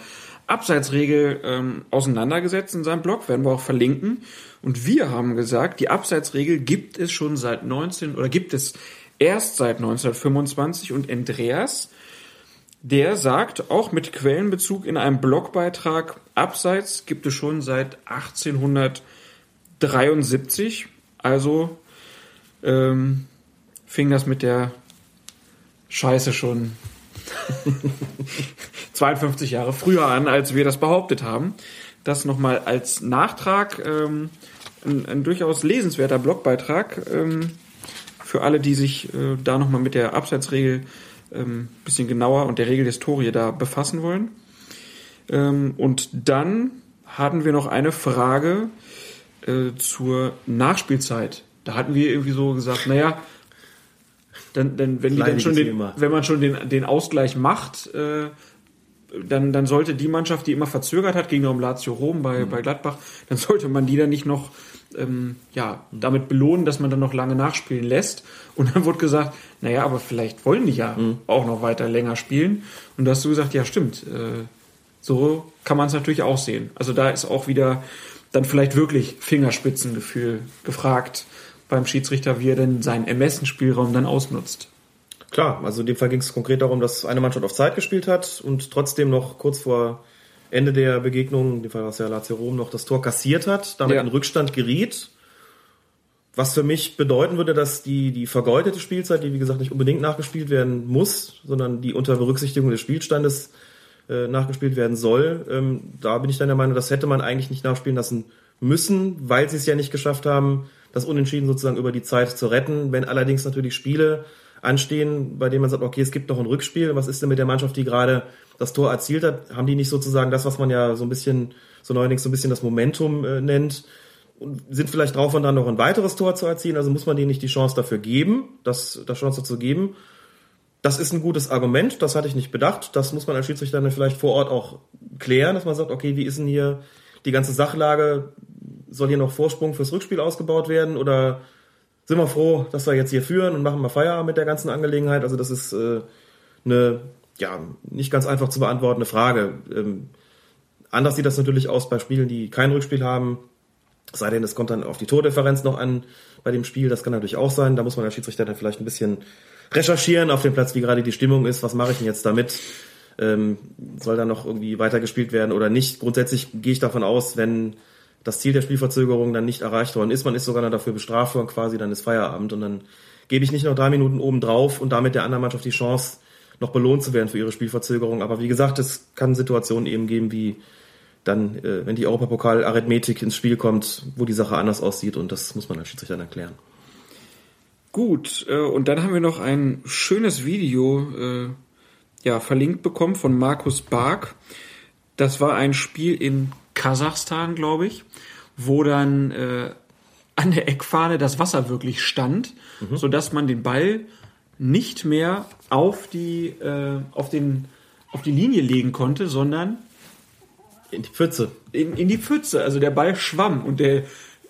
Abseitsregel ähm, auseinandergesetzt in seinem Blog, werden wir auch verlinken. Und wir haben gesagt, die Abseitsregel gibt es schon seit 19 oder gibt es erst seit 1925 und Andreas der sagt, auch mit Quellenbezug in einem Blogbeitrag, Abseits gibt es schon seit 1873. Also ähm, fing das mit der Scheiße schon 52 Jahre früher an, als wir das behauptet haben. Das nochmal als Nachtrag, ähm, ein, ein, durchaus lesenswerter Blogbeitrag ähm, für alle, die sich äh, da nochmal mit der Abseitsregel ähm, bisschen genauer und der Regelhistorie da befassen wollen. Ähm, und dann hatten wir noch eine Frage äh, zur Nachspielzeit. Da hatten wir irgendwie so gesagt, naja, dann, dann wenn dann den, wenn man schon den, den Ausgleich macht, äh, dann, dann sollte die Mannschaft, die immer verzögert hat, gegen Lazio Rom bei, mhm. bei Gladbach, dann sollte man die dann nicht noch ähm, ja, damit belohnen, dass man dann noch lange nachspielen lässt. Und dann wurde gesagt, naja, aber vielleicht wollen die ja mhm. auch noch weiter länger spielen. Und da hast du gesagt, ja, stimmt. Äh, so kann man es natürlich auch sehen. Also da ist auch wieder dann vielleicht wirklich Fingerspitzengefühl gefragt beim Schiedsrichter, wie er denn seinen Ermessensspielraum dann ausnutzt.
Klar, also in dem Fall ging es konkret darum, dass eine Mannschaft auf Zeit gespielt hat und trotzdem noch kurz vor Ende der Begegnung, in dem Fall war es ja Lazio Rom, noch das Tor kassiert hat, damit ja. in Rückstand geriet. Was für mich bedeuten würde, dass die, die vergeudete Spielzeit, die wie gesagt nicht unbedingt nachgespielt werden muss, sondern die unter Berücksichtigung des Spielstandes äh, nachgespielt werden soll, ähm, da bin ich dann der Meinung, das hätte man eigentlich nicht nachspielen lassen müssen, weil sie es ja nicht geschafft haben, das Unentschieden sozusagen über die Zeit zu retten. Wenn allerdings natürlich Spiele anstehen, bei denen man sagt, okay, es gibt noch ein Rückspiel, was ist denn mit der Mannschaft, die gerade das Tor erzielt hat, haben die nicht sozusagen das, was man ja so ein bisschen, so neuerdings so ein bisschen das Momentum äh, nennt, und sind vielleicht drauf und dran, noch ein weiteres Tor zu erzielen, also muss man denen nicht die Chance dafür geben, das, das Chance zu geben. Das ist ein gutes Argument, das hatte ich nicht bedacht. Das muss man als Schiedsrichter dann vielleicht vor Ort auch klären, dass man sagt, okay, wie ist denn hier die ganze Sachlage? Soll hier noch Vorsprung fürs Rückspiel ausgebaut werden oder sind wir froh, dass wir jetzt hier führen und machen mal Feierabend mit der ganzen Angelegenheit? Also das ist äh, eine ja, nicht ganz einfach zu beantwortende Frage. Ähm, anders sieht das natürlich aus bei Spielen, die kein Rückspiel haben. Sei denn, es kommt dann auf die Tordifferenz noch an bei dem Spiel. Das kann natürlich auch sein. Da muss man als Schiedsrichter dann vielleicht ein bisschen recherchieren auf dem Platz, wie gerade die Stimmung ist. Was mache ich denn jetzt damit? Ähm, soll da noch irgendwie weitergespielt werden oder nicht? Grundsätzlich gehe ich davon aus, wenn das Ziel der Spielverzögerung dann nicht erreicht worden ist, man ist sogar noch dafür bestraft worden quasi, dann ist Feierabend und dann gebe ich nicht noch drei Minuten oben drauf und damit der anderen Mannschaft die Chance, noch belohnt zu werden für ihre Spielverzögerung. Aber wie gesagt, es kann Situationen eben geben, wie dann, äh, wenn die Europapokal-Arithmetik ins Spiel kommt, wo die Sache anders aussieht und das muss man als Schiedsrichter dann erklären.
Gut, äh, und dann haben wir noch ein schönes Video äh, ja, verlinkt bekommen von Markus Bark. Das war ein Spiel in Kasachstan, glaube ich, wo dann äh, an der Eckfahne das Wasser wirklich stand, mhm. so dass man den Ball nicht mehr auf die, äh, auf den, auf die Linie legen konnte, sondern
in die Pfütze.
In, in die Pfütze. Also der Ball schwamm und der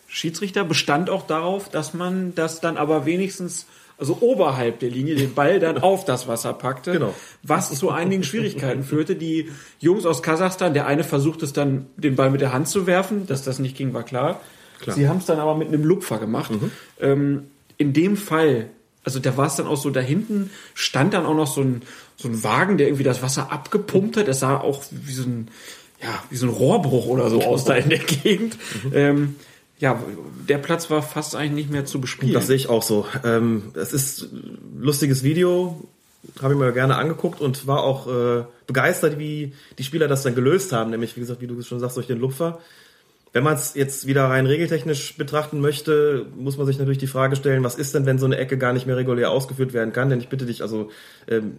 Schiedsrichter bestand auch darauf, dass man das dann aber wenigstens also oberhalb der Linie, den Ball dann auf das Wasser packte,
genau.
was zu einigen Schwierigkeiten führte. Die Jungs aus Kasachstan, der eine versucht es dann, den Ball mit der Hand zu werfen, dass das nicht ging, war klar. klar. Sie haben es dann aber mit einem Lupfer gemacht. Mhm. Ähm, in dem Fall, also da war es dann auch so, da hinten stand dann auch noch so ein, so ein Wagen, der irgendwie das Wasser abgepumpt hat. Das sah auch wie so ein, ja, wie so ein Rohrbruch oder so aus da in der Gegend. Mhm. Ähm, ja, der Platz war fast eigentlich nicht mehr zu bespielen.
Das sehe ich auch so. Ähm, es ist ein lustiges Video, habe ich mir gerne angeguckt und war auch äh, begeistert, wie die Spieler das dann gelöst haben. Nämlich, wie gesagt, wie du schon sagst, durch den Lupfer. Wenn man es jetzt wieder rein regeltechnisch betrachten möchte, muss man sich natürlich die Frage stellen, was ist denn, wenn so eine Ecke gar nicht mehr regulär ausgeführt werden kann? Denn ich bitte dich, also ähm,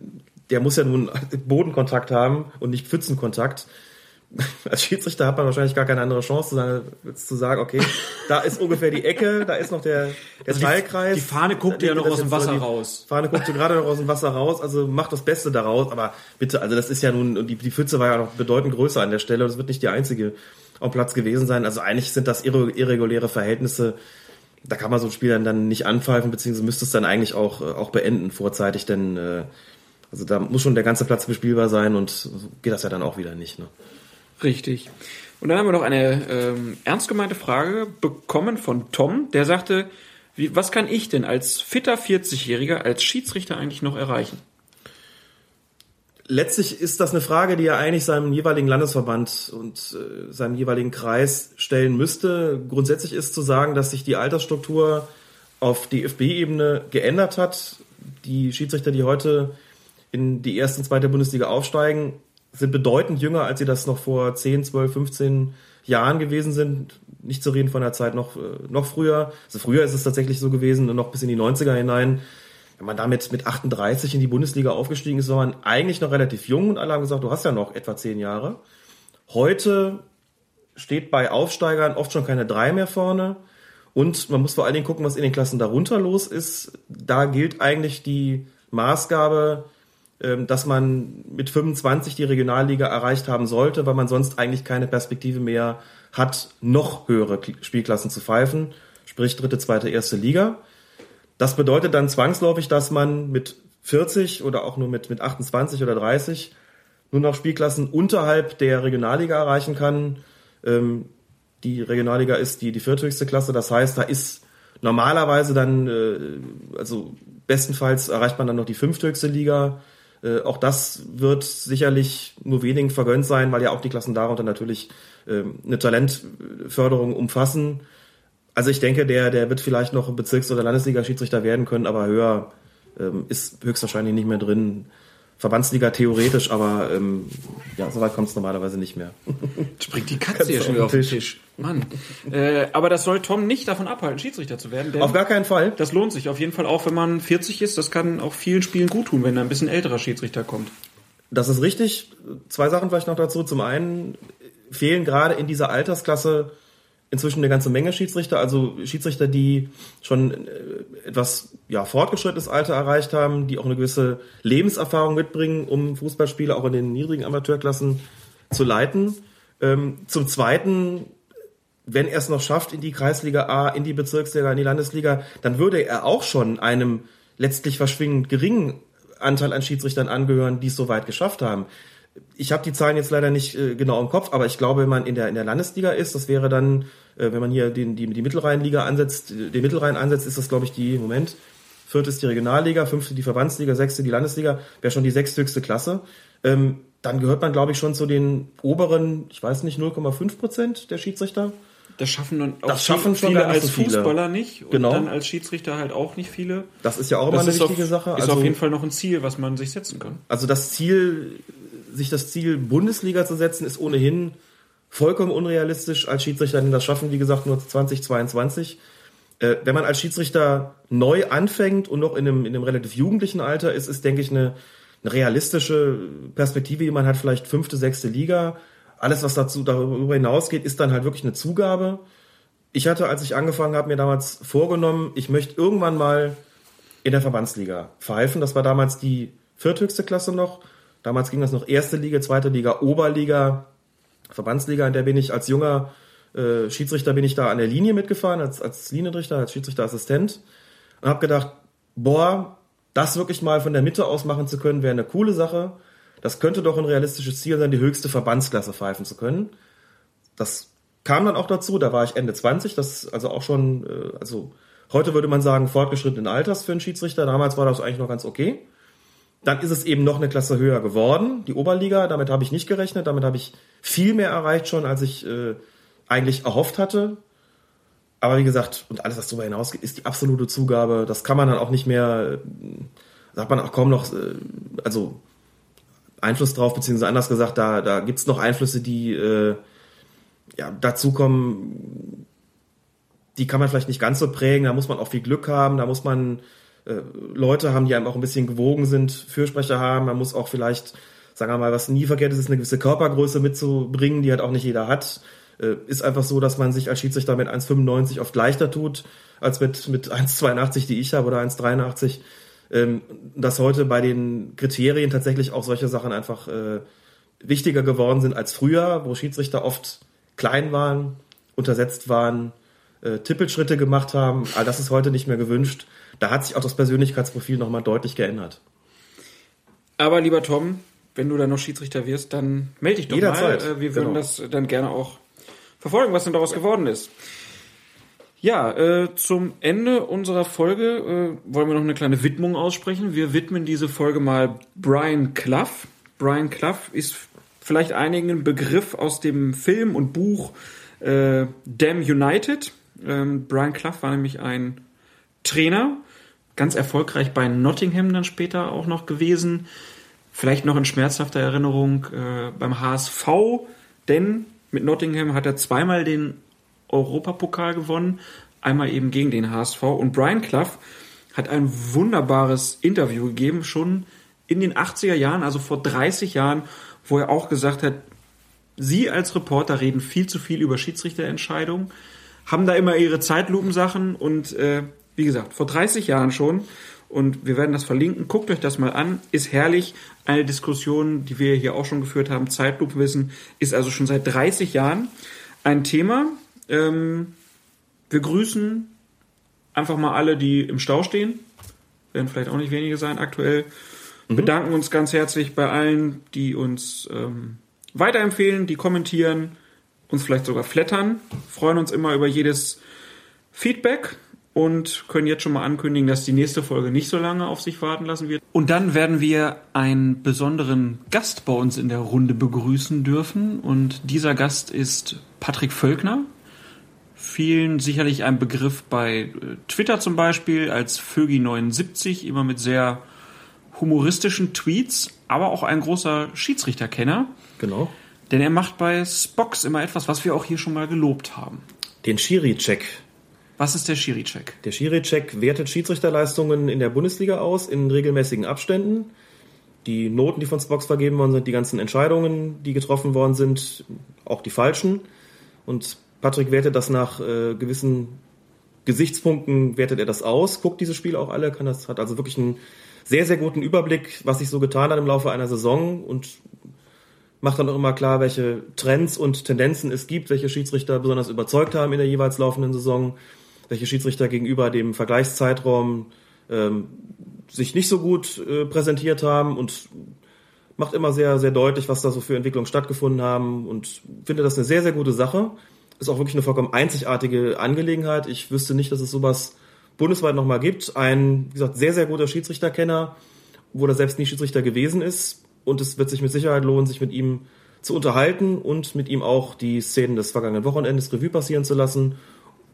der muss ja nun Bodenkontakt haben und nicht Pfützenkontakt. als Schiedsrichter hat man wahrscheinlich gar keine andere Chance zu sagen, zu sagen okay, da ist ungefähr die Ecke, da ist noch der, der also Teilkreis.
Die, die Fahne guckt ja noch aus dem Wasser raus.
Fahne guckt gerade noch aus dem Wasser raus, also macht das Beste daraus, aber bitte, also das ist ja nun, die, die Pfütze war ja noch bedeutend größer an der Stelle und das wird nicht die einzige auf Platz gewesen sein. Also eigentlich sind das irreguläre Verhältnisse, da kann man so ein Spiel dann, dann nicht anpfeifen, beziehungsweise müsste es dann eigentlich auch, auch beenden vorzeitig, denn äh, also da muss schon der ganze Platz bespielbar sein und so geht das ja dann auch wieder nicht. Ne?
Richtig. Und dann haben wir noch eine ähm, ernst gemeinte Frage bekommen von Tom, der sagte, wie, was kann ich denn als fitter 40-Jähriger als Schiedsrichter eigentlich noch erreichen?
Letztlich ist das eine Frage, die er eigentlich seinem jeweiligen Landesverband und äh, seinem jeweiligen Kreis stellen müsste. Grundsätzlich ist zu sagen, dass sich die Altersstruktur auf DFB-Ebene geändert hat. Die Schiedsrichter, die heute in die erste und zweite Bundesliga aufsteigen, sind bedeutend jünger, als sie das noch vor 10, 12, 15 Jahren gewesen sind. Nicht zu reden von der Zeit noch, äh, noch früher. Also früher ist es tatsächlich so gewesen, noch bis in die 90er hinein. Wenn man damit mit 38 in die Bundesliga aufgestiegen ist, war man eigentlich noch relativ jung und alle haben gesagt, du hast ja noch etwa 10 Jahre. Heute steht bei Aufsteigern oft schon keine drei mehr vorne. Und man muss vor allen Dingen gucken, was in den Klassen darunter los ist. Da gilt eigentlich die Maßgabe, dass man mit 25 die Regionalliga erreicht haben sollte, weil man sonst eigentlich keine Perspektive mehr hat, noch höhere Spielklassen zu pfeifen, sprich dritte, zweite, erste Liga. Das bedeutet dann zwangsläufig, dass man mit 40 oder auch nur mit, mit 28 oder 30 nur noch Spielklassen unterhalb der Regionalliga erreichen kann. Ähm, die Regionalliga ist die, die vierthöchste Klasse, das heißt, da ist normalerweise dann, äh, also bestenfalls erreicht man dann noch die fünfthöchste Liga, äh, auch das wird sicherlich nur wenigen vergönnt sein, weil ja auch die Klassen darunter natürlich äh, eine Talentförderung umfassen. Also ich denke, der, der wird vielleicht noch Bezirks- oder Landesliga-Schiedsrichter werden können, aber höher ähm, ist höchstwahrscheinlich nicht mehr drin. Verbandsliga theoretisch, aber ähm, ja, so weit kommt es normalerweise nicht mehr.
Springt die Katze hier schon wieder auf den Tisch. Mann. Äh, aber das soll Tom nicht davon abhalten, Schiedsrichter zu werden.
auf gar keinen Fall.
Das lohnt sich auf jeden Fall auch, wenn man 40 ist. Das kann auch vielen Spielen gut tun, wenn da ein bisschen älterer Schiedsrichter kommt.
Das ist richtig. Zwei Sachen vielleicht noch dazu. Zum einen fehlen gerade in dieser Altersklasse inzwischen eine ganze Menge Schiedsrichter, also Schiedsrichter, die schon äh, etwas ja, fortgeschrittenes Alter erreicht haben, die auch eine gewisse Lebenserfahrung mitbringen, um Fußballspiele auch in den niedrigen Amateurklassen zu leiten. Ähm, zum Zweiten, wenn er es noch schafft in die Kreisliga A, in die Bezirksliga, in die Landesliga, dann würde er auch schon einem letztlich verschwingend geringen Anteil an Schiedsrichtern angehören, die es so weit geschafft haben ich habe die Zahlen jetzt leider nicht äh, genau im Kopf, aber ich glaube, wenn man in der in der Landesliga ist, das wäre dann, äh, wenn man hier den, die, die Mittelrheinliga ansetzt, den Mittelrhein ansetzt, ist das, glaube ich, die, Moment, vierte ist die Regionalliga, fünfte die Verbandsliga, sechste die Landesliga, wäre schon die sechsthöchste Klasse. Ähm, dann gehört man, glaube ich, schon zu den oberen, ich weiß nicht, 0,5 Prozent der Schiedsrichter.
Das schaffen dann
auch das schaffen viele, viele
als Fußballer nicht und
genau.
dann als Schiedsrichter halt auch nicht viele.
Das ist ja auch immer eine wichtige
auf,
Sache.
Ist also, auf jeden Fall noch ein Ziel, was man sich setzen kann.
Also das Ziel sich das Ziel Bundesliga zu setzen, ist ohnehin vollkommen unrealistisch. Als Schiedsrichter denn das schaffen, wie gesagt, nur 2022. Äh, wenn man als Schiedsrichter neu anfängt und noch in einem, in einem relativ jugendlichen Alter ist, ist, denke ich, eine, eine realistische Perspektive, die man hat, vielleicht fünfte, sechste Liga. Alles, was dazu darüber hinausgeht, ist dann halt wirklich eine Zugabe. ich hatte, als ich angefangen habe, mir damals vorgenommen, ich möchte irgendwann mal in der Verbandsliga pfeifen. Das war damals die vierthöchste Klasse noch. Damals ging das noch erste Liga, zweite Liga, Oberliga, Verbandsliga, in der bin ich als junger äh, Schiedsrichter bin ich da an der Linie mitgefahren, als, als Linienrichter, als Schiedsrichterassistent und habe gedacht, boah, das wirklich mal von der Mitte aus machen zu können, wäre eine coole Sache. Das könnte doch ein realistisches Ziel sein, die höchste Verbandsklasse pfeifen zu können. Das kam dann auch dazu, da war ich Ende 20, das also auch schon, äh, also heute würde man sagen, fortgeschrittenen Alters für einen Schiedsrichter. Damals war das eigentlich noch ganz okay. Dann ist es eben noch eine Klasse höher geworden, die Oberliga. Damit habe ich nicht gerechnet. Damit habe ich viel mehr erreicht schon, als ich äh, eigentlich erhofft hatte. Aber wie gesagt, und alles, was darüber hinausgeht, ist die absolute Zugabe. Das kann man dann auch nicht mehr, da hat man auch kaum noch, äh, also Einfluss drauf, beziehungsweise anders gesagt, da, da gibt's noch Einflüsse, die äh, ja, dazukommen, die kann man vielleicht nicht ganz so prägen, da muss man auch viel Glück haben, da muss man äh, Leute haben, die einem auch ein bisschen gewogen sind, Fürsprecher haben, man muss auch vielleicht, sagen wir mal, was nie verkehrt ist, ist eine gewisse Körpergröße mitzubringen, die halt auch nicht jeder hat. Äh, ist einfach so, dass man sich als Schiedsrichter mit 1,95 oft leichter tut, als mit, mit 1,82, die ich habe, oder 1,83. Ähm, dass heute bei den Kriterien tatsächlich auch solche Sachen einfach äh, wichtiger geworden sind als früher, wo Schiedsrichter oft klein waren, untersetzt waren, äh, Tippelschritte gemacht haben. All das ist heute nicht mehr gewünscht. Da hat sich auch das Persönlichkeitsprofil nochmal deutlich geändert.
Aber lieber Tom, wenn du dann noch Schiedsrichter wirst, dann melde dich doch
Jederzeit.
mal. Äh, Wir würden
Genau.
das dann gerne auch verfolgen, was denn daraus geworden ist. Ja, äh, zum Ende unserer Folge äh, wollen wir noch eine kleine Widmung aussprechen. Wir widmen diese Folge mal Brian Clough. Brian Clough ist vielleicht einigen ein Begriff aus dem Film und Buch äh, Damn United. Ähm, Brian Clough war nämlich ein Trainer, ganz erfolgreich bei Nottingham dann später auch noch gewesen. Vielleicht noch in schmerzhafter Erinnerung äh, beim HSV, denn mit Nottingham hat er zweimal den Europapokal gewonnen, einmal eben gegen den HSV. Und Brian Clough hat ein wunderbares Interview gegeben, schon in den 80er Jahren, also vor 30 Jahren, wo er auch gesagt hat, Sie als Reporter reden viel zu viel über Schiedsrichterentscheidungen, haben da immer ihre Zeitlupensachen und äh, wie gesagt, vor 30 Jahren schon und wir werden das verlinken. Guckt euch das mal an, ist herrlich. Eine Diskussion, die wir hier auch schon geführt haben, Zeitlupenwissen, ist also schon seit 30 Jahren ein Thema. Ähm, wir grüßen einfach mal alle, die im Stau stehen. Werden vielleicht auch nicht wenige sein aktuell. Bedanken uns ganz herzlich bei allen, die uns ähm, weiterempfehlen, die kommentieren, uns vielleicht sogar flattern. Freuen uns immer über jedes Feedback und können jetzt schon mal ankündigen, dass die nächste Folge nicht so lange auf sich warten lassen wird. Und dann werden wir einen besonderen Gast bei uns in der Runde begrüßen dürfen. Und dieser Gast ist Patrick Völkner. Vielen sicherlich ein Begriff bei äh, Twitter zum Beispiel als Vögi79, immer mit sehr humoristischen Tweets, aber auch ein großer Schiedsrichterkenner.
Genau.
Denn er macht bei Spox immer etwas, was wir auch hier schon mal gelobt haben.
Den Schiri-Check.
Was ist der Schiri-Check?
Der Schiri-Check wertet Schiedsrichterleistungen in der Bundesliga aus in regelmäßigen Abständen. Die Noten, die von Spox vergeben worden sind, die ganzen Entscheidungen, die getroffen worden sind, auch die falschen. Und Patrick wertet das nach äh, gewissen Gesichtspunkten, wertet er das aus, guckt diese Spiele auch alle, kann das, hat also wirklich einen sehr, sehr guten Überblick, was sich so getan hat im Laufe einer Saison und macht dann auch immer klar, welche Trends und Tendenzen es gibt, welche Schiedsrichter besonders überzeugt haben in der jeweils laufenden Saison, welche Schiedsrichter gegenüber dem Vergleichszeitraum ähm, sich nicht so gut äh, präsentiert haben und macht immer sehr, sehr deutlich, was da so für Entwicklungen stattgefunden haben und finde das eine sehr, sehr gute Sache. Ist auch wirklich eine vollkommen einzigartige Angelegenheit. Ich wüsste nicht, dass es sowas bundesweit nochmal gibt. Ein, wie gesagt, sehr, sehr guter Schiedsrichterkenner, wo er selbst nie Schiedsrichter gewesen ist. Und es wird sich mit Sicherheit lohnen, sich mit ihm zu unterhalten und mit ihm auch die Szenen des vergangenen Wochenendes Revue passieren zu lassen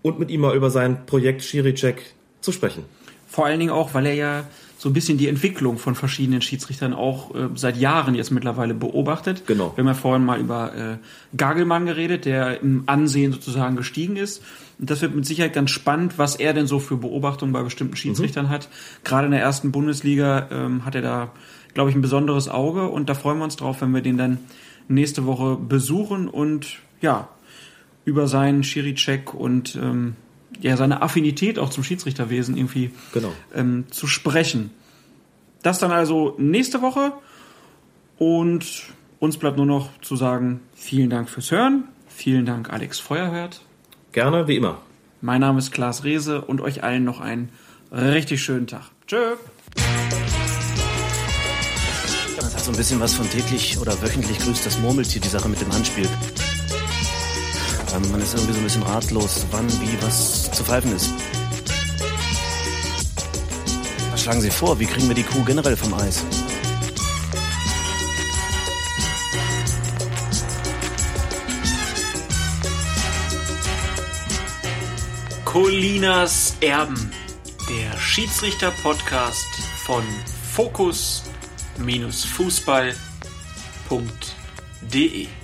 und mit ihm mal über sein Projekt Schiri-Check zu sprechen.
Vor allen Dingen auch, weil er ja so ein bisschen die Entwicklung von verschiedenen Schiedsrichtern auch äh, seit Jahren jetzt mittlerweile beobachtet.
Genau.
Wir haben ja vorhin mal über äh, Gagelmann geredet, der im Ansehen sozusagen gestiegen ist. Und das wird mit Sicherheit ganz spannend, was er denn so für Beobachtungen bei bestimmten Schiedsrichtern hat. Gerade in der ersten Bundesliga ähm, hat er da, glaube ich, ein besonderes Auge und da freuen wir uns drauf, wenn wir den dann nächste Woche besuchen und ja, über seinen Schiri-Check und ähm, ja, seine Affinität auch zum Schiedsrichterwesen irgendwie
Genau.
ähm, zu sprechen. Das dann also nächste Woche und uns bleibt nur noch zu sagen, vielen Dank fürs Hören, vielen Dank Alex Feuerherd,
Gerne, wie immer.
mein Name ist Klaas Rehse und euch allen noch einen richtig schönen Tag. Tschö!
Hat so ein bisschen was von täglich oder wöchentlich grüßt das Murmeltier, die Sache mit dem Handspiel. Ähm, man ist irgendwie so ein bisschen ratlos, wann, wie, was zu pfeifen ist. Was schlagen Sie vor? Wie kriegen wir die Kuh generell vom Eis?
Colinas Erben, der Schiedsrichter-Podcast von Fokus-Fußball.de